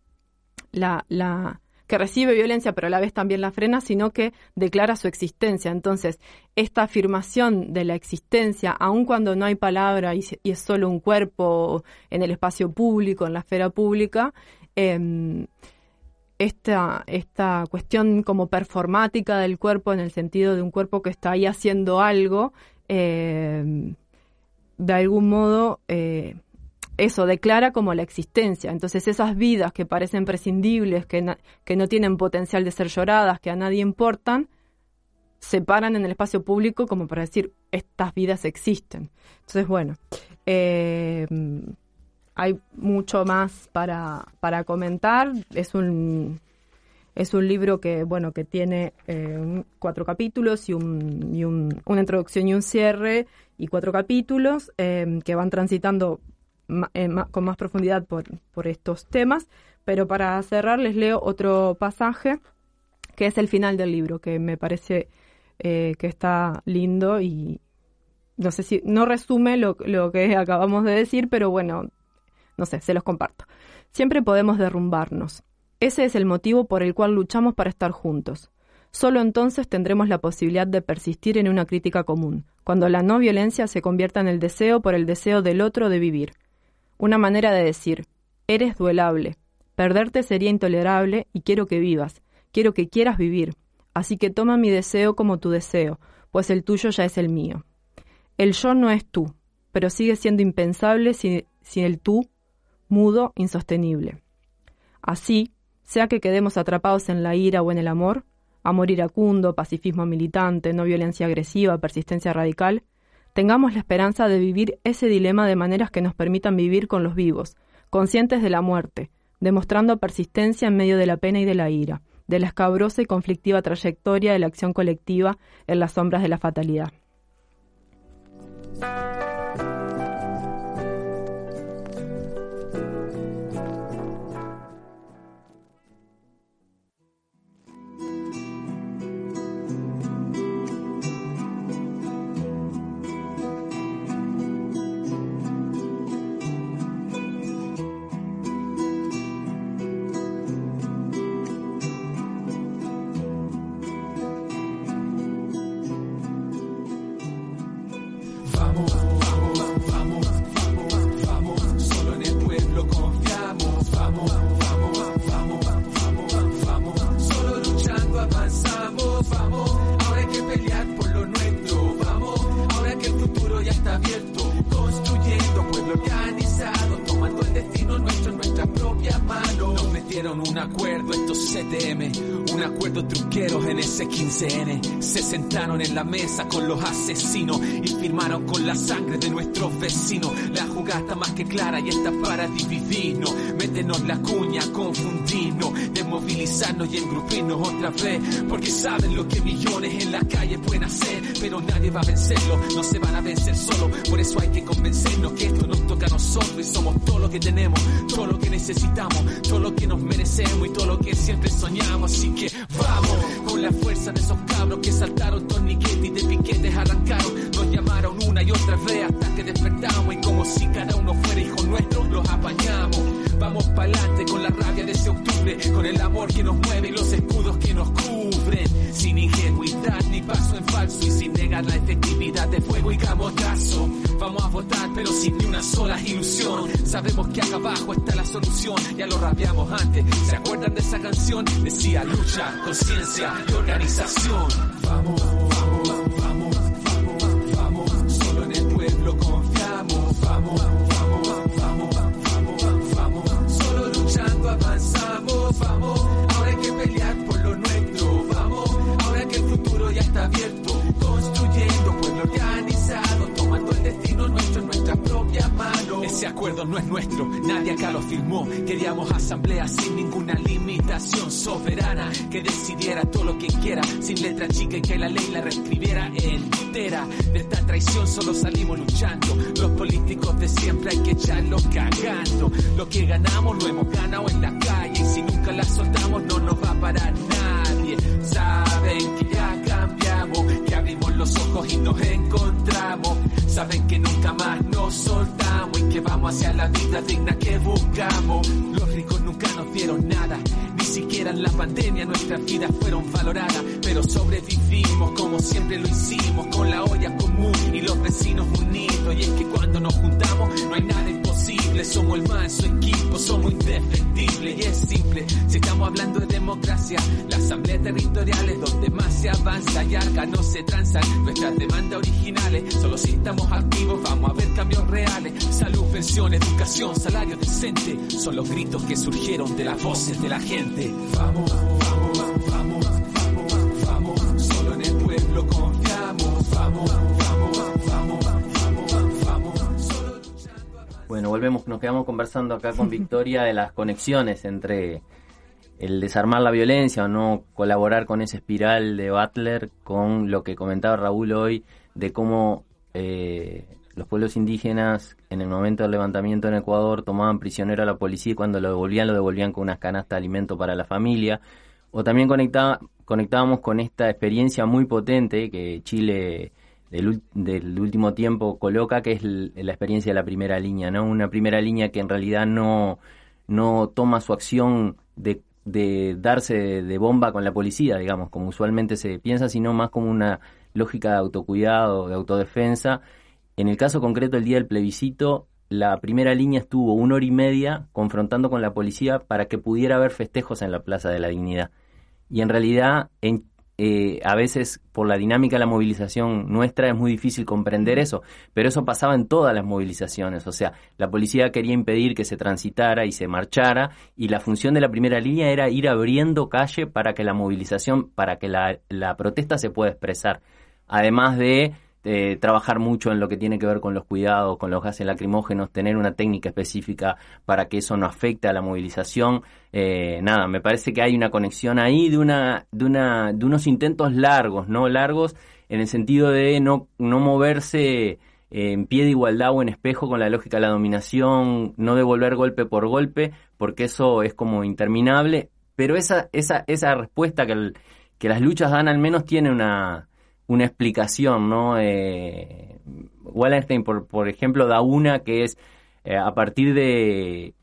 la, que recibe violencia, pero a la vez también la frena, sino que declara su existencia. Entonces, esta afirmación de la existencia, aun cuando no hay palabra y, es solo un cuerpo en el espacio público, en la esfera pública, eh, esta, esta cuestión como performática del cuerpo en el sentido de un cuerpo que está ahí haciendo algo, eh, de algún modo eh, eso declara como la existencia. Entonces esas vidas que parecen prescindibles, que, que no tienen potencial de ser lloradas, que a nadie importan, se paran en el espacio público como para decir, estas vidas existen. Entonces, bueno, eh, hay mucho más para, para comentar. Es un, es un libro que, bueno, que tiene eh, cuatro capítulos y, un, y un, una introducción y un cierre y cuatro capítulos eh, que van transitando eh, con más profundidad por, por estos temas. Pero para cerrar les leo otro pasaje que es el final del libro, que me parece que está lindo y no sé si no resume lo, lo que acabamos de decir, pero bueno, no sé, se los comparto. Siempre podemos derrumbarnos. Ese es el motivo por el cual luchamos para estar juntos. Solo entonces tendremos la posibilidad de persistir en una crítica común, cuando la no violencia se convierta en el deseo por el deseo del otro de vivir. Una manera de decir, eres duelable, perderte sería intolerable y quiero que vivas, quiero que quieras vivir, Así que toma mi deseo como tu deseo, pues el tuyo ya es el mío. El yo no es tú, pero sigue siendo impensable sin, sin el tú, mudo, insostenible. Así, sea que quedemos atrapados en la ira o en el amor, amor iracundo, pacifismo militante, no violencia agresiva, persistencia radical, tengamos la esperanza de vivir ese dilema de maneras que nos permitan vivir con los vivos, conscientes de la muerte, demostrando persistencia en medio de la pena y de la ira, de la escabrosa y conflictiva trayectoria de la acción colectiva en las sombras de la fatalidad. Un acuerdo un acuerdo truqueros en ese 15N. Se sentaron en la mesa con los asesinos y firmaron con la sangre de nuestros vecinos. La jugada más que clara y está para dividirnos. Métenos la cuña, confundirnos, desmovilizarnos y engrupirnos otra vez. Porque saben lo que millones en la calle pueden hacer, pero nadie va a vencerlo. No se van a vencer solo. Por eso hay que convencernos que esto nos toca a nosotros y somos todo lo que tenemos, todo lo que necesitamos, todo lo que nos merecemos y todo lo que siempre soñamos. Así que vamos con la fuerza de esos cabros que saltaron torniquetes y de piquetes arrancaron. Nos llamaron una y otra vez hasta que despertamos y como si cada uno fuera hijo nuestro, los apañamos. Vamos pa'lante con la rabia de ese octubre, con el amor que nos mueve y los escudos que nos cubren. Sin ingenuidad ni paso en falso y sin negar la efectividad de fuego y camotazo. Vamos a votar pero sin ni una sola ilusión. Sabemos que acá abajo está la solución, ya lo rabiamos antes. ¿Se acuerdan de esa canción? Decía lucha, conciencia y organización. Vamos, vamos, vamos, Ese acuerdo no es nuestro, nadie acá lo firmó. Queríamos asamblea sin ninguna limitación soberana que decidiera todo lo que quiera, sin letra chica y que la ley la reescribiera entera. De esta traición solo salimos luchando. Los políticos de siempre hay que echarlos cagando. Lo que ganamos lo hemos ganado en la calle y si nunca la soltamos no nos va a parar nadie. Saben los ojos y nos encontramos. Saben que nunca más nos soltamos y que vamos hacia la vida digna que buscamos. Los ricos nunca nos dieron nada, ni siquiera en la pandemia nuestras vidas fueron valoradas, pero sobrevivimos como siempre lo hicimos, con la olla común y los vecinos unidos. Y es que cuando nos juntamos no hay nada somos el su equipo, somos indefectibles y es simple. Si estamos hablando de democracia, la asamblea territorial es donde más se avanza y acá no se transan nuestras demandas originales. Solo si estamos activos vamos a ver cambios reales. Salud, pensión, educación, salario decente son los gritos que surgieron de las voces de la gente. Vamos, vamos, vamos, vamos, vamos. Solo en el pueblo confiamos. Vamos, vamos, vamos, Bueno, volvemos, nos quedamos conversando acá con Victoria de las conexiones entre el desarmar la violencia o no colaborar con esa espiral de Butler con lo que comentaba Raúl hoy de cómo eh, los pueblos indígenas en el momento del levantamiento en Ecuador tomaban prisionero a la policía y cuando lo devolvían lo devolvían con unas canastas de alimento para la familia. O también conectaba, conectábamos con esta experiencia muy potente que Chile del, del último tiempo coloca, que es la experiencia de la primera línea, ¿no? Una primera línea que en realidad no, no toma su acción de, de darse de, de bomba con la policía, digamos, como usualmente se piensa, sino más como una lógica de autocuidado, de autodefensa. En el caso concreto, el día del plebiscito, la primera línea estuvo una hora y media confrontando con la policía para que pudiera haber festejos en la Plaza de la Dignidad. Y en realidad, en, eh, a veces por la dinámica de la movilización nuestra es muy difícil comprender eso, pero eso pasaba en todas las movilizaciones, o sea, la policía quería impedir que se transitara y se marchara y la función de la primera línea era ir abriendo calle para que la movilización, para que la, la protesta se pueda expresar, además de eh, trabajar mucho en lo que tiene que ver con los cuidados, con los gases lacrimógenos, tener una técnica específica para que eso no afecte a la movilización. Eh, nada, me parece que hay una conexión ahí de una, de una, de unos intentos largos, ¿no? Largos en el sentido de no, no moverse en pie de igualdad o en espejo con la lógica de la dominación, no devolver golpe por golpe, porque eso es como interminable. Pero esa, esa, esa respuesta que, que las luchas dan al menos tiene una, una explicación, ¿no? Eh, Wallenstein, por, por ejemplo, da una que es eh, a partir de,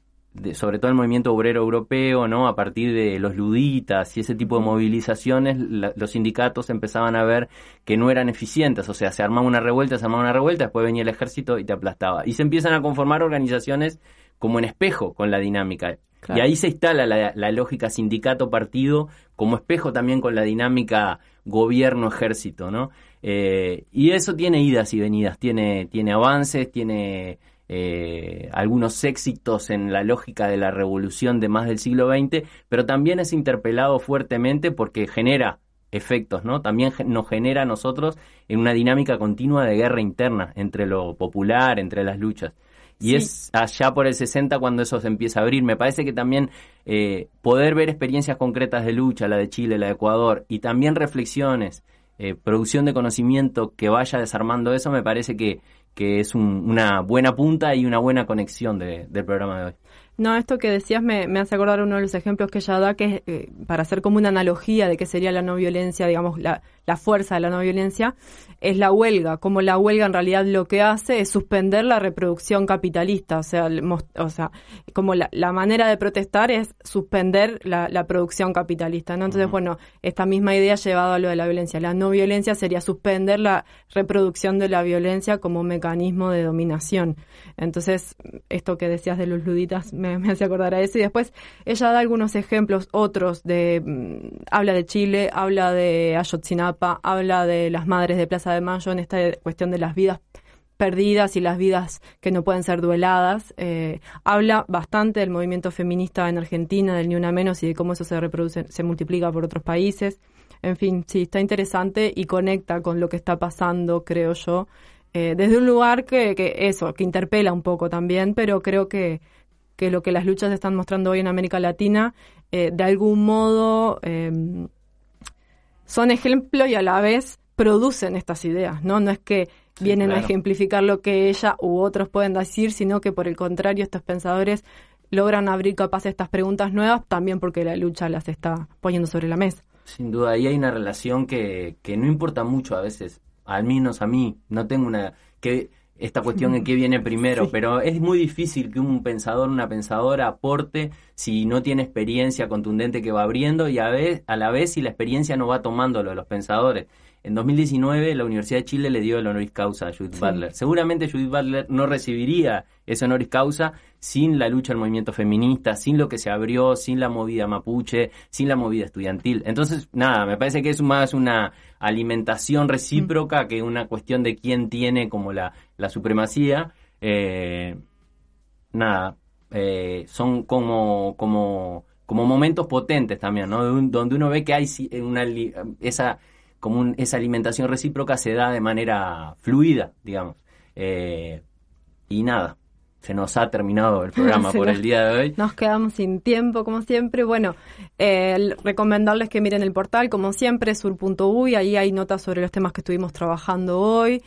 sobre todo el movimiento obrero europeo, ¿no? A partir de los luditas y ese tipo de movilizaciones, los sindicatos empezaban a ver que no eran eficientes, o sea, se armaba una revuelta, se armaba una revuelta, después venía el ejército y te aplastaba. Y se empiezan a conformar organizaciones como en espejo con la dinámica. Y ahí se instala la, la lógica sindicato-partido como espejo también con la dinámica gobierno-ejército, ¿no? Eh, y eso tiene idas y venidas, tiene, tiene avances, tiene eh, algunos éxitos en la lógica de la revolución de más del siglo XX, pero también es interpelado fuertemente porque genera efectos, ¿no? También nos genera a nosotros en una dinámica continua de guerra interna entre lo popular, entre las luchas. Y es allá por el 60 cuando eso se empieza a abrir. Me parece que también eh, poder ver experiencias concretas de lucha, la de Chile, la de Ecuador, y también reflexiones, eh, producción de conocimiento que vaya desarmando eso, me parece que, que es una buena punta y una buena conexión del programa de hoy. No, esto que decías me, hace acordar uno de los ejemplos que ella da, que es eh, para hacer como una analogía de qué sería la no violencia, digamos, la, la fuerza de la no violencia, es la huelga. Como la huelga en realidad lo que hace es suspender la reproducción capitalista. O sea, o sea como la, manera de protestar es suspender la, producción capitalista. ¿no? Entonces, bueno, esta misma idea llevada a lo de la violencia. La no violencia sería suspender la reproducción de la violencia como mecanismo de dominación. Entonces, esto que decías de los luditas me, hace acordar a eso. Y después ella da algunos ejemplos, otros de... Mm, habla de Chile, habla de Ayotzinapa, habla de las madres de Plaza de Mayo en esta cuestión de las vidas perdidas y las vidas que no pueden ser dueladas. Eh, habla bastante del movimiento feminista en Argentina, del Ni Una Menos y de cómo eso se reproduce, se multiplica por otros países. En fin, sí, está interesante y conecta con lo que está pasando, creo yo, eh, desde un lugar que, que, eso, que interpela un poco también, pero creo que, que lo que las luchas están mostrando hoy en América Latina, eh, de algún modo son ejemplo y a la vez producen estas ideas, ¿no? No es que vienen a ejemplificar lo que ella u otros pueden decir, sino que por el contrario estos pensadores logran abrir capaz estas preguntas nuevas también porque la lucha las está poniendo sobre la mesa. Sin duda, ahí hay una relación que, que no importa mucho a veces, al menos a mí, no tengo una... que esta cuestión de qué viene primero, pero es muy difícil que un pensador, una pensadora aporte si no tiene experiencia contundente que va abriendo y a, vez, a la vez si la experiencia no va tomando lo de los pensadores. En 2019 la Universidad de Chile le dio el honoris causa a Judith Butler. Seguramente Judith Butler no recibiría ese honoris causa sin la lucha del movimiento feminista, sin lo que se abrió, sin la movida mapuche, sin la movida estudiantil. Entonces, nada, me parece que es más una alimentación recíproca que una cuestión de quién tiene como la, la supremacía. Eh, nada, eh, son como, como, como momentos potentes también, ¿no? Donde uno ve que hay una, esa como esa alimentación recíproca se da de manera fluida, digamos. Eh, y nada, se nos ha terminado el programa por el día de hoy. Nos quedamos sin tiempo, como siempre. Bueno, eh, recomendarles que miren el portal, como siempre, sur.uy, ahí hay notas sobre los temas que estuvimos trabajando hoy.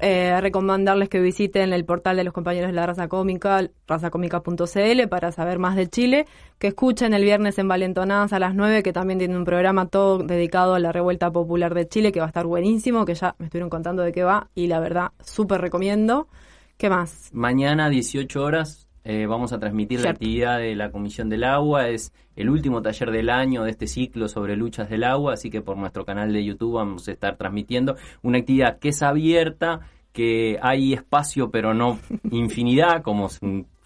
Eh, recomendarles que visiten el portal de los compañeros de la raza cómica, razacómica.cl, para saber más de Chile, que escuchen el viernes en Valentonadas a las 9, que también tiene un programa todo dedicado a la revuelta popular de Chile, que va a estar buenísimo, que ya me estuvieron contando de qué va, y la verdad, súper recomiendo. ¿Qué más? Mañana, 18 horas, eh, vamos a transmitir la actividad de la Comisión del Agua. Es el último taller del año de este ciclo sobre luchas del agua, así que por nuestro canal de YouTube vamos a estar transmitiendo una actividad que es abierta, que hay espacio pero no infinidad, como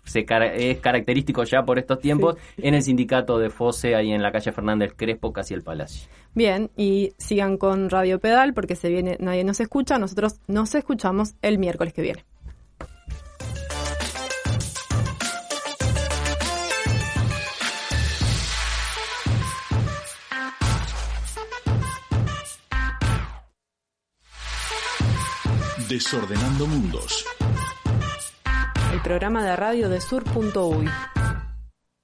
se car- es característico ya por estos tiempos en el sindicato de FOSE ahí en la calle Fernández Crespo, casi el Palacio. Bien, y sigan con Radio Pedal porque se viene, nadie nos escucha, nosotros nos escuchamos el miércoles que viene. Desordenando Mundos. El programa de radio de sur.uy.